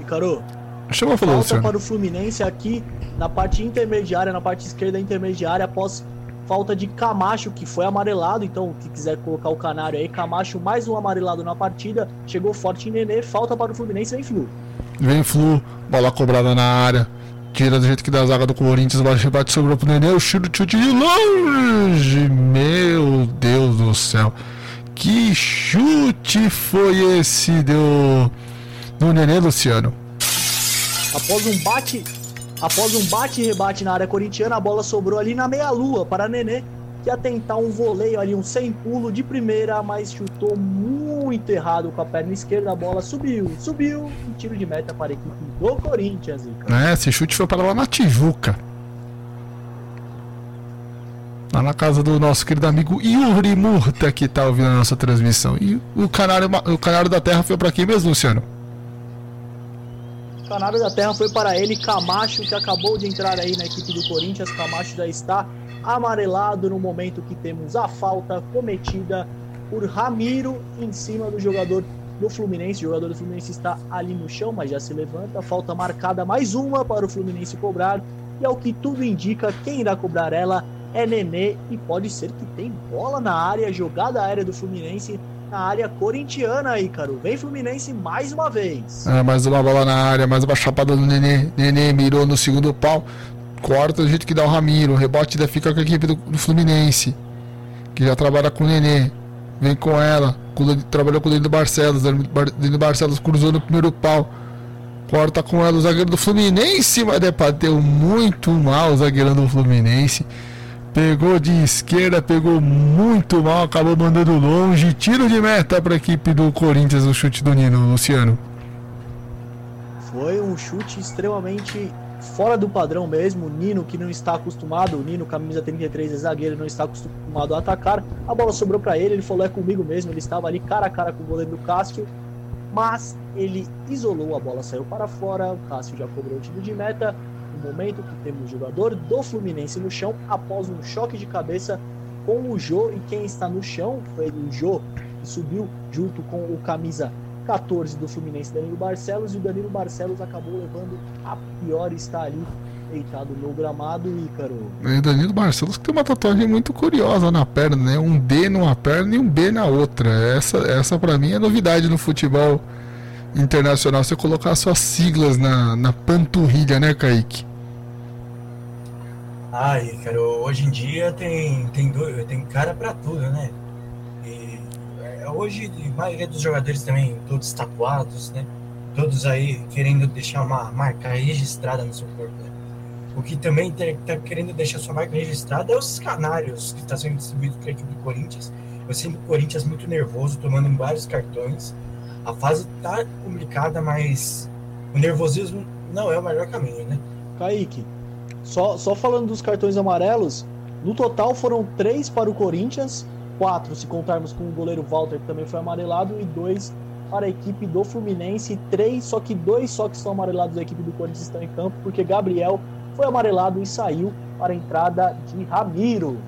Icaro, Chama falou, falta para o Fluminense aqui na parte intermediária, na parte esquerda intermediária, após falta de Camacho, que foi amarelado. Então, se quiser colocar o canário aí, Camacho mais um amarelado na partida. Chegou forte em Nenê, falta para o Fluminense, vem Flu. Vem Flu, bola cobrada na área tira do jeito que dá a zaga do Corinthians, bate, bate sobre o Nenê, o chute de longe. Meu Deus do céu. Que chute foi esse do, do Nenê, Luciano? Após um bate, após um bate e rebate na área corintiana, a bola sobrou ali na meia-lua para Nenê que ia tentar um voleio ali, um sem pulo de primeira, mas chutou muito errado com a perna esquerda, a bola subiu, subiu, um tiro de meta para a equipe do Corinthians. É, esse chute foi para lá na Tijuca. Lá na casa do nosso querido amigo Yuri Murta, que tá ouvindo a nossa transmissão. E o canário, o canário da terra foi para quem mesmo, Luciano? O canário da terra foi para ele, Camacho, que acabou de entrar aí na equipe do Corinthians. Camacho já está amarelado no momento que temos a falta cometida por Ramiro em cima do jogador do Fluminense. O jogador do Fluminense está ali no chão, mas já se levanta. Falta marcada mais uma para o Fluminense cobrar. E ao que tudo indica, quem irá cobrar ela é Nenê. E pode ser que tem bola na área, jogada aérea do Fluminense na área corintiana aí, cara. Vem Fluminense mais uma vez. É, mais uma bola na área, mais uma chapada do Nenê. Nenê mirou no segundo pau corta do jeito que dá o Ramiro. O rebote ainda fica com a equipe do, do Fluminense, que já trabalha com o Nenê. Vem com ela. Com, trabalhou com o Danilo Barcelos. Danilo Barcelos cruzou no primeiro pau. Corta com ela o zagueiro do Fluminense, mas bateu muito mal o zagueirão do Fluminense. Pegou de esquerda, pegou muito mal, acabou mandando longe. Tiro de meta para a equipe do Corinthians, o chute do Nino, Luciano. Foi um chute extremamente fora do padrão mesmo. O Nino, que não está acostumado, o Nino, camisa 33, é zagueiro, não está acostumado a atacar. A bola sobrou para ele, ele falou: é comigo mesmo. Ele estava ali cara a cara com o goleiro do Cássio, mas ele isolou a bola, saiu para fora. O Cássio já cobrou o tiro de meta. No momento que temos o jogador do Fluminense no chão, após um choque de cabeça com o Jô, e quem está no chão foi o Jô, que subiu junto com o camisa 14 do Fluminense, Danilo Barcelos, e o Danilo Barcelos acabou levando a pior está ali deitado no gramado, Ícaro. É, Danilo Barcelos que tem uma tatuagem muito curiosa na perna, né? Um D numa perna e um B na outra. Essa, essa para mim é novidade no futebol internacional. Você colocar suas siglas na, na panturrilha, né, Kaique? Ai, cara, hoje em dia tem, tem, tem cara para tudo, né? Hoje a maioria dos jogadores também, todos tatuados, né? Todos aí querendo deixar uma marca registrada no seu corpo, né? O que também está querendo deixar sua marca registrada é os canários que está sendo distribuído para a equipe do Corinthians. Eu sinto o Corinthians muito nervoso, tomando vários cartões. A fase está complicada, mas o nervosismo não é o melhor caminho, né? Kaique, só, só falando dos cartões amarelos, no total foram três para o Corinthians, quatro se contarmos com o goleiro Walter, que também foi amarelado, e dois para a equipe do Fluminense, três, só que dois só que são amarelados da equipe do Corinthians estão em campo, porque Gabriel foi amarelado e saiu para a entrada de Ramiro.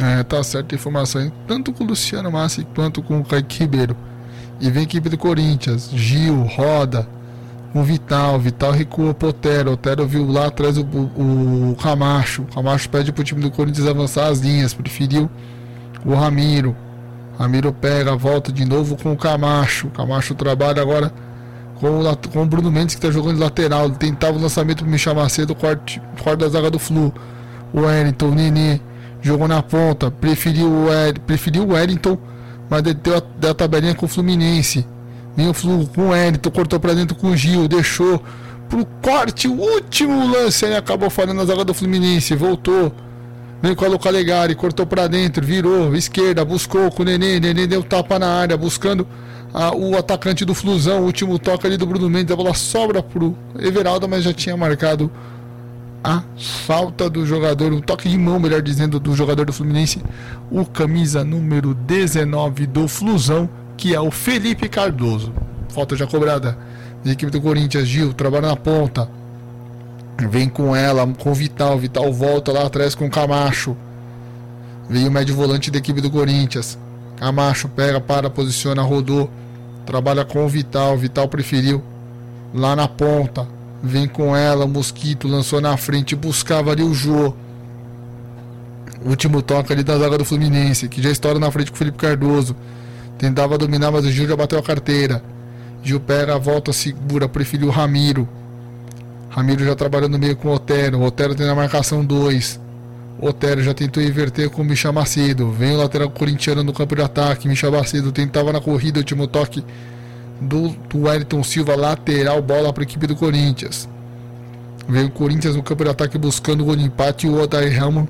É, tá certa a informação, tanto com o Luciano Massi quanto com o Kaique Ribeiro. E vem a equipe do Corinthians, Gil, Roda, o Vital, Vital recua o Otero, Otero viu lá atrás o, o, Camacho, o Camacho pede pro time do Corinthians avançar as linhas, preferiu o Ramiro. Ramiro pega, volta de novo com o Camacho. O Camacho trabalha agora com o, com o Bruno Mendes que está jogando de lateral. Ele tentava o lançamento para Michel Macedo, quarto, quarto da zaga do Flu. O Wellington, o Nenê, jogou na ponta. Preferiu o, preferiu o Wellington, mas deu a, deu a tabelinha com o Fluminense. Vem o Flu com o Wellington, cortou para dentro com o Gil, deixou pro corte, o último lance aí acabou falando na zaga do Fluminense. Voltou Vem com a Calegari, cortou para dentro, virou, esquerda, buscou com o Nenê, Nenê deu tapa na área, buscando a, o atacante do Flusão, o último toque ali do Bruno Mendes, a bola sobra pro Everaldo, mas já tinha marcado a falta do jogador, o toque de mão, melhor dizendo, do jogador do Fluminense, o camisa número 19 do Flusão, que é o Felipe Cardoso. Falta já cobrada da equipe do Corinthians, Gil, trabalha na ponta, Vem com ela, com o Vital. Vital volta lá atrás com o Camacho. Vem o médio volante da equipe do Corinthians. Camacho pega, para, posiciona, rodou. Trabalha com o Vital. Vital preferiu lá na ponta. Vem com ela, o Mosquito lançou na frente, buscava ali o Jô. Último toque ali da zaga do Fluminense, que já estoura na frente com o Felipe Cardoso. Tentava dominar, mas o Gil já bateu a carteira. Gil pega, volta, segura, preferiu o Ramiro. Ramiro já trabalhou no meio com o Otero. Otero tem na marcação 2. O Otero já tentou inverter com o Michel Macedo. Vem o lateral corintiano no campo de ataque. Michel Macedo tentava na corrida, último toque do, do Wellington Silva, lateral, bola para a equipe do Corinthians. Vem o Corinthians no campo de ataque buscando o gol de empate. E o Odair Helman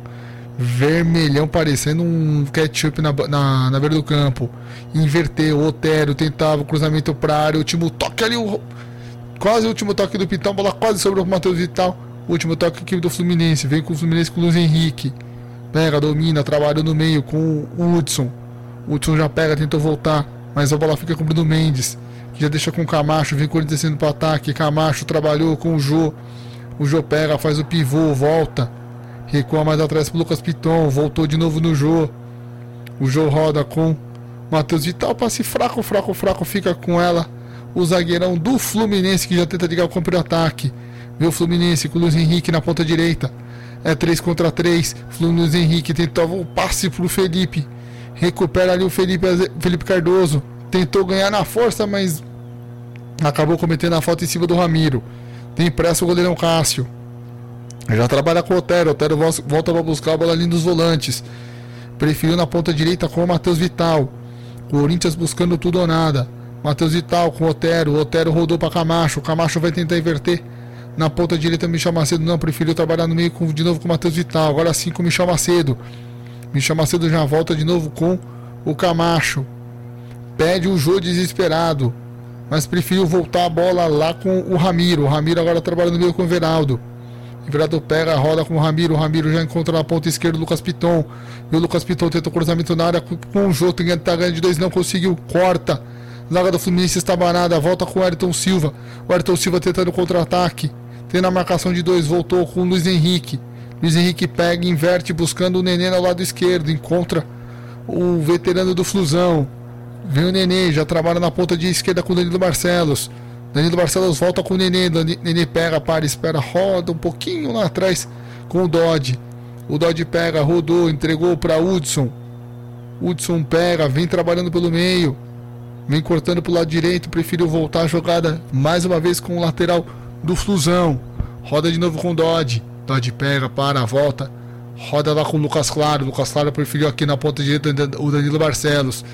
vermelhão, parecendo um ketchup na, na, na beira do campo. Inverteu, o Otero tentava o cruzamento para área. Último toque ali. O Quase o último toque do Pitão, bola quase sobrou pro Matheus Vital. O último toque aqui do Fluminense. Vem com o Fluminense com o Luiz Henrique. Pega, domina, trabalha no meio com o Hudson. O Hudson já pega, tentou voltar. Mas a bola fica com o Bruno Mendes. Que já deixa com o Camacho. Vem Corinthians descendo pro ataque. Camacho trabalhou com o Jô. O Jô pega, faz o pivô, volta. Recua mais atrás pro Lucas Piton. Voltou de novo no Jô. O Jô roda com Matheus Vital. Passe fraco, fraco, fraco. Fica com ela o zagueirão do Fluminense que já tenta ligar o campo de ataque. Vê o Fluminense com o Luiz Henrique na ponta direita. É 3 contra 3. Luiz Henrique tentou o passe pro Felipe. Recupera ali o Felipe, Felipe Cardoso. Tentou ganhar na força, mas acabou cometendo a falta em cima do Ramiro. Tem pressa o goleirão Cássio. Já trabalha com o Otero. Otero volta para buscar a bola ali dos volantes. Preferiu na ponta direita com o Matheus Vital. Corinthians buscando tudo ou nada. Matheus Vital com o Otero. O Otero rodou para Camacho. O Camacho vai tentar inverter. Na ponta direita, Michel Macedo não preferiu trabalhar no meio com, de novo com o Matheus Vital. Agora sim com o Michel Macedo. Michel Macedo já volta de novo com o Camacho. Pede o jogo desesperado. mas preferiu voltar a bola lá com o Ramiro. O Ramiro agora trabalha no meio com o Everaldo. Everaldo pega roda com o Ramiro. O Ramiro já encontra na ponta esquerda o Lucas Piton. E o Lucas Piton tenta o cruzamento na área com o Jô. Tá ganhando de dois, não conseguiu. Corta. Zaga do Fluminense está banada. Volta com o Ayrton Silva. O Ayrton Silva tentando contra-ataque. Tem na marcação de dois. Voltou com o Luiz Henrique. Luiz Henrique pega, inverte, buscando o Nenê no lado esquerdo. Encontra o veterano do Flusão. Vem o Nenê, já trabalha na ponta de esquerda com o Danilo Barcelos. Danilo Barcelos volta com o Nenê. Nenê pega, para, espera, roda um pouquinho lá atrás com o Dodge. O Dodge pega, rodou, entregou para Hudson. Hudson pega, vem trabalhando pelo meio. Vem cortando para o lado direito. Preferiu voltar a jogada mais uma vez com o lateral do Flusão. Roda de novo com o Dodge. Dodge pega, para, volta. Roda lá com o Lucas Claro. Lucas Claro preferiu aqui na ponta direita o Danilo Barcelos.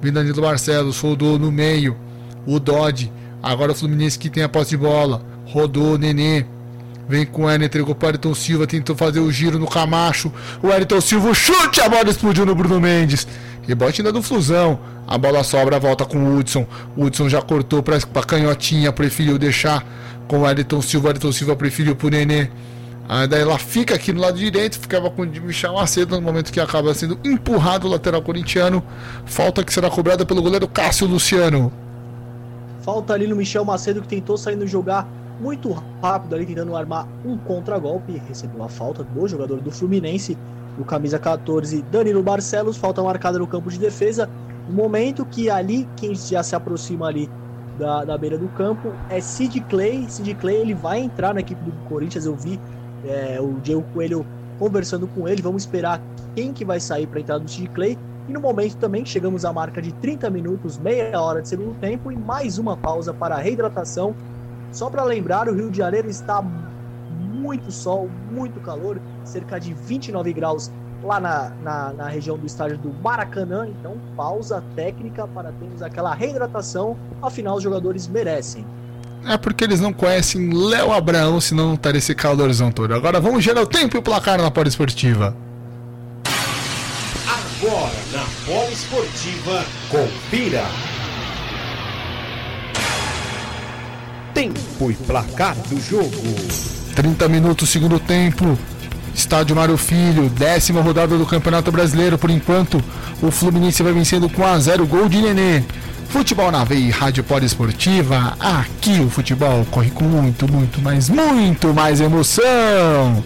Vem Danilo Barcelos, rodou no meio. O Dodge. Agora o Fluminense que tem a posse de bola. Rodou o Nenê. Vem com o entregou para o Ayrton Silva, tentou fazer o giro no Camacho. O Ayrton Silva chute, a bola explodiu no Bruno Mendes. Rebote ainda do Flusão. A bola sobra, volta com o Hudson. O Hudson já cortou para a canhotinha, preferiu deixar com o Ayrton Silva. O Ayrton Silva preferiu para o Nenê. Aí daí ela fica aqui no lado direito, ficava com o Michel Macedo no momento que acaba sendo empurrado o lateral corintiano. Falta que será cobrada pelo goleiro Cássio Luciano. Falta ali no Michel Macedo que tentou sair no jogar muito rápido ali, tentando armar um contra-golpe. Recebeu a falta do jogador do Fluminense, o camisa 14, Danilo Barcelos. Falta marcada no campo de defesa. No momento que ali, quem já se aproxima ali da, da beira do campo é Sid Clay. Sid Clay ele vai entrar na equipe do Corinthians. Eu vi é, o Diego Coelho conversando com ele. Vamos esperar quem que vai sair para entrar do Sid Clay. E no momento também chegamos à marca de 30 minutos, meia hora de segundo tempo e mais uma pausa para a reidratação. Só para lembrar, o Rio de Janeiro está muito sol, muito calor, cerca de 29 graus lá na, na, na, região do estádio do Maracanã. Então, pausa técnica para termos aquela reidratação. Afinal, os jogadores merecem. É porque eles não conhecem Léo Abraão, senão não estaria esse calorzão todo. Agora vamos gerar o tempo e o placar na Poliesportiva. Agora na Poliesportiva, confira. Tempo e placar do jogo. 30 minutos, segundo tempo. Estádio Mário Filho, décima rodada do Campeonato Brasileiro. Por enquanto, o Fluminense vai vencendo com a 0 gol de Nenê. Futebol na veia e Rádio Esportiva. Aqui o futebol corre com muito, muito, mas muito mais emoção.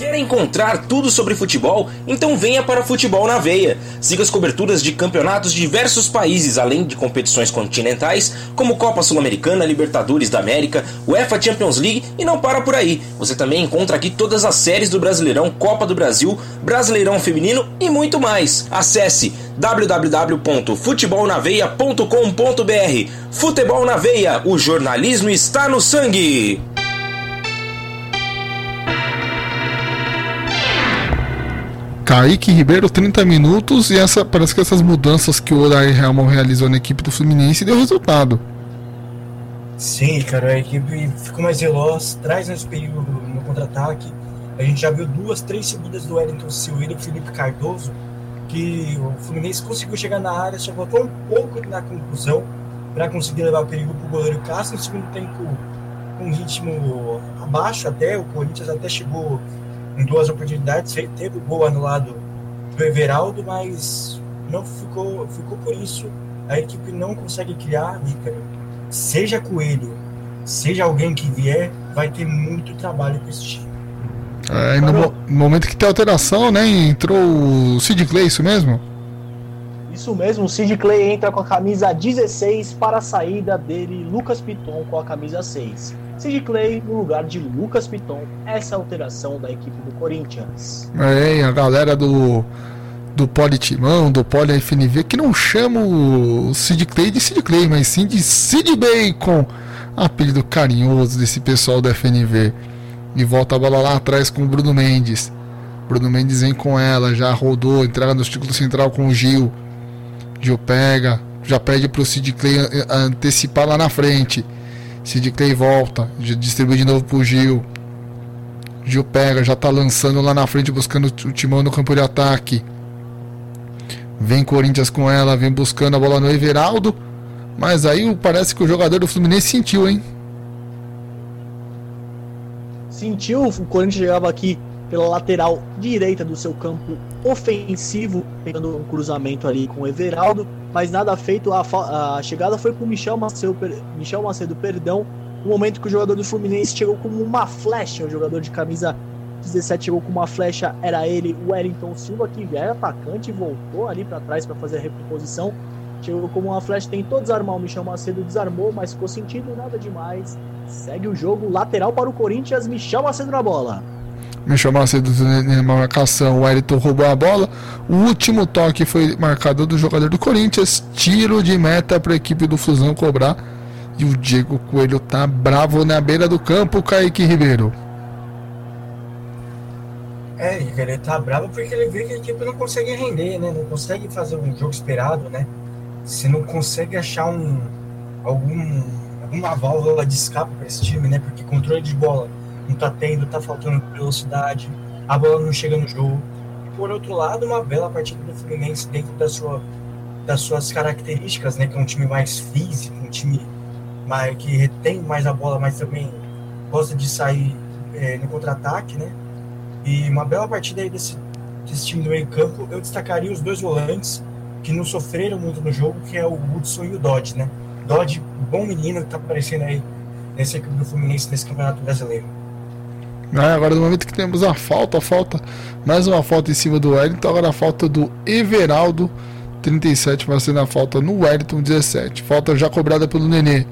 Quer encontrar tudo sobre futebol? Então venha para Futebol na Veia. Siga as coberturas de campeonatos de diversos países, além de competições continentais, como Copa Sul-Americana, Libertadores da América, UEFA Champions League e não para por aí. Você também encontra aqui todas as séries do Brasileirão, Copa do Brasil, Brasileirão Feminino e muito mais. Acesse www.futebolnaveia.com.br. Futebol na Veia, o jornalismo está no sangue. Kaique Ribeiro, 30 minutos, e essa, parece que essas mudanças que o Odair Helman realizou na equipe do Fluminense deu resultado. Sim, cara, a equipe ficou mais veloz, traz mais perigo no contra-ataque. A gente já viu duas, três seguidas do Wellington Silva e do Felipe Cardoso, que o Fluminense conseguiu chegar na área, só faltou um pouco na conclusão para conseguir levar o perigo para o goleiro Castro. No segundo tempo, um ritmo abaixo até, o Corinthians até chegou em duas oportunidades, teve o gol anulado do Everaldo, mas não ficou, ficou por isso. A equipe não consegue criar, Ícaro. Seja Coelho, seja alguém que vier, vai ter muito trabalho com esse time. É, no, no, momento que tem alteração, né? Entrou o Sid Clay, isso mesmo? Isso mesmo, o Sid Clay entra com a camisa 16 para a saída dele, Lucas Piton com a camisa 6. Sid Clay no lugar de Lucas Piton. Essa é alteração da equipe do Corinthians. É, a galera do do Politimão, do Poli FNV, que não chama o Sid Clay de Sid Clay, mas sim de Sid Bacon, apelido carinhoso desse pessoal do FNV. E volta a bola lá atrás com o Bruno Mendes. Bruno Mendes vem com ela, já rodou, entrega no círculo central com o Gil. Gil pega, já pede pro Sid Clay antecipar lá na frente. Sid Clay volta, distribui de novo pro Gil. Gil pega, já tá lançando lá na frente, buscando o timão no campo de ataque. Vem Corinthians com ela, vem buscando a bola no Everaldo. Mas aí parece que o jogador do Fluminense sentiu, hein? Sentiu, o Corinthians chegava aqui pela lateral direita do seu campo ofensivo, pegando um cruzamento ali com o Everaldo, mas nada feito. A, a chegada foi com o Michel Macedo, Michel Macedo, perdão, no momento que o jogador do Fluminense chegou como uma flecha, o jogador de camisa 17 chegou com uma flecha, era ele, o Wellington Silva, que era atacante, voltou ali para trás para fazer a recomposição. Chegou como uma flecha, tentou desarmar o Michel Macedo, desarmou, mas ficou sentindo nada demais. Segue o jogo, lateral para o Corinthians, Michel Macedo na bola. Michel Macedo na marcação, o Wellington roubou a bola. O último toque foi marcado do jogador do Corinthians. Tiro de meta para a equipe do Fusão cobrar. E o Diego Coelho tá bravo na beira do campo, Kaique Ribeiro. É, ele tá bravo porque ele vê que a equipe não consegue render, né? Não consegue fazer um jogo esperado, né? Você não consegue achar um algum alguma válvula de escape para esse time, né? Porque controle de bola não tá tendo, tá faltando velocidade, a bola não chega no jogo. E por outro lado, uma bela partida do Fluminense dentro da sua, das suas características, né? Que é um time mais físico, um time mais, que retém mais a bola, mas também gosta de sair é, no contra-ataque, né? E uma bela partida aí desse, desse time do meio campo. Eu destacaria os dois volantes que não sofreram muito no jogo, que é o Hudson e o Dodge, né? Dodge, bom menino que tá aparecendo aí nessa equipe do Fluminense nesse Campeonato Brasileiro. Ah, agora no momento que temos a falta, a falta, mais uma falta em cima do Wellington, agora a falta do Everaldo, 37, fazendo a falta no Wellington, 17. Falta já cobrada pelo Nenê,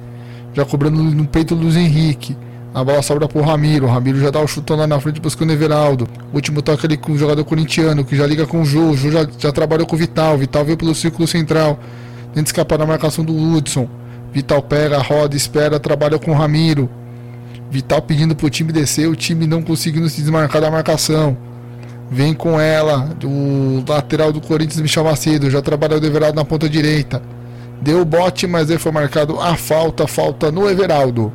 já cobrando no peito do Luiz Henrique. A bola sobra pro Ramiro. O Ramiro já dá o chutão lá na frente buscando o Everaldo. Último toque ali com o jogador corintiano, que já liga com o Jô. O Jô já, já trabalhou com o Vital. O Vital veio pelo círculo central. Tenta escapar da marcação do Hudson. Vital pega, roda, espera, trabalha com o Ramiro. Vital pedindo pro time descer, o time não conseguindo se desmarcar da marcação. Vem com ela, o lateral do Corinthians, Michel Macedo, já trabalhou o Everaldo na ponta direita. Deu o bote, mas aí foi marcado a falta, falta no Everaldo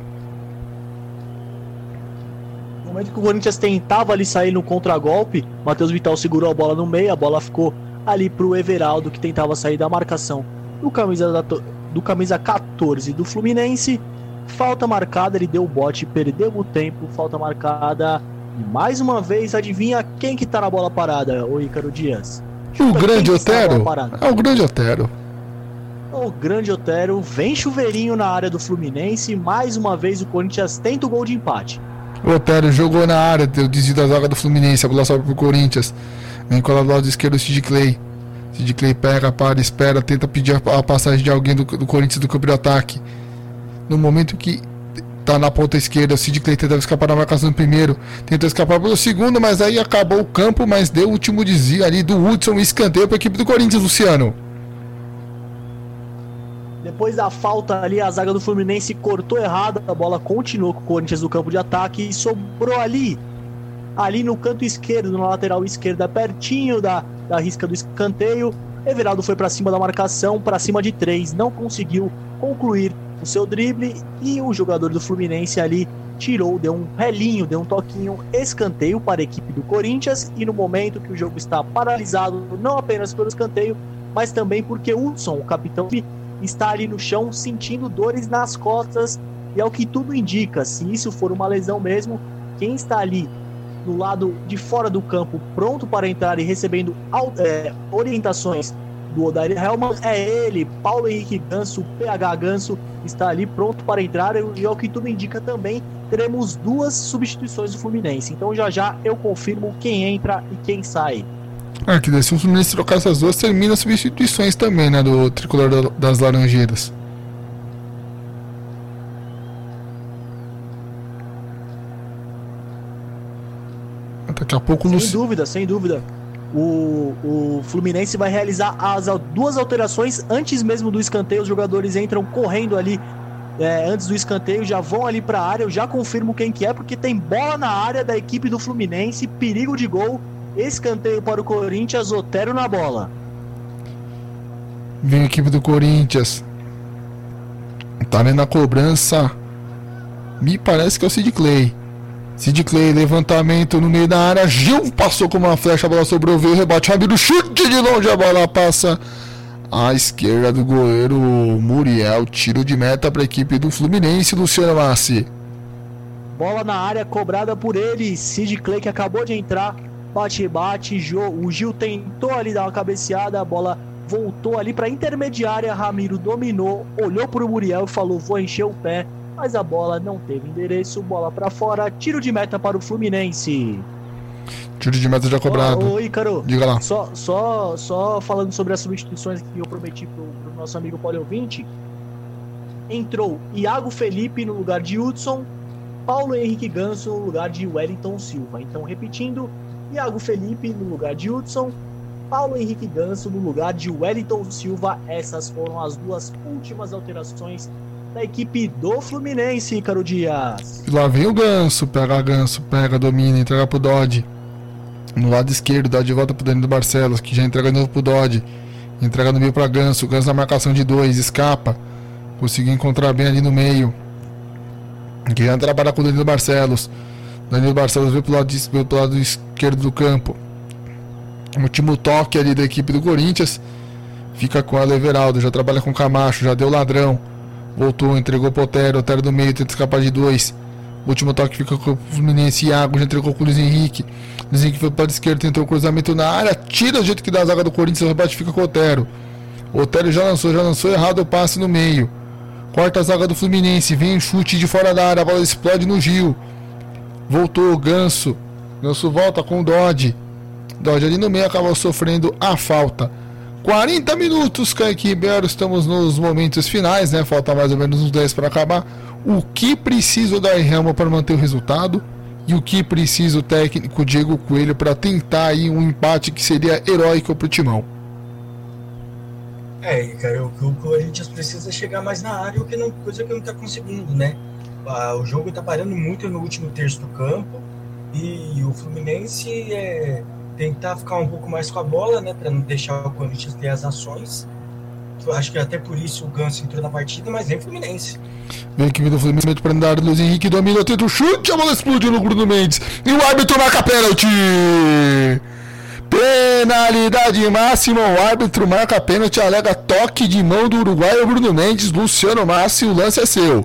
momento que o Corinthians tentava ali sair no contragolpe, Matheus Vital segurou a bola no meio, a bola ficou ali pro Everaldo que tentava sair da marcação do camisa, da, do camisa 14 do Fluminense. Falta marcada, ele deu o bote, perdeu o tempo, falta marcada. E mais uma vez, adivinha quem que tá na bola parada, o Ícaro Dias? o grande Otero? É o grande Otero. O grande Otero vem chuveirinho na área do Fluminense. Mais uma vez o Corinthians tenta o gol de empate. O Otério jogou na área, deu desvio da zaga do Fluminense, a bola sobe pro Corinthians. Vem com o lado esquerdo o Sid Clay. Sid Clay pega, para, espera, tenta pedir a passagem de alguém do, do Corinthians do campo de ataque. No momento que tá na ponta esquerda, o Sid Clay tentava escapar da marcação do primeiro, tentou escapar pelo segundo, mas aí acabou o campo, mas deu o último desvio ali do Hudson escanteio para a equipe do Corinthians, Luciano. Depois da falta ali, a zaga do Fluminense cortou errado, a bola continuou com o Corinthians no campo de ataque e sobrou ali, ali no canto esquerdo, na lateral esquerda, pertinho da, da risca do escanteio. Everaldo foi para cima da marcação, para cima de três, não conseguiu concluir o seu drible e o jogador do Fluminense ali tirou, deu um relinho, deu um toquinho, escanteio para a equipe do Corinthians e no momento que o jogo está paralisado, não apenas pelo escanteio, mas também porque Hudson, o capitão está ali no chão sentindo dores nas costas e é o que tudo indica. Se isso for uma lesão mesmo, quem está ali no lado de fora do campo, pronto para entrar e recebendo é, orientações do Odair Helman, é ele, Paulo Henrique Ganso, PH Ganso, está ali pronto para entrar e é o que tudo indica também. Teremos duas substituições do Fluminense. Então já já eu confirmo quem entra e quem sai. Ah, que se o Fluminense trocar essas duas, termina as substituições também, né? Do tricolor das Laranjeiras. Daqui a pouco Sem dúvida, sem dúvida. O, o Fluminense vai realizar as duas alterações antes mesmo do escanteio. Os jogadores entram correndo ali é, antes do escanteio, já vão ali para a área. Eu já confirmo quem que é, porque tem bola na área da equipe do Fluminense, perigo de gol. Escanteio para o Corinthians, Otero na bola. Vem a equipe do Corinthians. Tá vendo a cobrança. Me parece que é o Sid Clay. Sid Clay, levantamento no meio da área. Gil passou como uma flecha, a bola sobrou, veio, rebate rápido, chute de longe, a bola passa à esquerda do goleiro Muriel. Tiro de meta para a equipe do Fluminense, Luciano Massi. Bola na área cobrada por ele. Sid Clay que acabou de entrar. Bate, bate. O Gil tentou ali dar uma cabeceada. A bola voltou ali para intermediária. Ramiro dominou, olhou para o Muriel e falou: Vou encher o pé. Mas a bola não teve endereço. Bola para fora. Tiro de meta para o Fluminense. Tiro de meta já cobrado. Ô, ô Ícaro, Diga lá. Só, só, só falando sobre as substituições que eu prometi pro, pro nosso amigo Paulo Ouvinte. Entrou Iago Felipe no lugar de Hudson, Paulo Henrique Ganso no lugar de Wellington Silva. Então, repetindo, Iago Felipe no lugar de Hudson, Paulo Henrique Ganso no lugar de Wellington Silva. Essas foram as duas últimas alterações da equipe do Fluminense, Ícaro Dias. Lá vem o Ganso, pega Ganso, pega, domina, entrega pro Dodge. No lado esquerdo, dá de volta pro Danilo Barcelos, que já entrega de novo pro Dodge. Entrega no meio pra Ganso, Ganso na marcação de dois, escapa. Conseguiu encontrar bem ali no meio. Que já trabalha com o Danilo Barcelos. Danilo Barcelos veio pro lado, de, veio pro lado esquerdo do campo. Último toque ali da equipe do Corinthians. Fica com a Everaldo, já trabalha com o Camacho, já deu ladrão. Voltou, entregou pro Otero, Otero do meio, tenta escapar de dois. Último toque fica com o Fluminense, Iago já entregou com o Luiz Henrique. Luiz Henrique foi para a esquerda, tentou o cruzamento na área, tira do jeito que dá a zaga do Corinthians, o rebate fica com o Otero. O Otero já lançou, já lançou errado o passe no meio. Corta a zaga do Fluminense, vem o chute de fora da área, a bola explode no Gil. Voltou o Ganso. Ganso volta com o Dodge. Dodge ali no meio acabou sofrendo a falta. 40 minutos, Kaique Ribeiro, estamos nos momentos finais, né? Falta mais ou menos uns 10 para acabar. O que precisa o Dairama para manter o resultado? E o que precisa o técnico Diego Coelho para tentar aí um empate que seria heróico para o Timão? É, cara, o que o Corinthians precisa é chegar mais na área, o que não, coisa que não está conseguindo, né? O jogo está parando muito no último terço do campo e o Fluminense é tentar ficar um pouco mais com a bola, né, para não deixar o Corinthians ter as ações. Eu acho que até por isso o Ganso entrou na partida, mas vem Fluminense. Vem equipe do Fluminense para andar, Luiz Henrique domina, tenta o chute, a bola explodiu no Bruno Mendes. E o árbitro marca pênalti! Penalidade máxima, o árbitro marca pênalti, alega toque de mão do uruguaio Bruno Mendes, Luciano Massi, o lance é seu.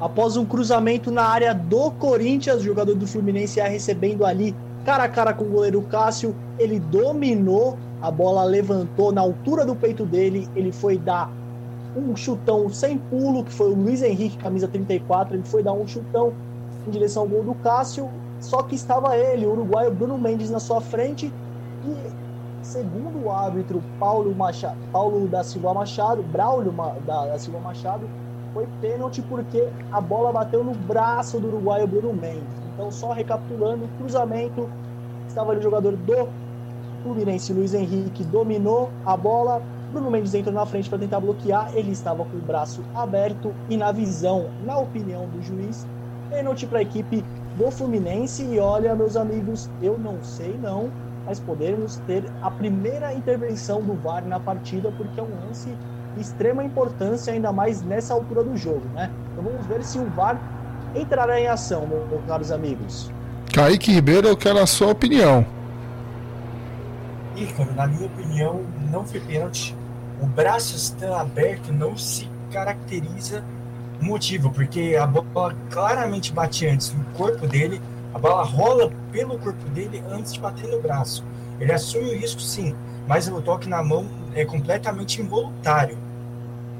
Após um cruzamento na área do Corinthians, o jogador do Fluminense ia recebendo ali cara a cara com o goleiro Cássio, ele dominou, a bola levantou na altura do peito dele, ele foi dar um chutão sem pulo, que foi o Luiz Henrique, camisa 34, ele foi dar um chutão em direção ao gol do Cássio, só que estava ele, o uruguaio Bruno Mendes na sua frente, e segundo o árbitro Paulo, Machado, Paulo da Silva Machado, Braulio da, da Silva Machado, foi pênalti porque a bola bateu no braço do uruguaio Bruno Mendes. Então, só recapitulando, cruzamento, estava ali o jogador do Fluminense, Luiz Henrique, dominou a bola, Bruno Mendes entrou na frente para tentar bloquear, ele estava com o braço aberto e na visão, na opinião do juiz, pênalti para a equipe do Fluminense. E olha, meus amigos, eu não sei não, mas podemos ter a primeira intervenção do VAR na partida, porque é um lance de extrema importância, ainda mais nessa altura do jogo, né? Então vamos ver se o VAR entrará em ação, meus caros amigos? Kaique Ribeiro, eu quero a sua opinião. Ícaro, na minha opinião, não foi pênalti. O braço está aberto não se caracteriza o motivo, porque a bola claramente bate antes no corpo dele, a bola rola pelo corpo dele antes de bater no braço. Ele assume o risco sim, mas o toque na mão é completamente involuntário.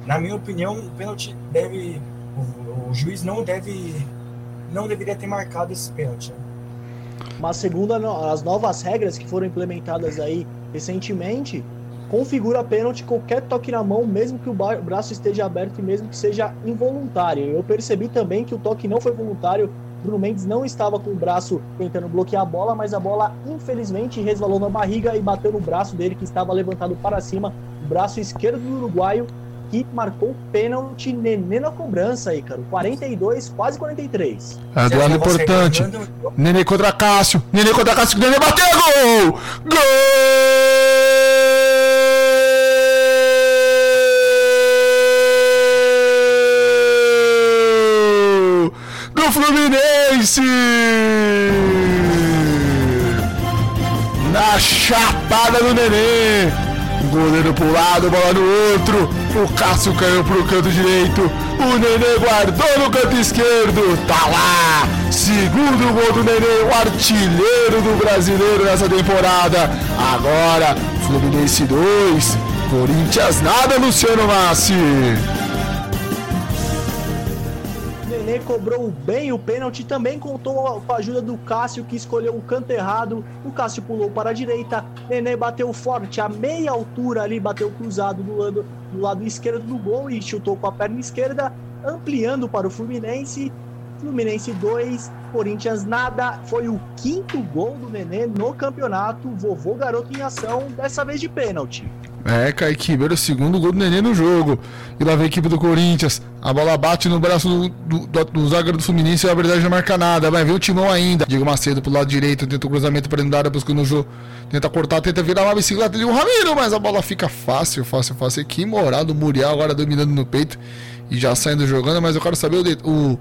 Na minha opinião, o pênalti deve o, o, juiz não deve não deveria ter marcado esse pênalti. Né? Mas segundo as novas regras que foram implementadas aí recentemente, configura pênalti qualquer toque na mão, mesmo que o braço esteja aberto e mesmo que seja involuntário. Eu percebi também que o toque não foi voluntário. Bruno Mendes não estava com o braço tentando bloquear a bola, mas a bola infelizmente resvalou na barriga e bateu no braço dele que estava levantado para cima, o braço esquerdo do uruguaio que marcou pênalti Nenê na cobrança aí, cara. 42, quase 43. É, duelo importante. Nenê contra Cássio. Nenê contra Cássio. Nenê bateu! Gol! Gol! Do do Fluminense! Na chapada do Nenê. Goleiro pro lado, bola no outro. O Cássio caiu pro canto direito. O Nenê guardou no canto esquerdo. Tá lá. Segundo gol do Nenê, o artilheiro do brasileiro nessa temporada. Agora, Fluminense 2, Corinthians nada, Luciano Massi. Nenê cobrou bem o pênalti, também contou com a ajuda do Cássio, que escolheu o canto errado. O Cássio pulou para a direita, Nenê bateu forte a meia altura ali, bateu cruzado do lado, do lado esquerdo do gol e chutou com a perna esquerda, ampliando para o Fluminense. Fluminense 2, Corinthians nada. Foi o quinto gol do Nenê no campeonato. Vovô garoto em ação, dessa vez de pênalti. É, Kaique Ribeiro, o segundo gol do Nenê no jogo. E lá vem a equipe do Corinthians. A bola bate no braço do, do, do, do zagueiro do Fluminense e a verdade não marca nada. Vai ver o timão ainda. Diego Macedo pro lado direito, tenta o cruzamento para dentro da área, buscando o jogo. Tenta cortar, tenta virar uma bicicleta de um Ramiro, mas a bola fica fácil, fácil, fácil. Que moral do Muriel agora dominando no peito e já saindo jogando. Mas eu quero saber o, o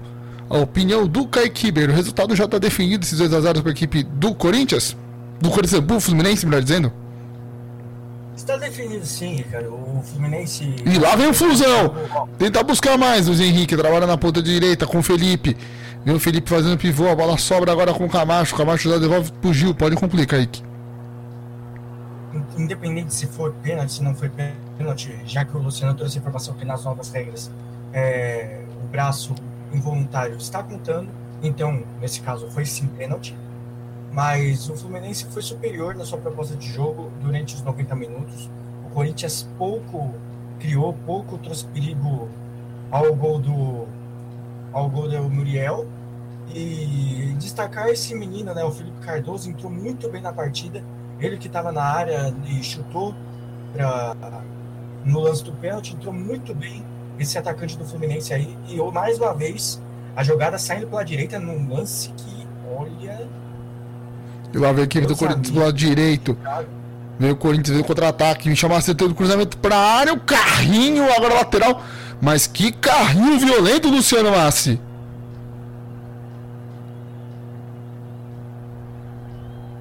a opinião do Kaique Ribeiro. O resultado já está definido, esses dois azares para a equipe do Corinthians? Do Corinthians, do Fluminense, melhor dizendo? Está definido sim, cara. O Fluminense. E lá vem o Flusão. Tentar buscar mais. O Henrique trabalha na ponta direita com o Felipe. Vem o Felipe fazendo pivô. A bola sobra agora com o Camacho. O Camacho já devolve pro Gil. Pode complicar, Kaique. Independente se for pênalti, se não foi pênalti, já que o Luciano trouxe a informação que nas novas regras é, o braço involuntário está contando, então, nesse caso, foi sim pênalti. Mas o Fluminense foi superior na sua proposta de jogo durante os 90 minutos. O Corinthians pouco criou, pouco trouxe perigo ao gol do ao gol do Muriel. E destacar esse menino, né, o Felipe Cardoso, entrou muito bem na partida. Ele que estava na área e chutou pra, no lance do pênalti, entrou muito bem esse atacante do Fluminense aí. E eu, mais uma vez, a jogada saindo pela direita num lance que, olha. E lá vem a equipe do Corinthians do lado direito. Veio o Corinthians, veio o contra-ataque. Me chamar acertando o cruzamento pra área. O carrinho agora lateral. Mas que carrinho violento, Luciano Massi.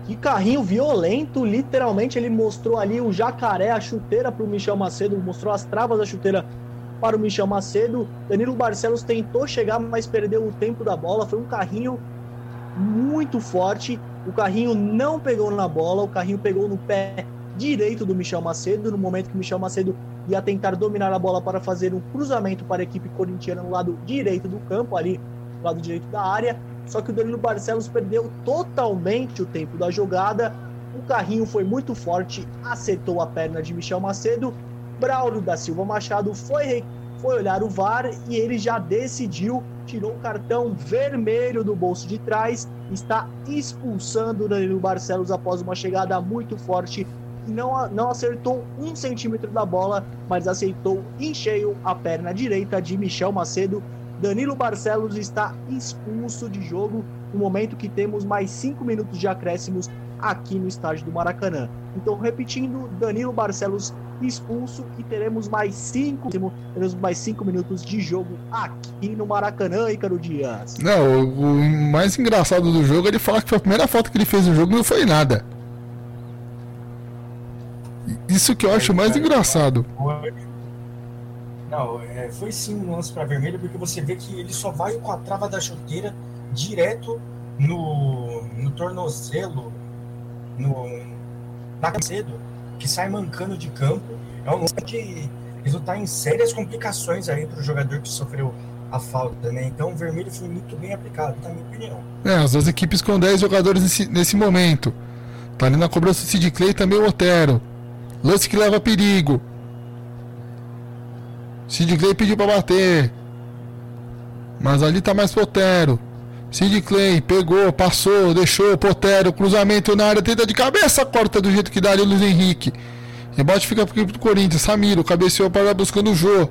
Que carrinho violento, literalmente ele mostrou ali o jacaré, a chuteira para o Michel Macedo, mostrou as travas da chuteira para o Michel Macedo. Danilo Barcelos tentou chegar, mas perdeu o tempo da bola. Foi um carrinho muito forte. O carrinho não pegou na bola, o carrinho pegou no pé direito do Michel Macedo, no momento que o Michel Macedo ia tentar dominar a bola para fazer um cruzamento para a equipe corintiana no lado direito do campo, ali no lado direito da área. Só que o Danilo Barcelos perdeu totalmente o tempo da jogada. O carrinho foi muito forte, acertou a perna de Michel Macedo. Braulio da Silva Machado foi, foi olhar o VAR e ele já decidiu, tirou o cartão vermelho do bolso de trás, está expulsando o Danilo Barcelos após uma chegada muito forte não, não acertou um centímetro da bola, mas aceitou em cheio a perna direita de Michel Macedo. Danilo Barcelos está expulso de jogo no momento que temos mais cinco minutos de acréscimos aqui no estádio do Maracanã. Então, repetindo, Danilo Barcelos expulso e teremos mais cinco, teremos mais cinco minutos de jogo aqui no Maracanã, Ícaro Dias. Não, o, mais engraçado do jogo é ele falar que foi a primeira foto que ele fez no jogo não foi nada. Isso que eu acho mais engraçado. Não, é, foi sim um lance para vermelho, porque você vê que ele só vai com a trava da chuteira direto no, no tornozelo, no, na cedo, que sai mancando de campo. É um lance de resultar em sérias complicações aí para o jogador que sofreu a falta, né? Então o vermelho foi muito bem aplicado, na minha opinião. É, as duas equipes com 10 jogadores nesse, nesse momento. Tá ali na cobrança o Sid Clay também o Otero. Lance que leva perigo. Sid Clay pediu para bater. Mas ali tá mais Potero. Sid Clay pegou, passou, deixou, Potero, cruzamento na área, tenta de cabeça, corta do jeito que dá ali o Luiz Henrique. Rebote fica pro do Corinthians, Samiro, cabeceou para buscando o Jô.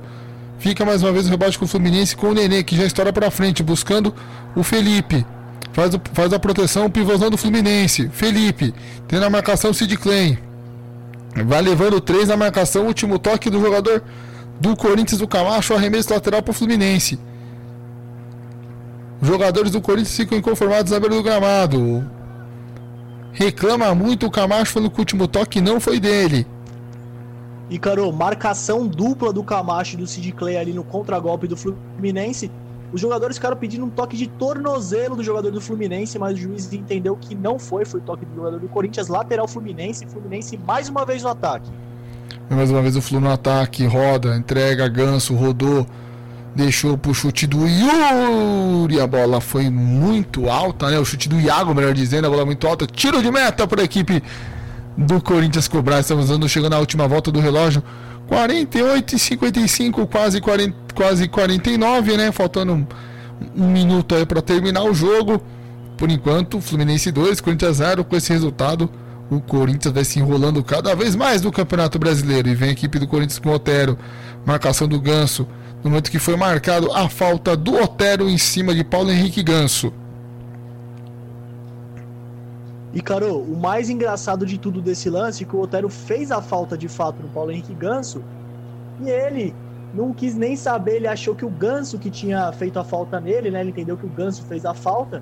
Fica mais uma vez o rebote com o Fluminense com o Nenê, que já estoura para frente, buscando o Felipe. Faz, o, faz a proteção, o pivôzão do Fluminense. Felipe, tem na marcação o Sid Clay. Vai levando três na marcação, último toque do jogador do Corinthians do Camacho, arremesso lateral para o Fluminense. Jogadores do Corinthians ficam inconformados na beira do gramado. Reclama muito o Camacho falando que o último toque não foi dele. E, Caro, marcação dupla do Camacho e do Sid Clay ali no contragolpe do Fluminense. Os jogadores ficaram pedindo um toque de tornozelo do jogador do Fluminense, mas o juiz entendeu que não foi, foi toque do jogador do Corinthians, lateral Fluminense, Fluminense mais uma vez no ataque. Mais uma vez o Flu no ataque, roda, entrega, ganso, rodou, deixou pro chute do Yuri. A bola foi muito alta, né? O chute do Iago, melhor dizendo, a bola muito alta. Tiro de meta para a equipe do Corinthians cobrar. Estamos andando, chegando na última volta do relógio. 48 e 55, quase, 40, quase 49, né? Faltando um, um minuto aí para terminar o jogo. Por enquanto, Fluminense 2, Corinthians 0. Com esse resultado, o Corinthians vai se enrolando cada vez mais no Campeonato Brasileiro. E vem a equipe do Corinthians com o Otero, marcação do Ganso. No momento que foi marcado a falta do Otero em cima de Paulo Henrique Ganso. E, Caro, o mais engraçado de tudo desse lance é que o Otero fez a falta de fato no Paulo Henrique Ganso e ele não quis nem saber, ele achou que o Ganso que tinha feito a falta nele, né? Ele entendeu que o Ganso fez a falta,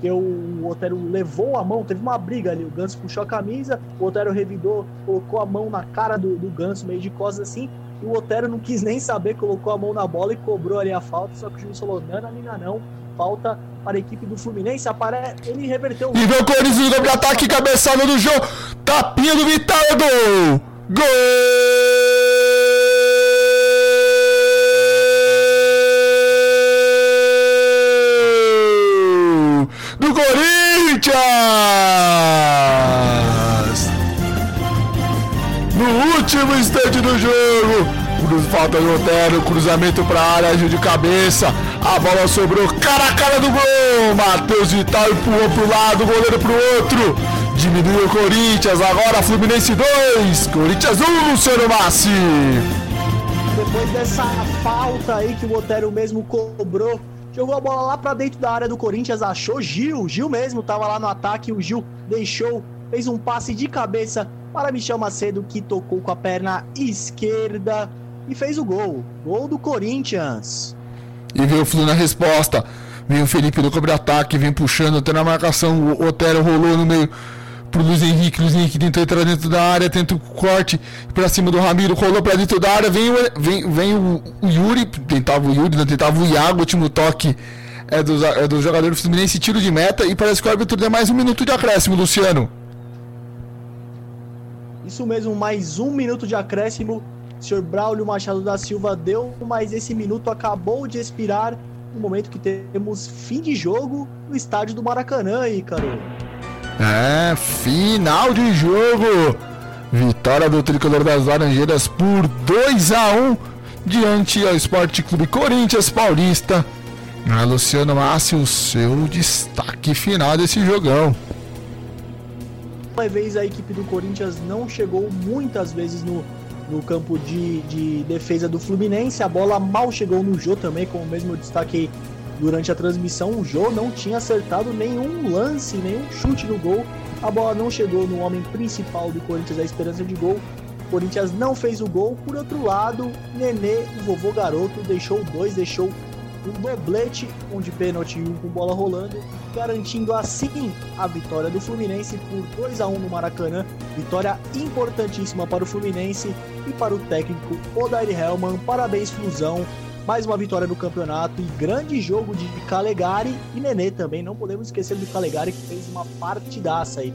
que o Otero levou a mão, teve uma briga ali, o Ganso puxou a camisa, o Otero revidou, colocou a mão na cara do, do Ganso, meio de costas assim, o Otero não quis nem saber, colocou a mão na bola e cobrou ali a falta, só que o juiz falou, não, não, não, falta para a equipe do Fluminense. Apare... Ele reverteu E vem o Corinthians no ataque, cabeçada do jogo. Tapinha do Vital, gol! Gol! Do Corinthians! No último instante do jogo, Cruz, falta do Otero, cruzamento para a área, de cabeça. A bola sobrou cara a cara do gol. Matheus Vital empurrou para o lado, goleiro para o outro. Diminuiu o Corinthians, agora Fluminense 2, Corinthians 1, Luciano Massi. Depois dessa falta aí que o Otero mesmo cobrou, jogou a bola lá para dentro da área do Corinthians, achou Gil, Gil mesmo estava lá no ataque, o Gil deixou, fez um passe de cabeça para Michel Macedo que tocou com a perna esquerda e fez o gol. Gol do Corinthians. E veio o Flu na resposta. Vem o Felipe no cobre-ataque, vem puxando até na marcação. O Otero rolou no meio pro Luiz Henrique. Luiz Henrique tentou entrar dentro da área, tenta o corte pra cima do Ramiro, rolou pra dentro da área. Vem, o, vem, vem o, o Yuri, tentava o Yuri, não tentava o Iago, o último toque é do, é do jogador do Fluminense, tiro de meta. E parece que o árbitro deu mais um minuto de acréscimo, Luciano. Isso mesmo, mais um minuto de acréscimo senhor Braulio Machado da Silva deu, mas esse minuto acabou de expirar no momento que temos fim de jogo no estádio do Maracanã, Ícaro. É, final de jogo. Vitória do tricolor das Laranjeiras por 2 a 1 diante ao Esporte Clube Corinthians Paulista. Ah, Luciano Massi, o seu destaque final desse jogão. Uma vez a equipe do Corinthians não chegou muitas vezes no no campo de, de defesa do Fluminense. A bola mal chegou no Jô também, como mesmo eu destaquei durante a transmissão. O Jô não tinha acertado nenhum lance, nenhum chute no gol. A bola não chegou no homem principal do Corinthians, a esperança de gol. O Corinthians não fez o gol. Por outro lado, Nenê, o vovô garoto, deixou dois, deixou um doblete, um de pênalti e um com bola rolando, garantindo assim a vitória do Fluminense por 2 a 1 no Maracanã. Vitória importantíssima para o Fluminense e para o técnico Odair Hellman. Parabéns, Flusão. Mais uma vitória no campeonato e grande jogo de Calegari e Nenê também. Não podemos esquecer do Calegari que fez uma partidaça aí.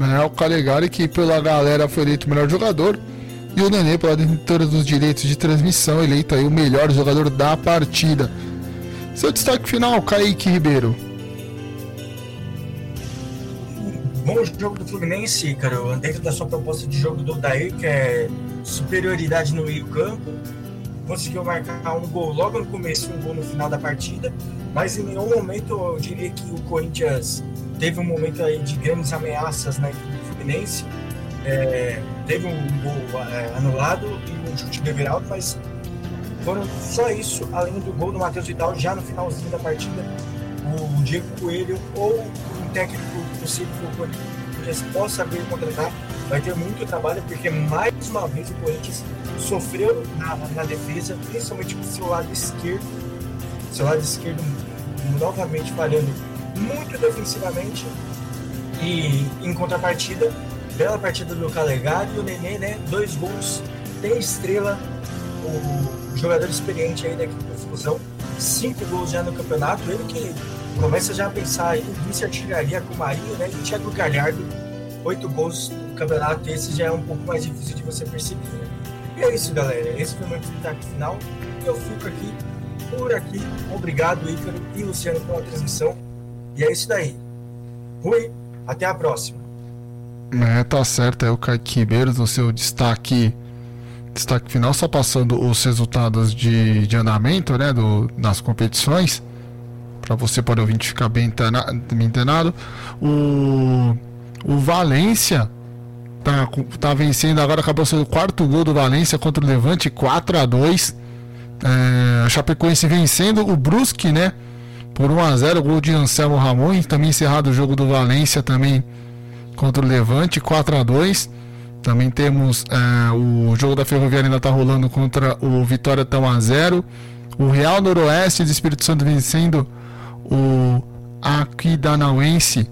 É, o Calegari que pela galera foi eleito o melhor jogador. E o Nenê, pela detentora dos direitos de transmissão, eleito aí o melhor jogador da partida. Seu destaque final, Kaique Ribeiro. Bom jogo do Fluminense, cara, dentro da sua proposta de jogo do Daí, que é superioridade no meio-campo. Conseguiu marcar um gol logo no começo um gol no final da partida, mas em nenhum momento eu diria que o Corinthians teve um momento aí de grandes ameaças na equipe do Fluminense. É, teve um gol é, anulado e um chute de Everaldo, mas foram só isso, além do gol do Matheus Vidal já no finalzinho da partida. O Diego Coelho ou um técnico possível que o Corinthians possa vir contratar vai ter muito trabalho, porque mais uma vez o Corinthians sofreu na, na defesa, principalmente com seu lado esquerdo. Seu lado esquerdo novamente falhando muito defensivamente. E em contrapartida, bela partida do Calegari e o Nenê, né? Dois gols, tem estrela, o jogador experiente aí da equipe do Fusão, cinco gols já no campeonato. Ele que começa já a pensar em vice-artilharia com o Marinho, né? E o Thiago Galhardo, oito gols no campeonato. Esse já é um pouco mais difícil de você perceber. Né? E é isso, galera. Esse foi o meu destaque final. Eu fico aqui, por aqui. Obrigado, Ícaro e Luciano, pela transmissão. E é isso daí. Fui, até a próxima. É, tá certo. É o Kaique Ribeiro no seu destaque destaque final, só passando os resultados de, de andamento né, do, nas competições, para você poder ouvinte ficar bem antenado. O, o Valência tá, tá vencendo agora, acabou sendo o quarto gol do Valência contra o Levante, 4 a 2 é, A Chapecoense vencendo o Brusque, né? Por 1 a 0 gol de Anselmo Ramon. Também encerrado o jogo do Valência também contra o Levante, 4 a 2 Também temos é, o jogo da Ferroviária ainda está rolando contra o Vitória tão a 0 O Real Noroeste de Espírito Santo vencendo o Aquidanauense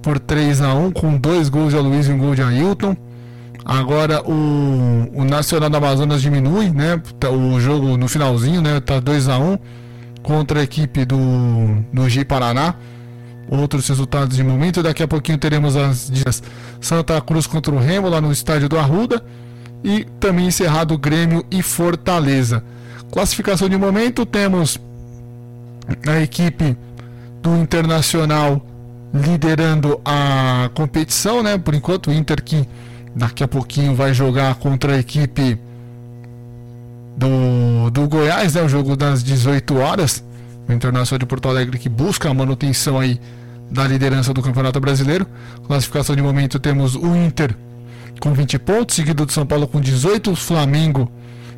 por 3 a 1 com dois gols de Aloysio e um gol de Ailton. Agora o, o Nacional do Amazonas diminui, né? Tá, o jogo no finalzinho, né? Tá 2 a 1 contra a equipe do, do G Paraná. Outros resultados de momento. Daqui a pouquinho teremos as dias Santa Cruz contra o Remo lá no estádio do Arruda. E também encerrado Grêmio e Fortaleza. Classificação de momento temos a equipe do Internacional liderando a competição, né? Por enquanto, o Inter que daqui a pouquinho vai jogar contra a equipe do, do Goiás, né? O jogo das 18 horas. O Internacional de Porto Alegre que busca a manutenção aí da liderança do Campeonato Brasileiro. Classificação de momento temos o Inter com 20 pontos, seguido do São Paulo com 18, Flamengo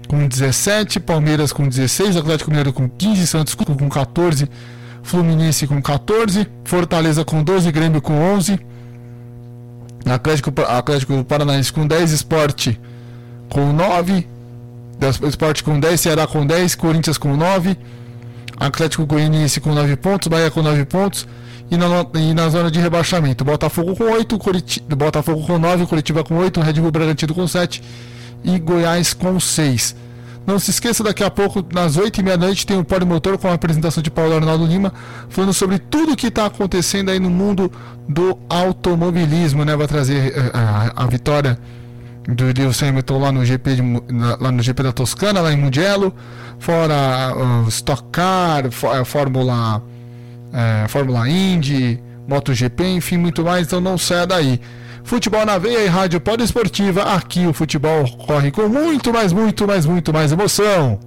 com 17, Palmeiras com 16, Atlético Mineiro com 15, Santos com 14, Fluminense com 14, Fortaleza com 12, Grêmio com 11, Atlético, Atlético Paranaense com 10, Esporte com 9, Esporte com 10, Ceará com 10, Corinthians com 9, Atlético Goianiense com 9 pontos, Bahia com 9 pontos e na, e na zona de rebaixamento, Botafogo com 8, Curitiba, Botafogo com 9, Curitiba com 8, Red Bull Bragantino com 7 e Goiás com 6. Não se esqueça, daqui a pouco, nas 8 e meia da noite, tem o Pódio Motor com a apresentação de Paulo Arnaldo Lima, falando sobre tudo o que está acontecendo aí no mundo do automobilismo, né? Vai trazer a, eh, a, a vitória do Lewis Hamilton lá no GP de, lá no GP da Toscana, lá em Mugello, fora uh, Stock Car, for, Fórmula é, Fórmula Indy, MotoGP, enfim, muito mais, então não saia daí. Futebol na Veia e Rádio Esportiva. Aqui o futebol corre com muito, mais, muito, mais, muito mais emoção.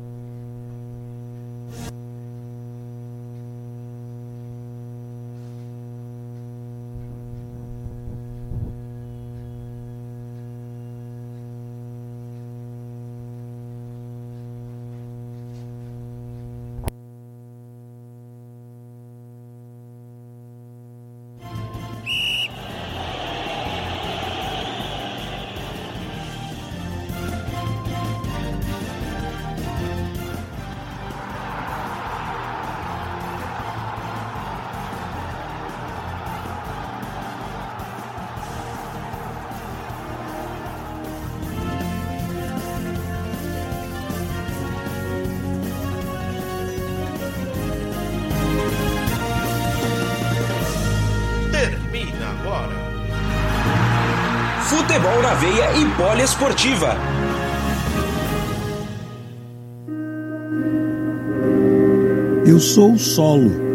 Poliesportiva. Eu sou o solo